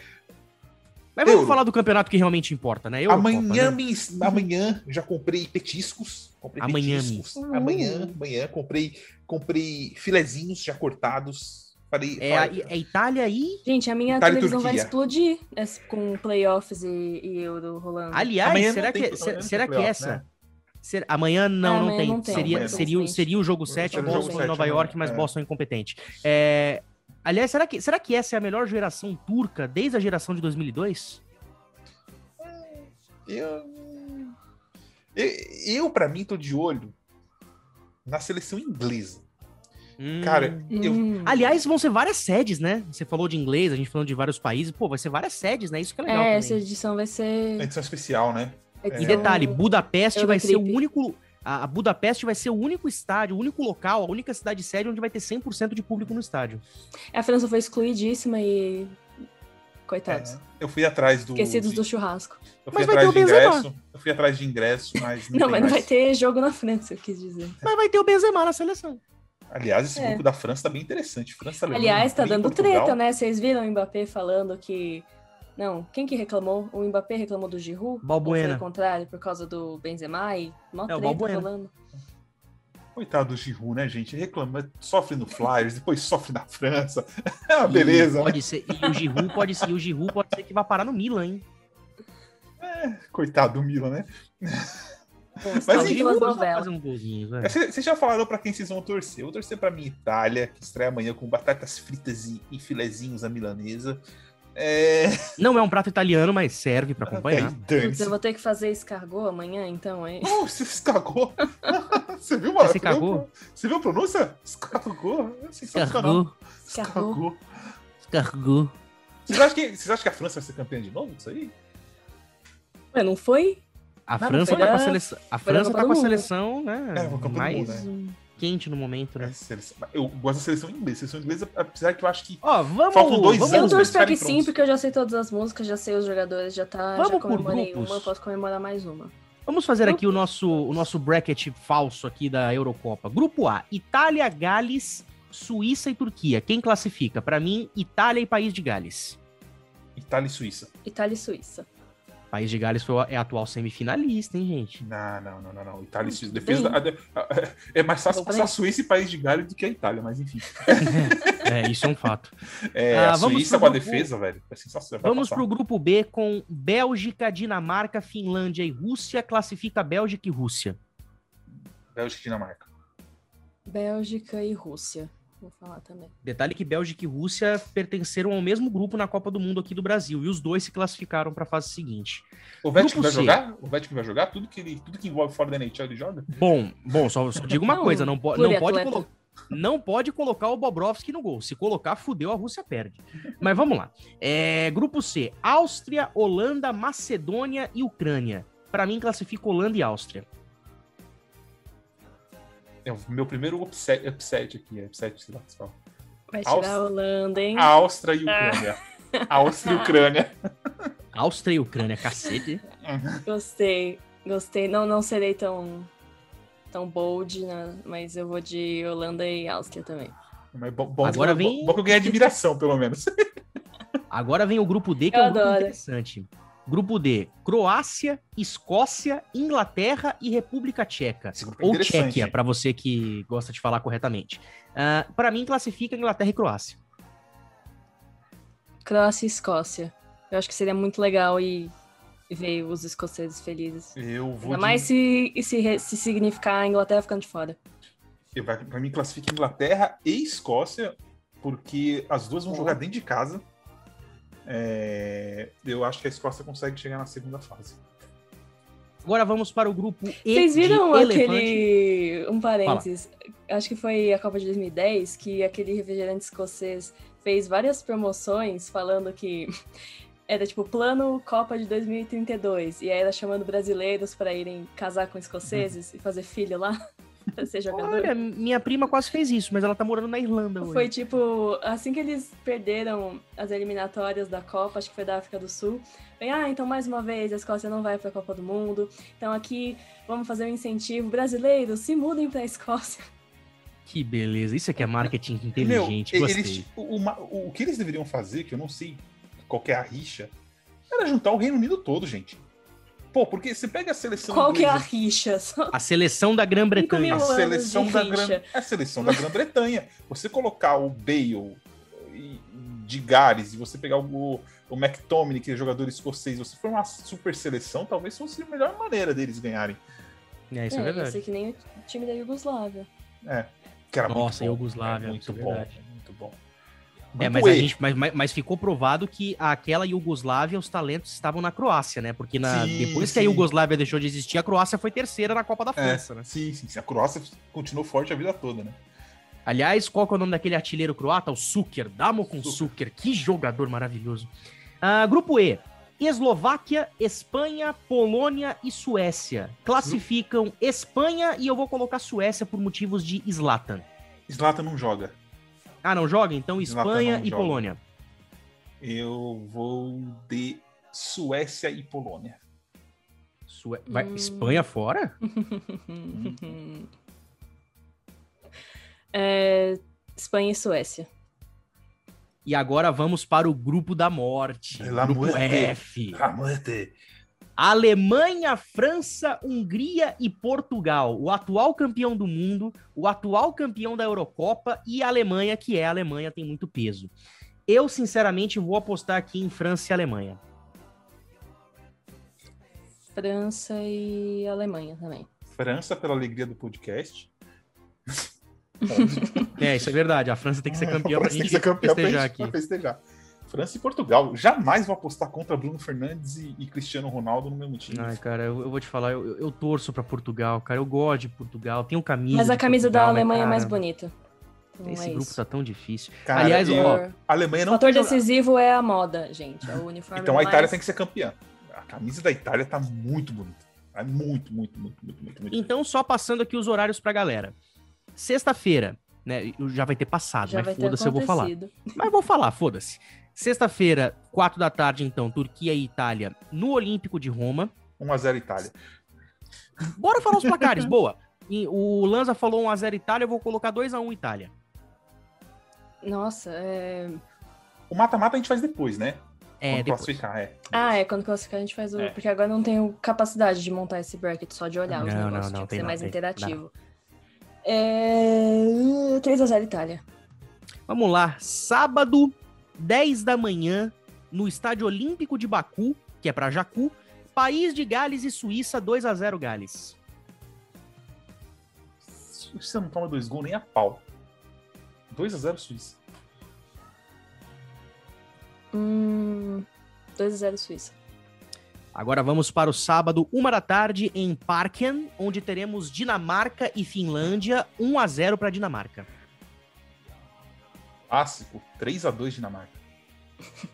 Mas vamos Euro. falar do campeonato que realmente importa, né? Eurocopa, amanhã, né? me- amanhã já comprei petiscos. Comprei Amanhã, petiscos. me. Amanhã, amanhã comprei, comprei filezinhos já cortados. Falei, É, a, falei- é Itália e. Gente, a minha Itália televisão vai explodir esse- com playoffs e, e Euro rolando. Aliás, Amanhã será que, será que playoff, essa. né? ser- amanhã não, Ah, não amanhã tem. não tem, seria, amanhã, seria, o- infelizmente. seria o jogo 7, Seria o jogo Boston e 7 Nova amanhã, York, mas é. Boston incompetente. É, aliás, será que, será que essa é a melhor geração turca desde a geração de 2002? Eu, eu, eu para mim, tô de olho na seleção inglesa. Cara, eu, Hum. Aliás, vão ser várias sedes, né? Você falou de inglês, a gente falando de vários países. Pô, vai ser várias sedes, né? Isso que é legal é, também. essa edição vai ser. edição especial, né? E edição- detalhe, Budapeste vai ser o único. A Budapeste vai ser o único estádio, o único local, a única cidade sede onde vai ter 100% de público no estádio. A França foi excluidíssima e. Coitados. É, eu fui atrás do. Esquecidos de- do churrasco. Eu fui Mas vai atrás ter de o Benzema. ingresso. Eu fui atrás de ingresso, mas. Não, tem mas não vai ter jogo na França, eu quis dizer. Mas vai ter o Benzema na seleção. Aliás, esse É. grupo da França tá bem interessante. França Aliás, tá bem dando Portugal. treta, né? Vocês viram o Mbappé falando que. Não, quem que reclamou? O Mbappé reclamou do Giroud? Balbuena. Ou foi o contrário, por causa do Benzema e mó É, Balbuena. rolando. Coitado do Giroud, né, gente? Reclama, sofre no Flyers, depois sofre na França. [LAUGHS] É uma beleza, né? pode ser, e o Giroud pode ser, e o Giroud pode ser que vá parar no Milan, hein? Coitado do Milan, né? Pô, Mas salve enfim, fazer um golzinho, velho. É, Vocês vocês já falaram pra quem vocês vão torcer. Eu vou torcer pra minha Itália, que estreia amanhã com batatas fritas e, e filezinhos à milanesa. É. Não é um prato italiano, mas serve pra Aí, acompanhar. Putz, eu vou ter que fazer escargot amanhã, então, hein? Oh, você se cagou? [LAUGHS] você viu, mano? Você cagou? Você viu a pronúncia? Escargou? É. Escargot, Escargou. escargot. Vocês acham, que, vocês acham que a França vai ser campeã de novo disso aí? Ué, não foi? A Não, França foi tá com a seleção, a foi França tá com a Mundo. seleção, né, É, mais Mundo, né? Quente no momento, É, né? seleção- Eu gosto da seleção inglesa. Seleção inglesa, apesar que eu acho que. Ó, vamos, Faltam dois vamos, Eu anos, torço pra que sim, porque eu já sei todas as músicas, já sei os jogadores, já tá. Vamos já por comemorei grupos. uma, eu posso comemorar mais uma. Vamos fazer aqui o nosso, o nosso bracket falso aqui da Eurocopa. Grupo A, Itália, Gales, Suíça e Turquia. Quem classifica? Pra mim, Itália e País de Gales. Itália e Suíça. Itália e Suíça. País de Gales foi, o- é atual semifinalista, hein, gente? Não, não, não, não, não. Itália e Defesa da- a- a- é mais fácil passar a Suíça e País de Gales do que a Itália, mas enfim. [LAUGHS] É, isso é um fato. É, Ah, a vamos Suíça pro com a grupo- defesa, velho. É sensacional. Vamos passar. pro grupo B com Bélgica, Dinamarca, Finlândia e Rússia. Classifica Bélgica e Rússia. Bélgica e Dinamarca. Bélgica e Rússia. Vou falar também. Detalhe que Bélgica e Rússia pertenceram ao mesmo grupo na Copa do Mundo aqui do Brasil. E os dois se classificaram para a fase seguinte. O Grupo vai C. jogar? O Vetch vai jogar? Tudo que, ele, tudo que envolve fora da NHL ele joga? Bom, bom, só, só digo uma Não, coisa, não, po não pode atleta. colo- não pode colocar o Bobrovski no gol. Se colocar, fudeu, a Rússia perde. Mas vamos lá. É, grupo C, Áustria, Holanda, Macedônia e Ucrânia. Para mim, classifica Holanda e Áustria. É o meu primeiro upset, upset aqui. É upset, sei lá o que se fala. Vai tirar Áustria. a Holanda, hein? Áustria e Ucrânia. Áustria e Ucrânia. Áustria e Ucrânia, cacete. Gostei, gostei. Não, não serei tão, tão bold, né? mas eu vou de Holanda e Áustria também. Mas bom, bom, Agora bom- vem- bom que eu ganhei admiração, pelo menos. Agora vem o grupo D, que Eu é um grupo adoro. interessante. Grupo D, Croácia, Escócia, Inglaterra e República Tcheca. Esse grupo é Ou Tchequia, para você que gosta de falar corretamente. Uh, para mim, classifica Inglaterra e Croácia. Croácia e Escócia. Eu acho que seria muito legal e, e ver os escoceses felizes. Eu vou. Ainda de- mais se, se, se significar a Inglaterra ficando de fora. Pra mim, classifica Inglaterra e Escócia, porque as duas vão jogar dentro de casa. É, eu acho que a Escócia consegue chegar na segunda fase. Agora vamos para o grupo E. Vocês viram de aquele. elefante. Um parênteses. Acho que foi a Copa de 2010 que aquele refrigerante escocês fez várias promoções falando que [LAUGHS] era tipo plano Copa de 2032. E aí era chamando brasileiros para irem casar com escoceses e fazer filho lá. Pra [LAUGHS] ser jogador. Olha, minha prima quase fez isso, mas ela tá morando na Irlanda hoje. Foi tipo, assim que eles perderam as eliminatórias da Copa, acho que foi da África do Sul. Bem, ah, então mais uma vez a Escócia não vai pra Copa do Mundo. Então aqui vamos fazer um incentivo. Brasileiros, se mudem pra Escócia. [LAUGHS] Que beleza. Isso aqui é marketing inteligente. Meu, Gostei. eles, o, o, o que eles deveriam fazer, que eu não sei qual que é a rixa, era juntar o Reino Unido todo, gente. Pô, porque você pega a seleção Qual que é a inglesa, rixa? A seleção da Grã-Bretanha. a seleção da. Gran... é a seleção da Grã-Bretanha. Você colocar o Bale de Gales e você pegar o, o McTominay, que é jogador escocês, você for uma super seleção, talvez fosse a melhor maneira deles ganharem. É, isso é, É, verdade. ser que nem o time da Iugoslávia. É. Que era Nossa, muito bom. Iugoslávia, É, muito isso é bom. verdade. É, mas, a gente, mas, mas, mas ficou provado que aquela Iugoslávia, os talentos estavam na Croácia, né? Porque na, Sim, depois que a sim. Iugoslávia deixou de existir, a Croácia foi terceira na Copa da É, França, né? sim, sim, sim. A Croácia continuou forte a vida toda, né? Aliás, qual que é o nome daquele artilheiro croata? O Suker, Damo com. Suker. Que jogador maravilhoso. Ah, grupo E. Eslováquia, Espanha, Polônia e Suécia. Classificam Espanha e eu vou colocar Suécia por motivos de Zlatan. Zlatan não joga. Ah, não joga? Então Espanha e joga. Polônia. Eu vou de Suécia e Polônia. Sué... Vai... Hum. Espanha fora? [LAUGHS] É, Espanha e Suécia. E agora vamos para o grupo da morte. Pela grupo muerte. F. Amante. Alemanha, França, Hungria e Portugal. O atual campeão do mundo, o atual campeão da Eurocopa e a Alemanha, que é a Alemanha, tem muito peso. Eu, sinceramente, vou apostar aqui em França e Alemanha. França e Alemanha também. França pela alegria do podcast. [LAUGHS] É, isso é verdade. A França tem que ser campeã pra tem gente que ser campeão pra festejar gente- aqui. pra festejar. França e Portugal. Jamais vou apostar contra Bruno Fernandes e, e Cristiano Ronaldo no mesmo time. Ai, cara, eu, eu vou te falar, eu, eu torço pra Portugal, cara. Eu gosto de Portugal, tenho camisa. Mas a camisa da Portugal, mas, Alemanha é mais cara, bonita. Não Esse é grupo isso. tá tão difícil. Cara, Aliás, eu- ó, a Alemanha O não fator tem joga- decisivo é a moda, gente. É o uniforme Então a Itália mais- tem que ser campeã. A camisa da Itália tá muito bonita. É muito, muito, muito, muito, muito, muito. Então, só passando aqui os horários pra galera. Sexta-feira, né? Já vai ter passado, Já vai mas foda-se, eu vou falar. Mas vou falar, foda-se. Sexta-feira, quatro da tarde, então, Turquia e Itália no Olímpico de Roma. 1x0 Itália. Bora falar os [LAUGHS] placares, boa. E o Lanza falou 1x0 Itália, eu vou colocar 2x1 Itália. Nossa, é... O mata-mata a gente faz depois, né? É, Quando depois. classificar, é. Ah, é, quando classificar a gente faz o... É. Porque agora não tenho capacidade de montar esse bracket só de olhar os Não, não, negócios. não, Tinha que ser não, mais tem. interativo. É... 3x0 Itália. Vamos lá, sábado, 10 da manhã, no Estádio Olímpico de Baku, que é pra Jacu, País de Gales e Suíça, 2x0 Gales. Suíça não toma dois gols nem a pau. 2x0 Suíça. Hum... 2x0 Suíça. Agora vamos para o sábado, uma da tarde, em Parken, onde teremos Dinamarca e Finlândia, 1 a 0 para Dinamarca. Clássico. 3x2 Dinamarca. [LAUGHS]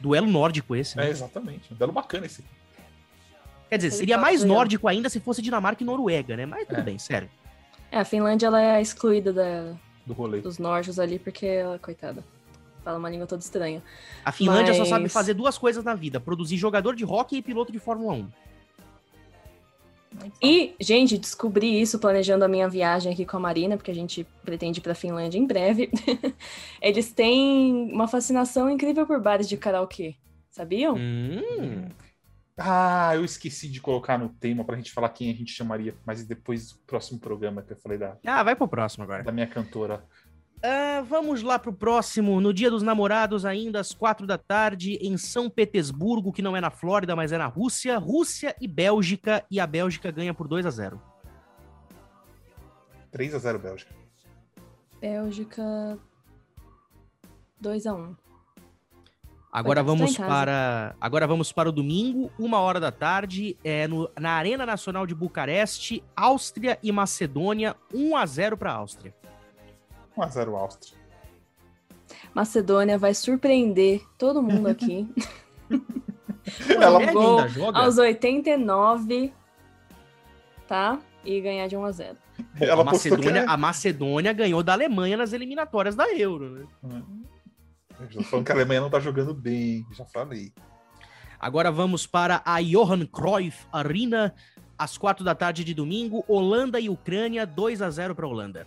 Duelo nórdico esse, né? É, exatamente. Um belo bacana esse. Quer dizer, Ele seria tá mais ganhando. nórdico ainda se fosse Dinamarca e Noruega, né? Mas tudo É. bem, sério. É, a Finlândia ela é excluída da- do rolê. dos nórdicos ali porque ela, coitada, fala uma língua toda estranha. A Finlândia só Mas- sabe fazer duas coisas na vida: produzir jogador de hockey e piloto de Fórmula 1. E, gente, descobri isso planejando a minha viagem aqui com a Marina, porque a gente pretende ir pra Finlândia em breve. [LAUGHS] Eles têm uma fascinação incrível por bares de karaokê. Sabiam? Hum. Ah, eu esqueci de colocar no tema pra gente falar quem a gente chamaria, mas depois do próximo programa que eu falei da, Ah, vai pro próximo agora. da minha cantora. Ah, vamos lá pro próximo. No Dia dos Namorados, ainda às quatro da tarde, em São Petersburgo, que não é na Flórida, mas é na Rússia. Rússia e Bélgica, e a Bélgica ganha por 2 a 0 3x0 Bélgica. Bélgica 2x1. Agora Coitado, vamos tá em casa. para agora vamos para o domingo, uma hora da tarde, é no- na Arena Nacional de Bucareste, Áustria e Macedônia, 1 a 0 para a Áustria. 1x0 Áustria. Macedônia vai surpreender todo mundo aqui. [LAUGHS] Ela Média gol ainda joga? aos 89, tá? E ganhar de 1 a 0. Ela a, postou que Macedônia, é- a Macedônia ganhou da Alemanha nas eliminatórias da Euro, né? Eu já falando que a Alemanha não tá jogando bem, já falei. Agora vamos para a Johan Cruyff Arena, às quatro da tarde de domingo, Holanda e Ucrânia, 2 a 0 para Holanda.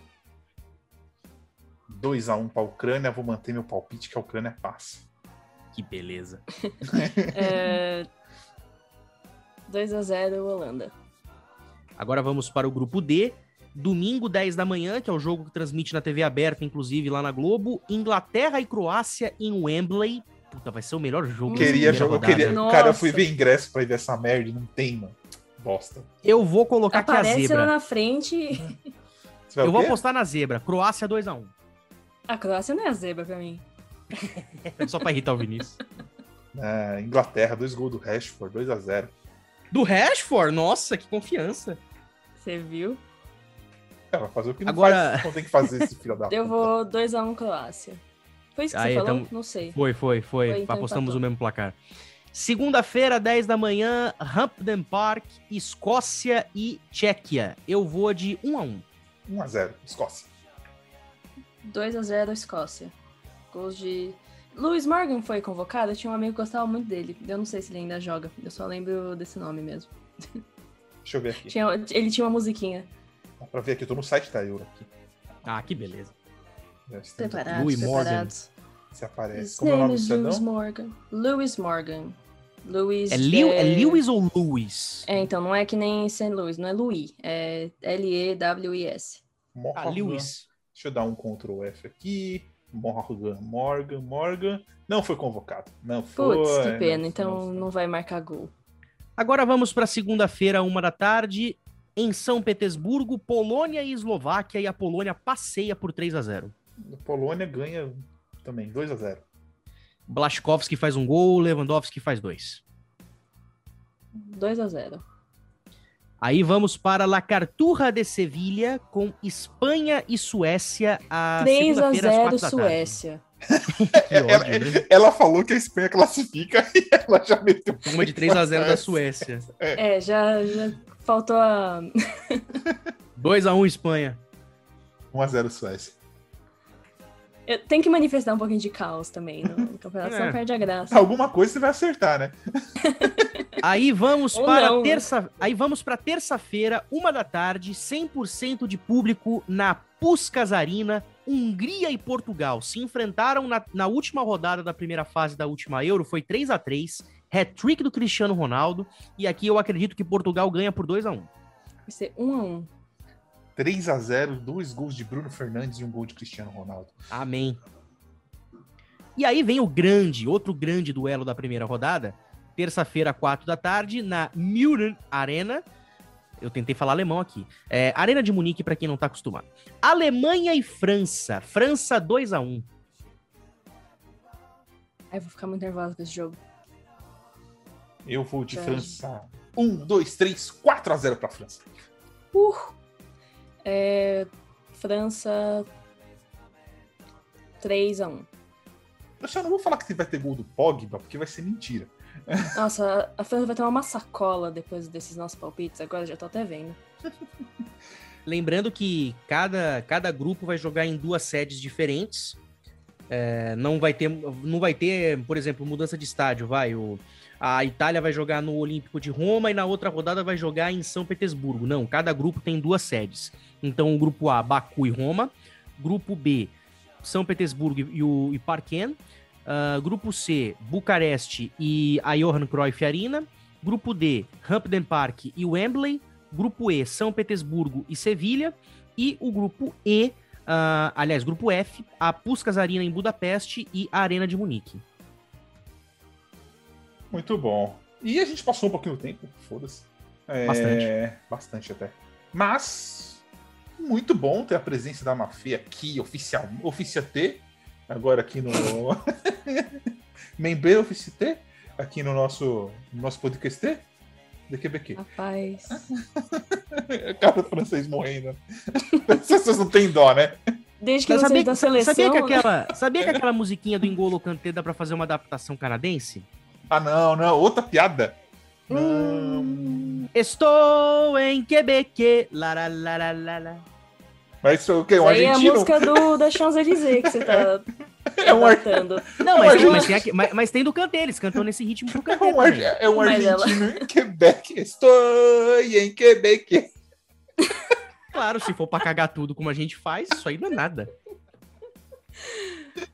2x1 pra Ucrânia, vou manter meu palpite que a Ucrânia passa. Que beleza. [LAUGHS] [LAUGHS] É... 2 a 0 Holanda. Agora vamos para o grupo D. Domingo, 10 da manhã, que é o jogo que transmite na TV aberta, inclusive lá na Globo. Inglaterra e Croácia em Wembley. Puta, vai ser o melhor jogo. Queria jogar, eu queria. Nossa. Cara, eu fui ver ingresso pra ir ver essa merda e não tem, mano. Bosta. Eu vou colocar aqui a Aparece lá zebra. na frente. Eu vou apostar na zebra. Croácia 2x1. A Croácia não é a zebra pra mim. Só pra irritar o Vinícius. Ah, Inglaterra, dois gols do Rashford, 2x0. Do Rashford? Nossa, que confiança. Você viu? Cara, vai fazer o que não Agora- faz, não tem que fazer esse filho da Eu puta. vou 2x1 Croácia. Foi isso que Aí, você falou? então- Não sei. Foi, foi, foi. Foi, então Apostamos empatou. o mesmo placar. Segunda-feira, 10 da manhã, Hampden Park, Escócia e Tchequia. Eu vou de 1x1. 1x0, Escócia. 2x0 Escócia. Gols de. Lewis Morgan foi convocado? Eu tinha um amigo que gostava muito dele. Eu não sei se ele ainda joga. Eu só lembro desse nome mesmo. Deixa eu ver aqui. Tinha- ele tinha uma musiquinha. Dá pra ver aqui, eu tô no site da Euro aqui. Ah, que beleza. Aqui. Preparados, Louis Morgan. preparados. Se aparece. His Como é o nome do is Lewis? Morgan. Lewis Morgan. Lewis. É, Liu, é Lewis ou Lewis? É, então, não é que nem St. Louis, não é Louis. É L-E-W-I-S. Ah, Morgan. Lewis. Deixa eu dar um Ctrl F aqui. Morgan, Morgan, Morgan. Não foi convocado. Não foi. Putz, que não pena. foi, Então foi. não vai marcar gol. Agora vamos para segunda-feira, uma da tarde, em São Petersburgo, Polônia e Eslováquia, e a Polônia passeia por 3 a 0 A Polônia ganha também, 2x0. Blaszkowski faz um gol, Lewandowski faz dois. 2x0. Aí vamos para La Carturra de Sevilha com Espanha e Suécia a 3x0 Suécia. [LAUGHS] Suécia. Que ódio, né? Ela falou que a Espanha classifica [LAUGHS] e ela já meteu. Uma de 3 a 0 da Suécia. É, já, já faltou a. [LAUGHS] 2 a 1 Espanha. 1x0 Suécia. Eu- Tem que manifestar um pouquinho de caos também no, no campeonato, É. senão perde a graça. Alguma coisa você vai acertar, né? [LAUGHS] Aí vamos Ou para não, né? terça, aí vamos para terça-feira, uma da tarde, 100% de público na Puskás Arena, Hungria e Portugal se enfrentaram na, na última rodada da primeira fase da última Euro, foi 3 a 3 hat-trick do Cristiano Ronaldo, e aqui eu acredito que Portugal ganha por 2 a 1 Vai ser 1x1. 3x0, dois gols de Bruno Fernandes e um gol de Cristiano Ronaldo. Amém. E aí vem o grande, outro grande duelo da primeira rodada, terça-feira, 4 da tarde, na Müren Arena. Eu tentei falar alemão aqui. É, Arena de Munique, para quem não tá acostumado. Alemanha e França. França 2 a 1 Ai, vou ficar muito nervosa com esse jogo. Eu vou de. França. 1, 2, 3, 4x0 pra França. Uh! É, França 3x1. Eu só não vou falar que vai ter gol do Pogba, porque vai ser mentira. [LAUGHS] Nossa, a França vai ter uma sacola depois desses nossos palpites. Agora já tô até vendo. Lembrando que cada, cada grupo vai jogar em duas sedes diferentes. É, não vai ter, não vai ter, por exemplo, mudança de estádio, vai. O, a Itália vai jogar no Olímpico de Roma e na outra rodada vai jogar em São Petersburgo. Não, cada grupo tem duas sedes. Então o grupo A, Baku e Roma. Grupo B, São Petersburgo e, o, e Parken. Ah, grupo C, Bucareste e a Johan Cruyff Arena. Grupo D, Hampden Park e Wembley. Grupo E, São Petersburgo e Sevilha. E o grupo E, ah, aliás, grupo F, a Puskás Arena em Budapeste e a Arena de Munique. Muito bom. E a gente passou um pouquinho do tempo, foda-se. É, Bastante. Bastante até. Mas, muito bom ter a presença da Mafê aqui, oficial, Oficia T, agora aqui no, [LAUGHS] membreiro FCT aqui no nosso, no nosso podcast. DQBQ. Rapaz. [LAUGHS] Cara francês morrendo. [LAUGHS] Vocês não têm dó, né? Desde que você sabia, da seleção. sabia, que né? aquela, sabia que aquela musiquinha do Engolo Kanté dá pra fazer uma adaptação canadense? Ah, não, não. Outra piada. Hum, Estou em Quebec. Lara, lara, lara. Mas isso é o quê? Um aí é a argentino? música do, da Champs-Élysées que você tá [LAUGHS] É um, ar... adaptando. Não, mas, mas- mas tem, aqui- mas- mas tem do Kanté, eles cantam nesse ritmo do é Kanté um, é um Mas ela- argentino em Quebec. Estou em Quebec. Claro, se for pra cagar tudo como a gente faz, isso aí não é nada.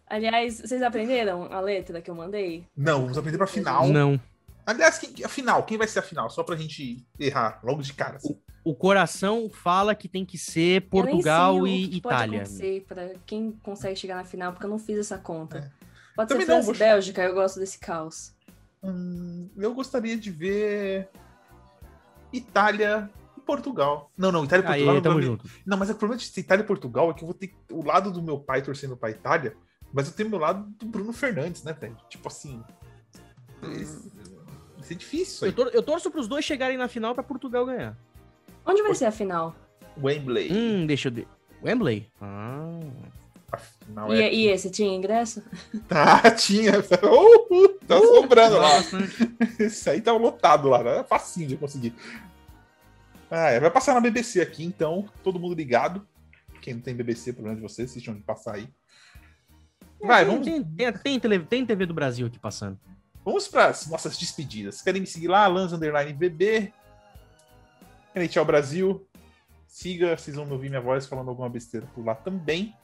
Aliás, vocês aprenderam a letra que eu mandei? Não, vamos aprender pra final. Não. Aliás, quem, a final, quem vai ser a final? Só pra gente errar logo de cara. assim. O coração fala que tem que ser Eu nem Portugal sei o e que Pode Itália. acontecer pra quem consegue chegar na final, porque eu não fiz essa conta. Pode É. Também ser não, França e vou- Bélgica, eu gosto desse caos. Hum, eu gostaria de ver Itália e Portugal. Não, não, Itália e Portugal. Aí, não, tamo vai- junto. não, mas o problema de ser Itália e Portugal é que eu vou ter o lado do meu pai torcendo pra Itália, mas eu tenho meu lado do Bruno Fernandes, né, velho? Tipo assim. Vai ser difícil isso aí. Eu, tor eu torço pros dois chegarem na final pra Portugal ganhar. Onde vai ser a final? Wembley. Hum, deixa eu ver. Wembley? Ah. A final E, é... e esse, tinha ingresso? [LAUGHS] Tá, tinha. Uh, tá sobrando lá. Bastante. Esse [LAUGHS] aí tá lotado lá, né? facinho de conseguir. Ah, é, vai passar na BBC aqui, então, todo mundo ligado. Quem não tem BBC, problema de vocês, assistam de passar aí. Vai, tem, vamos, tem, tem, tem, tele- tem TV do Brasil aqui passando. vamos para as nossas despedidas. Querem me seguir lá, Lans Underline BB, NHL Brasil. Siga, vocês vão ouvir minha voz falando alguma besteira por lá também.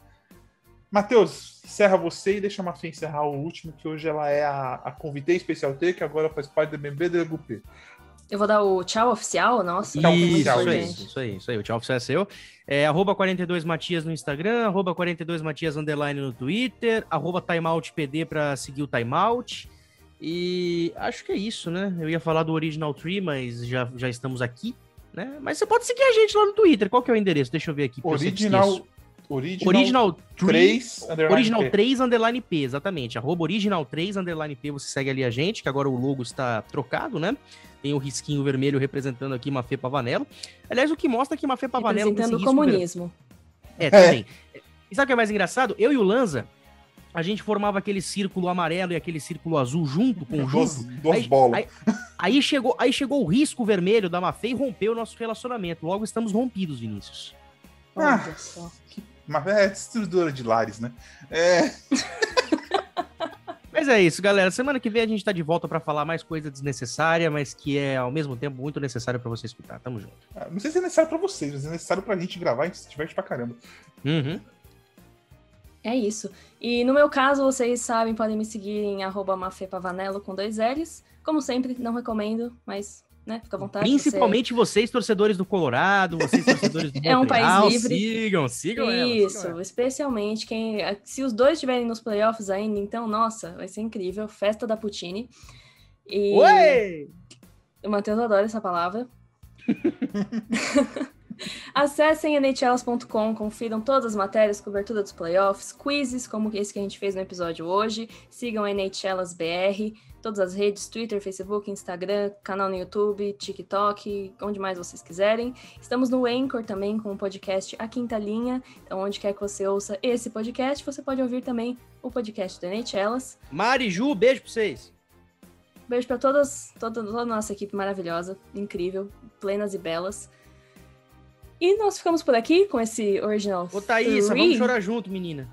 Matheus, encerra você e deixa a Mafia encerrar o último, que hoje ela é a, a especial T, que agora faz parte da BB do GUP. Eu vou dar o tchau oficial? Nossa, oficial, isso aí, isso aí, isso aí. O tchau oficial é seu. É arroba 42 Matias no Instagram, arroba 42 Matias underline no Twitter, arroba timeoutpd pra seguir o timeout. E acho que é isso, né? Eu ia falar do Original Tree, mas já, já estamos aqui, né? Mas você pode seguir a gente lá no Twitter. Qual que é o endereço? Deixa eu ver aqui. Original. Original, Original 3 3, underline Original P. 3 underline P, exatamente. Arroba Original 3 underline P, você segue ali a gente, que agora o logo está trocado, né? Tem o risquinho vermelho representando aqui Mafê Pavanello. Aliás, o que mostra que Mafê Pavanello Representando o risco ver- comunismo. É, também. [LAUGHS] E sabe o que é mais engraçado? Eu e o Lanza, a gente formava aquele círculo amarelo e aquele círculo azul junto, Duas, conjunto. duas Aí- bolas. aí- Aí chegou, aí chegou o risco vermelho da Mafê e rompeu o nosso relacionamento. Logo estamos rompidos, Vinícius. Ah. Só. Mas é destruidora de lares, né? É, [LAUGHS] Mas é isso, galera. Semana que vem a gente tá de volta pra falar mais coisa desnecessária, mas que é ao mesmo tempo muito necessário pra você escutar. Tamo junto. não sei se é necessário pra vocês, mas é necessário pra gente gravar e se diverte pra caramba. Uhum. É isso. E no meu caso, vocês sabem, podem me seguir em arroba mafepavanello com dois L's. Como sempre, não recomendo, mas, né, fica à vontade. Principalmente vocês, torcedores do Colorado, vocês, torcedores do [LAUGHS] É um país Montreal, livre. Sigam, você... sigam ela, Isso, sigam especialmente quem... Se os dois estiverem nos playoffs ainda, então, nossa, vai ser incrível. Festa da Putini. E... Oi! O Matheus adora essa palavra. [LAUGHS] Acessem nhls.com, confiram todas as matérias, cobertura dos playoffs, quizzes como esse que a gente fez no episódio hoje. Sigam a NHLas BR, todas as redes, Twitter, Facebook, Instagram, canal no YouTube, TikTok, onde mais vocês quiserem. Estamos no Anchor também com o podcast A Quinta Linha. Então, onde quer que você ouça esse podcast, você pode ouvir também o podcast do NHLas. Mari, Ju, beijo pra vocês. Beijo para todas, toda, toda a nossa equipe maravilhosa, incrível, plenas e belas. E nós ficamos por aqui com esse original. Ô, Thaísa, vamos chorar junto, menina.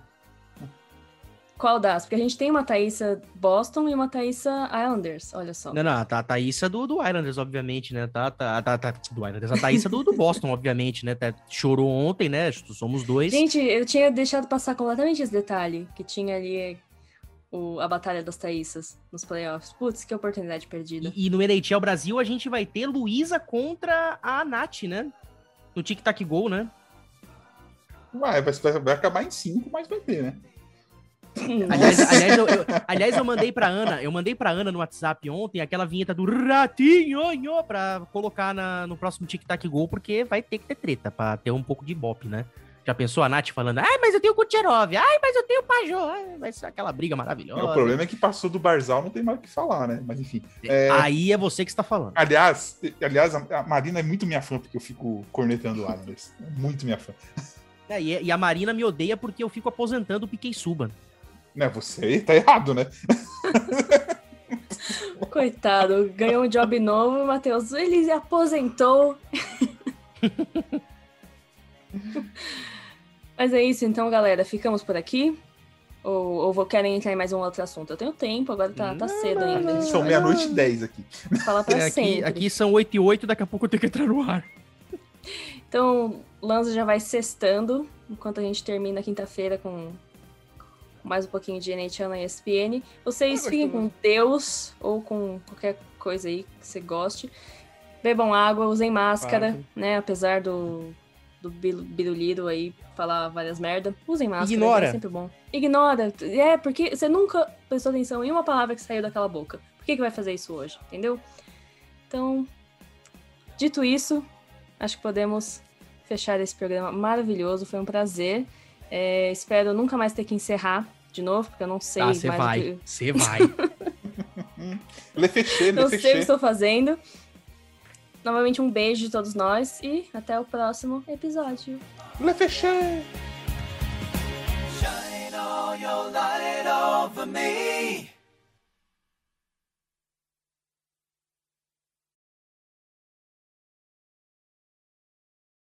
Qual das? Porque a gente tem uma Thaísa Boston e uma Thaísa Islanders, olha só. Não, não, tá a Thaísa do, do Islanders, obviamente, né? Tá, tá, tá, tá do Islanders. A Thaísa do, do Boston, [LAUGHS] obviamente, né? Tá- chorou ontem, né? Somos dois. Gente, eu tinha deixado passar completamente esse detalhe, que tinha ali o, a batalha das Thaísas nos playoffs. Putz, que oportunidade perdida. E, e no NHL Brasil a gente vai ter Luísa contra a Nath, né? No Tic Tac Gol, né? Vai, vai, vai acabar em 5, mas vai ter, né? [LAUGHS] Aliás, aliás, eu, eu- aliás, eu mandei pra Ana, eu mandei pra Ana no WhatsApp ontem aquela vinheta do ratinho nho, pra colocar na- no próximo Tic Tac Gol, porque vai ter que ter treta pra ter um pouco de bop, né? Já pensou a Nath falando, ai, mas eu tenho o Kucherov, ai, mas eu tenho o Pajot, ai, vai ser aquela briga maravilhosa. O problema é que passou do Barzal, não tem mais o que falar, né? Mas enfim. É... Aí é você que está falando. Aliás, aliás, a Marina é muito minha fã, porque eu fico cornetando lá, mas [LAUGHS] muito minha fã. É, e a Marina me odeia porque eu fico aposentando o Piquet Suban. Né, você tá errado, né? [LAUGHS] Coitado, ganhou um job novo, Matheus. Ele se aposentou. [LAUGHS] Mas é isso, então, galera. Ficamos por aqui. Ou, ou querem entrar em mais um outro assunto? Eu tenho tempo, agora tá, tá cedo ainda. São meia-noite e dez aqui. Fala pra é, sempre. Aqui, aqui são oito e oito, daqui a pouco eu tenho que entrar no ar. Então, Lanza já vai sextando, enquanto a gente termina quinta-feira com mais um pouquinho de NHL na ESPN. Vocês fiquem com Deus ou com qualquer coisa aí que você goste. Bebam água, usem máscara, claro. né? Apesar do, do biruliro aí falar várias merda. Usem máscara, Ignora. é sempre bom. Ignora. É, porque você nunca prestou atenção em uma palavra que saiu daquela boca. Por que, que vai fazer isso hoje? Entendeu? Então, dito isso, acho que podemos fechar esse programa maravilhoso. Foi um prazer. É, espero nunca mais ter que encerrar de novo, porque eu não sei ah, mais. Você vai, você que... vai. [LAUGHS] le fechê, Não sei o que estou fazendo. Novamente um beijo de todos nós e até o próximo episódio. Le fechê! Shine all your light over me.